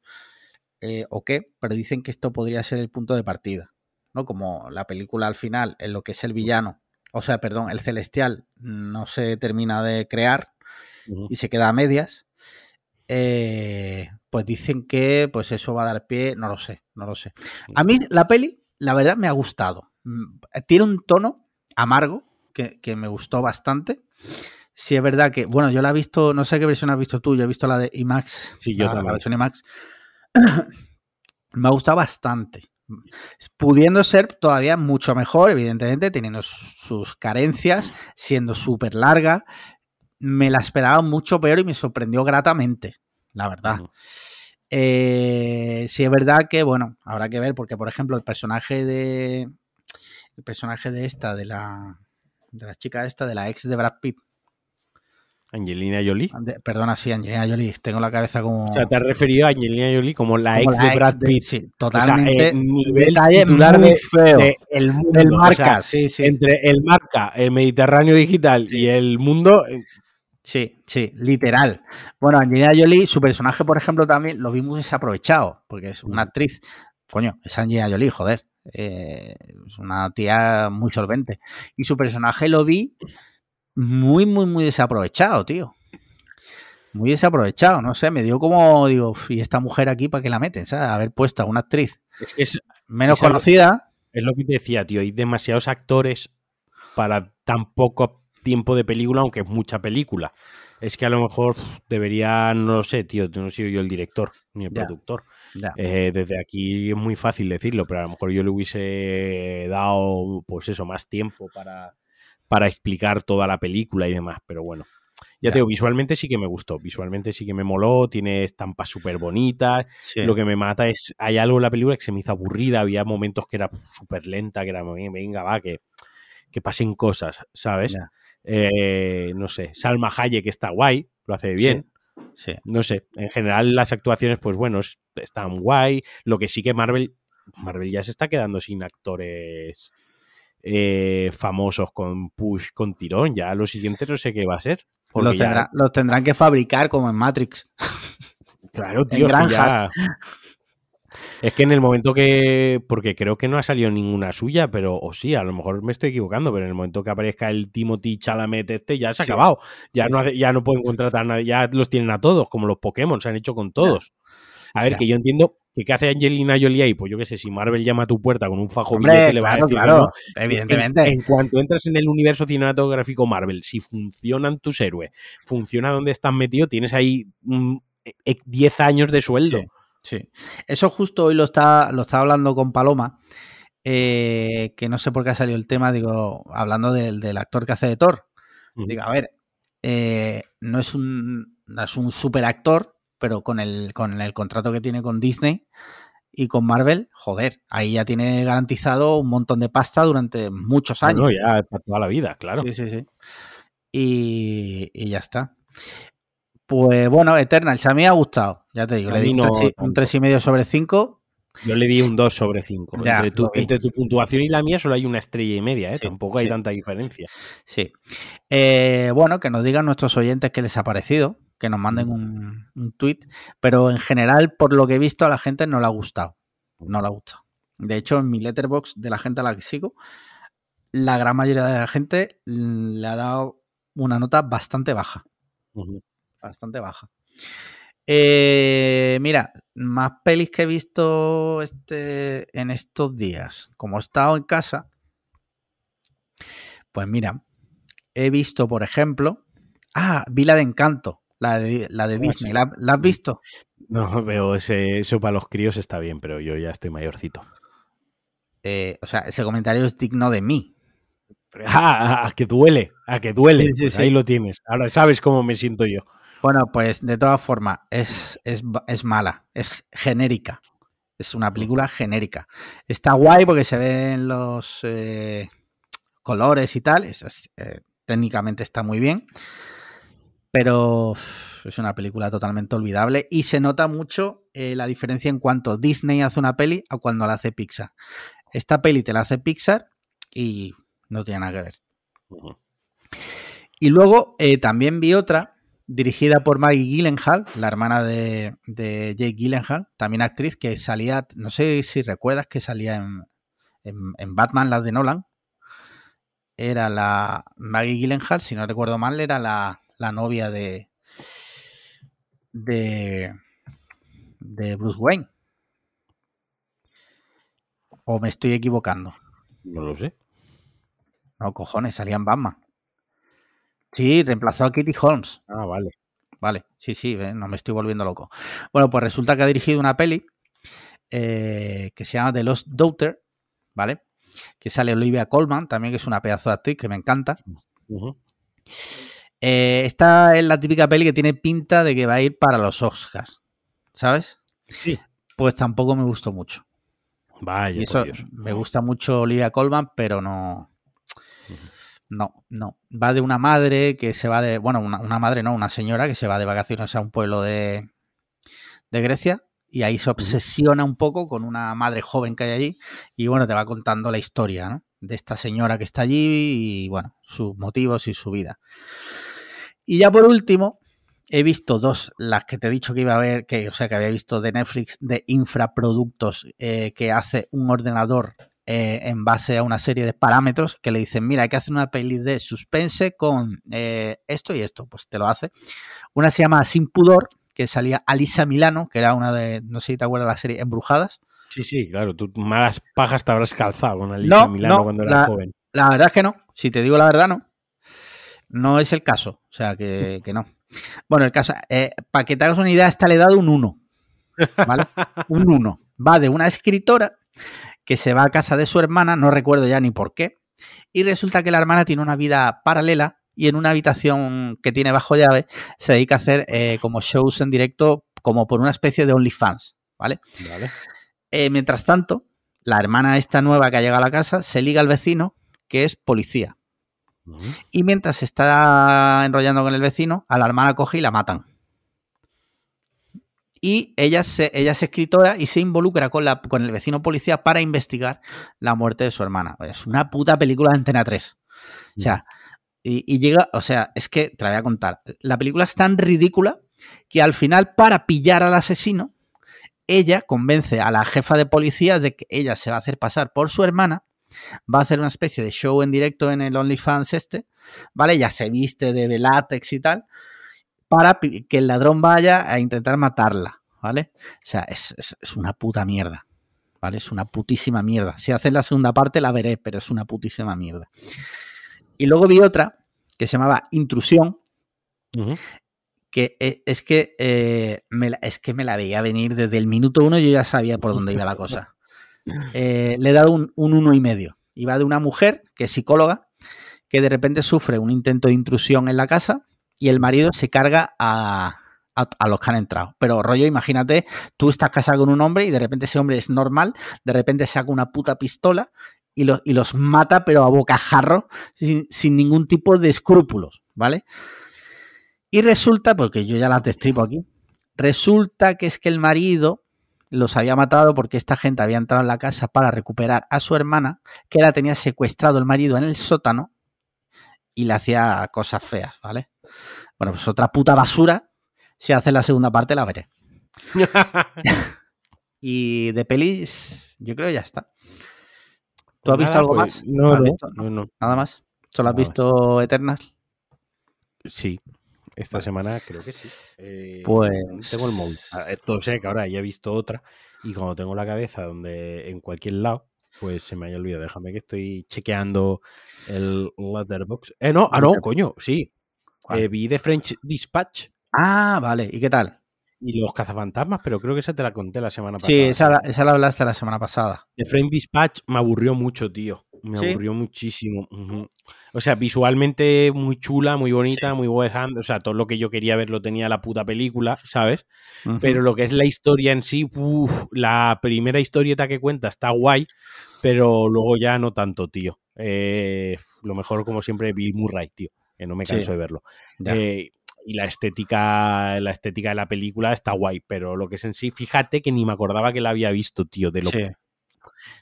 eh, o qué, pero dicen que esto podría ser el punto de partida. ¿no? Como la película al final, en lo que es el villano, o sea, perdón, el celestial no se termina de crear y se queda a medias, eh, pues dicen que pues eso va a dar pie, no lo sé, no lo sé. A mí la peli, la verdad, me ha gustado. Mm, tiene un tono amargo que, me gustó bastante. Sí, es verdad que, bueno, yo la he visto, no sé qué versión has visto tú, yo he visto la de IMAX. Sí, yo la, la versión IMAX. me ha gustado bastante pudiendo ser todavía mucho mejor, evidentemente, teniendo sus carencias, siendo súper larga. Me la esperaba mucho peor y me sorprendió gratamente, la verdad. Eh, sí es verdad que, bueno, habrá que ver, porque por ejemplo, el personaje de. El personaje de esta, de la. De la chica esta, de la ex de Brad Pitt. Angelina Jolie. perdona, sí, Angelina Jolie. Tengo la cabeza como. O sea, te has referido a Angelina Jolie como la ex de Brad Pitt. sí, totalmente. O sea, nivel titular de, feo. de el mundo. El marca, O sea, sí, sí. Entre el marca, el Mediterráneo digital y el mundo. eh, Sí, sí, literal. Bueno, Angelina Jolie, su personaje, por ejemplo, también lo vi muy desaprovechado, porque es una actriz, coño, es Angelina Jolie, joder. eh, es una tía muy solvente. Y su personaje lo vi muy, muy, muy desaprovechado, tío. Muy desaprovechado, no sé, me dio como, digo, "Uf, ¿y esta mujer aquí para qué la meten? ¿Sabes? Haber puesto a una actriz Es que es, menos Es conocida. es lo que te decía, tío. Hay demasiados actores para tan poco tiempo de película, aunque es mucha película. Es que a lo mejor debería, no lo sé, tío, no soy yo el director ni el Ya. productor. Ya. Eh, desde aquí es muy fácil decirlo, pero a lo mejor yo le hubiese dado, pues eso, más tiempo para, para explicar toda la película y demás. Pero bueno, ya, Ya. te digo, visualmente sí que me gustó, visualmente sí que me moló, tiene estampas súper bonitas. Sí. Lo que me mata es, hay algo en la película que se me hizo aburrida, había momentos que era súper lenta, que era, venga, va, que, que pasen cosas, ¿sabes? Eh, no sé, Salma Hayek que está guay, lo hace bien. Sí. No sé, en general las actuaciones, pues bueno, es- están guay. Lo que sí que Marvel, Marvel ya se está quedando sin actores eh, famosos con push, con tirón. Ya lo siguiente no sé qué va a ser. Los, ya- tendrá- los tendrán que fabricar como en Matrix. Claro, tío, es que granjas. ya- Es que en el momento que. Porque creo que no ha salido ninguna suya, pero. O sí, a lo mejor me estoy equivocando, pero en el momento que aparezca el Timothy Chalamet este, ya se ha Sí. acabado. Ya, Sí, no hace- ya no pueden contratar a nadie, ya los tienen a todos, como los Pokémon, se han hecho con todos. A ver, Ya. que yo entiendo qué hace Angelina Jolie ahí, pues yo qué sé, si Marvel llama a tu puerta con un fajo Hombre, billete, le va a decir, claro, "No, evidentemente. en, en cuanto entras en el universo cinematográfico Marvel, si funcionan tus héroes, funciona donde estás metido, tienes ahí mm, eh, 10 años de sueldo. Sí, sí. Eso justo hoy lo está, lo estaba hablando con Paloma, eh, que no sé por qué ha salido el tema, digo, hablando del, del actor que hace de Thor. Digo, a ver, eh, no es un, no es un super actor, pero con el, con el contrato que tiene con Disney y con Marvel, joder, ahí ya tiene garantizado un montón de pasta durante muchos años. Bueno, ya para toda la vida, claro. Sí, sí, sí. Y, y ya está. Pues bueno, Eternals, a mí me ha gustado. Ya te digo, A le di no 3 y- un tanto. tres y medio sobre 5. Yo le di un 2 sobre 5. Ya, entre, tu, entre tu puntuación y la mía solo hay una estrella y media, ¿eh? Sí, Tampoco hay sí. tanta diferencia. Sí. Eh, bueno, que nos digan nuestros oyentes qué les ha parecido, que nos manden un, un tweet, pero en general, por lo que he visto, a la gente no le ha gustado. No le ha gustado. De hecho, en mi letterbox de la gente a la que sigo, la gran mayoría de la gente mm, le ha dado una nota bastante baja. Bastante baja. Eh, mira, más pelis que he visto este, en estos días. Como he estado en casa, pues mira, he visto, por ejemplo, ah, vi la de Encanto, la de, la de Ah, Disney. ¿La, la has visto? No, veo ese, eso para los críos está bien, pero yo ya estoy mayorcito. Eh, o sea, ese comentario es digno de mí. Ah, a que duele, a que duele. Sí, sí, Pues sí. ahí lo tienes. Ahora sabes cómo me siento yo. Bueno, pues de todas formas, es, es, es mala, es genérica. Es una película genérica. Está guay porque se ven los eh, colores y tal. es- eh, técnicamente está muy bien. Pero es una película totalmente olvidable. Y se nota mucho eh, la diferencia en cuanto Disney hace una peli a cuando la hace Pixar. Esta peli te la hace Pixar y no tiene nada que ver. Y luego también vi otra dirigida por Maggie Gyllenhaal, la hermana de, de Jake Gyllenhaal, también actriz, que salía, no sé si recuerdas que salía en, en- en Batman, las de Nolan. Era la Maggie Gyllenhaal, si no recuerdo mal, era la, la novia de, de, de Bruce Wayne. ¿O me estoy equivocando? No lo sé. No, cojones, salía en Batman. Sí, reemplazó a Kitty Holmes. Ah, vale. Vale, sí, sí, no me estoy volviendo loco. Bueno, pues resulta que ha dirigido una peli eh, que se llama The Lost Daughter, ¿vale? Que sale Olivia Colman, también que es una pedazo de actriz que me encanta. Eh, esta es la típica peli que tiene pinta de que va a ir para los Oscars, ¿sabes? Sí. Pues tampoco me gustó mucho. Vaya, Y eso, por Dios. me gusta mucho Olivia Colman, pero no. No, no. Va de una madre que se va de. Bueno, una, una madre no, una señora que se va de vacaciones a un pueblo de, de Grecia y ahí se obsesiona un poco con una madre joven que hay allí y bueno, te va contando la historia ¿no? de esta señora que está allí y bueno, sus motivos y su vida. Y ya por último, he visto dos, las que te he dicho que iba a ver, que o sea, que había visto de Netflix de infraproductos eh, que hace un ordenador eh, en base a una serie de parámetros que le dicen, mira, hay que hacer una peli de suspense con eh, esto y esto, pues te lo hace. Una se llama Sin Pudor, que salía Alisa Milano, que era una de, no sé si te acuerdas de la serie Embrujadas. Sí, sí, claro, tú malas pajas te habrás calzado con Alisa Milano cuando eras joven. La verdad es que no, si te digo la verdad, no. No es el caso, o sea que, no. Bueno, el caso, eh, para que te hagas una idea, esta le he dado un 1. ¿Vale? un 1. Va de una escritora que se va a casa de su hermana, no recuerdo ya ni por qué, y resulta que la hermana tiene una vida paralela y en una habitación que tiene bajo llave se dedica a hacer eh, como shows en directo como por una especie de OnlyFans, ¿vale? vale. Eh, mientras tanto, la hermana esta nueva que ha llegado a la casa se liga al vecino que es policía. Y mientras se está enrollando con el vecino, a la hermana coge y la matan. Y ella, se, ella es escritora y se involucra con, la, con el vecino policía para investigar la muerte de su hermana. Es una puta película de Antena 3. O sea, y, llega, o sea, es que te la voy a contar. La película es tan ridícula que al final, para pillar al asesino, ella convence a la jefa de policía de que ella se va a hacer pasar por su hermana, va a hacer una especie de show en directo en el OnlyFans este, ¿vale? Ella se viste de látex y tal, para que el ladrón vaya a intentar matarla, ¿vale? O sea, es, es una puta mierda, ¿vale? Es una putísima mierda. Si hacen la segunda parte la veré, pero es una putísima mierda. Y luego vi otra que se llamaba Intrusión, que e, es que, eh, me la, es que me la veía venir desde el minuto uno, yo ya sabía por dónde iba la cosa. Eh, le he dado un, uno y medio. Iba de una mujer que es psicóloga, que de repente sufre un intento de intrusión en la casa y el marido se carga a, a, los que han entrado. Pero rollo, imagínate, tú estás casado con un hombre y de repente ese hombre es normal, de repente saca una puta pistola y, los mata, pero a bocajarro, sin, sin ningún tipo de escrúpulos, ¿vale? Y resulta, porque yo ya las destripo aquí, resulta que es que el marido los había matado porque esta gente había entrado en la casa para recuperar a su hermana, que la tenía secuestrado el marido en el sótano y le hacía cosas feas, ¿vale? Bueno, pues otra puta basura. Si hace la segunda parte, la veré. y de pelis, yo creo ya está. ¿Tú has visto algo pues, más? No, no, no, Nada más. ¿Solo has visto Eternal? Sí. Esta semana creo que sí. Eh, pues. Tengo el móvil. Esto sé que ahora ya he visto otra. Y como tengo la cabeza donde en cualquier lado, pues se me haya olvidado. Déjame que estoy chequeando el letterbox. Eh, no, ah, no, coño, sí. Eh, vi The French Dispatch. Ah, vale. ¿Y qué tal? y los cazafantasmas, pero creo que esa te la conté la semana pasada. Sí, esa, esa la hablaste la semana pasada. The Friend Dispatch me aburrió mucho, tío. Me aburrió muchísimo. O sea, visualmente muy chula, muy bonita, muy West O sea, todo lo que yo quería ver lo tenía la puta película, ¿sabes? Pero lo que es la historia en sí, la primera historieta que cuenta está guay, pero luego ya no tanto, tío. Eh, lo mejor, como siempre, Bill Murray, tío. Que no me canso de verlo. Eh, y la estética, la estética de la película está guay, pero lo que es en sí, fíjate que ni me acordaba que la había visto, tío, de lo que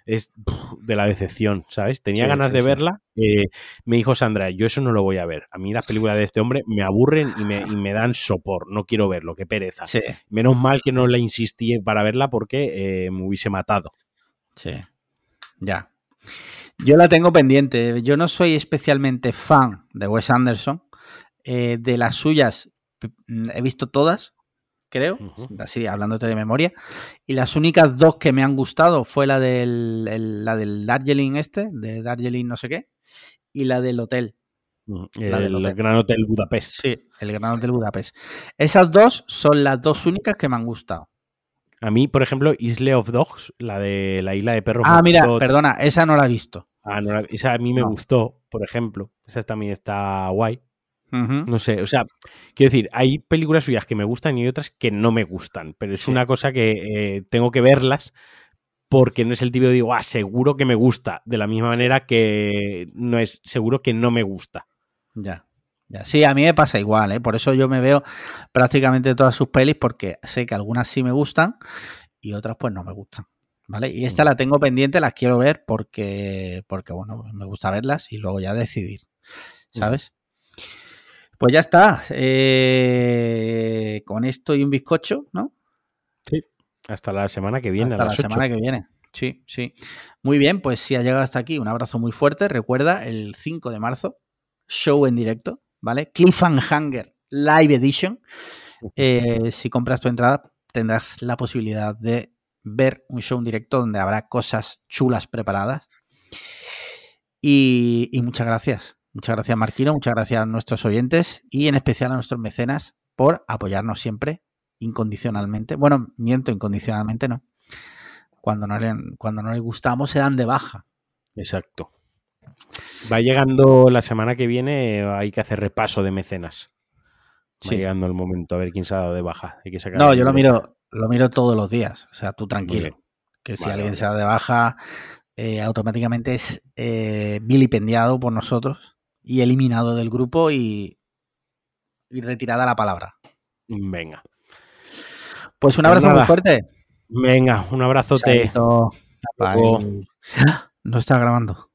es de la decepción, ¿sabes? Tenía ganas de verla. Eh, me dijo Sandra, yo eso no lo voy a ver. A mí las películas de este hombre me aburren y me, dan sopor. No quiero verlo, qué pereza. Menos mal que no le insistí para verla porque eh, me hubiese matado. Sí, ya. Yo la tengo pendiente. Yo no soy especialmente fan de Wes Anderson, eh, de las suyas mm, he visto todas, creo, así hablándote de memoria. Y las únicas dos que me han gustado fue la del, la del Darjeeling este, de Darjeeling no sé qué, y la del hotel. el, Gran Hotel Budapest. Sí, el Gran Hotel Budapest. Esas dos son las dos únicas que me han gustado. A mí, por ejemplo, Isle of Dogs, la de la isla de perros. Ah, mira, perdona, esa no la he visto. Ah, no esa a mí me gustó, por ejemplo. Esa también está guay. No sé, o sea, quiero decir, hay películas suyas que me gustan y otras que no me gustan, pero es una cosa que eh, tengo que verlas porque no es el típico digo, ah, seguro que me gusta, de la misma manera que no es seguro que no me gusta. Ya. Sí, a mí me pasa igual, ¿eh? por eso yo me veo prácticamente todas sus pelis porque sé que algunas sí me gustan y otras pues no me gustan. ¿Vale? Y esta la tengo pendiente, las quiero ver porque, porque bueno, me gusta verlas y luego ya decidir, ¿sabes? Pues ya está. Eh, con esto y un bizcocho, ¿no? Sí. Hasta la semana que viene. Hasta la semana que viene. Sí, sí. Muy bien, pues si ha llegado hasta aquí, un abrazo muy fuerte. Recuerda, el 5 de marzo, show en directo, ¿vale? Cliffhanger Live Edition. Eh, si compras tu entrada, tendrás la posibilidad de ver un show en directo donde habrá cosas chulas preparadas. Y, muchas gracias. Muchas gracias, Marquino. Muchas gracias a nuestros oyentes y en especial a nuestros mecenas por apoyarnos siempre incondicionalmente. Bueno, miento incondicionalmente, no. Cuando no, le, cuando no les gustamos se dan de baja. Exacto. Va llegando la semana que viene, hay que hacer repaso de mecenas. Va llegando el momento, a ver quién se ha dado de baja. Hay que sacar no, yo lo miro, lo miro todos los días. O sea, tú tranquilo. Que si alguien se da de baja, eh, automáticamente es eh, vilipendiado por nosotros y eliminado del grupo y, y retirada la palabra. Venga. Pues un pues abrazo muy fuerte. Venga, un abrazote. No está grabando.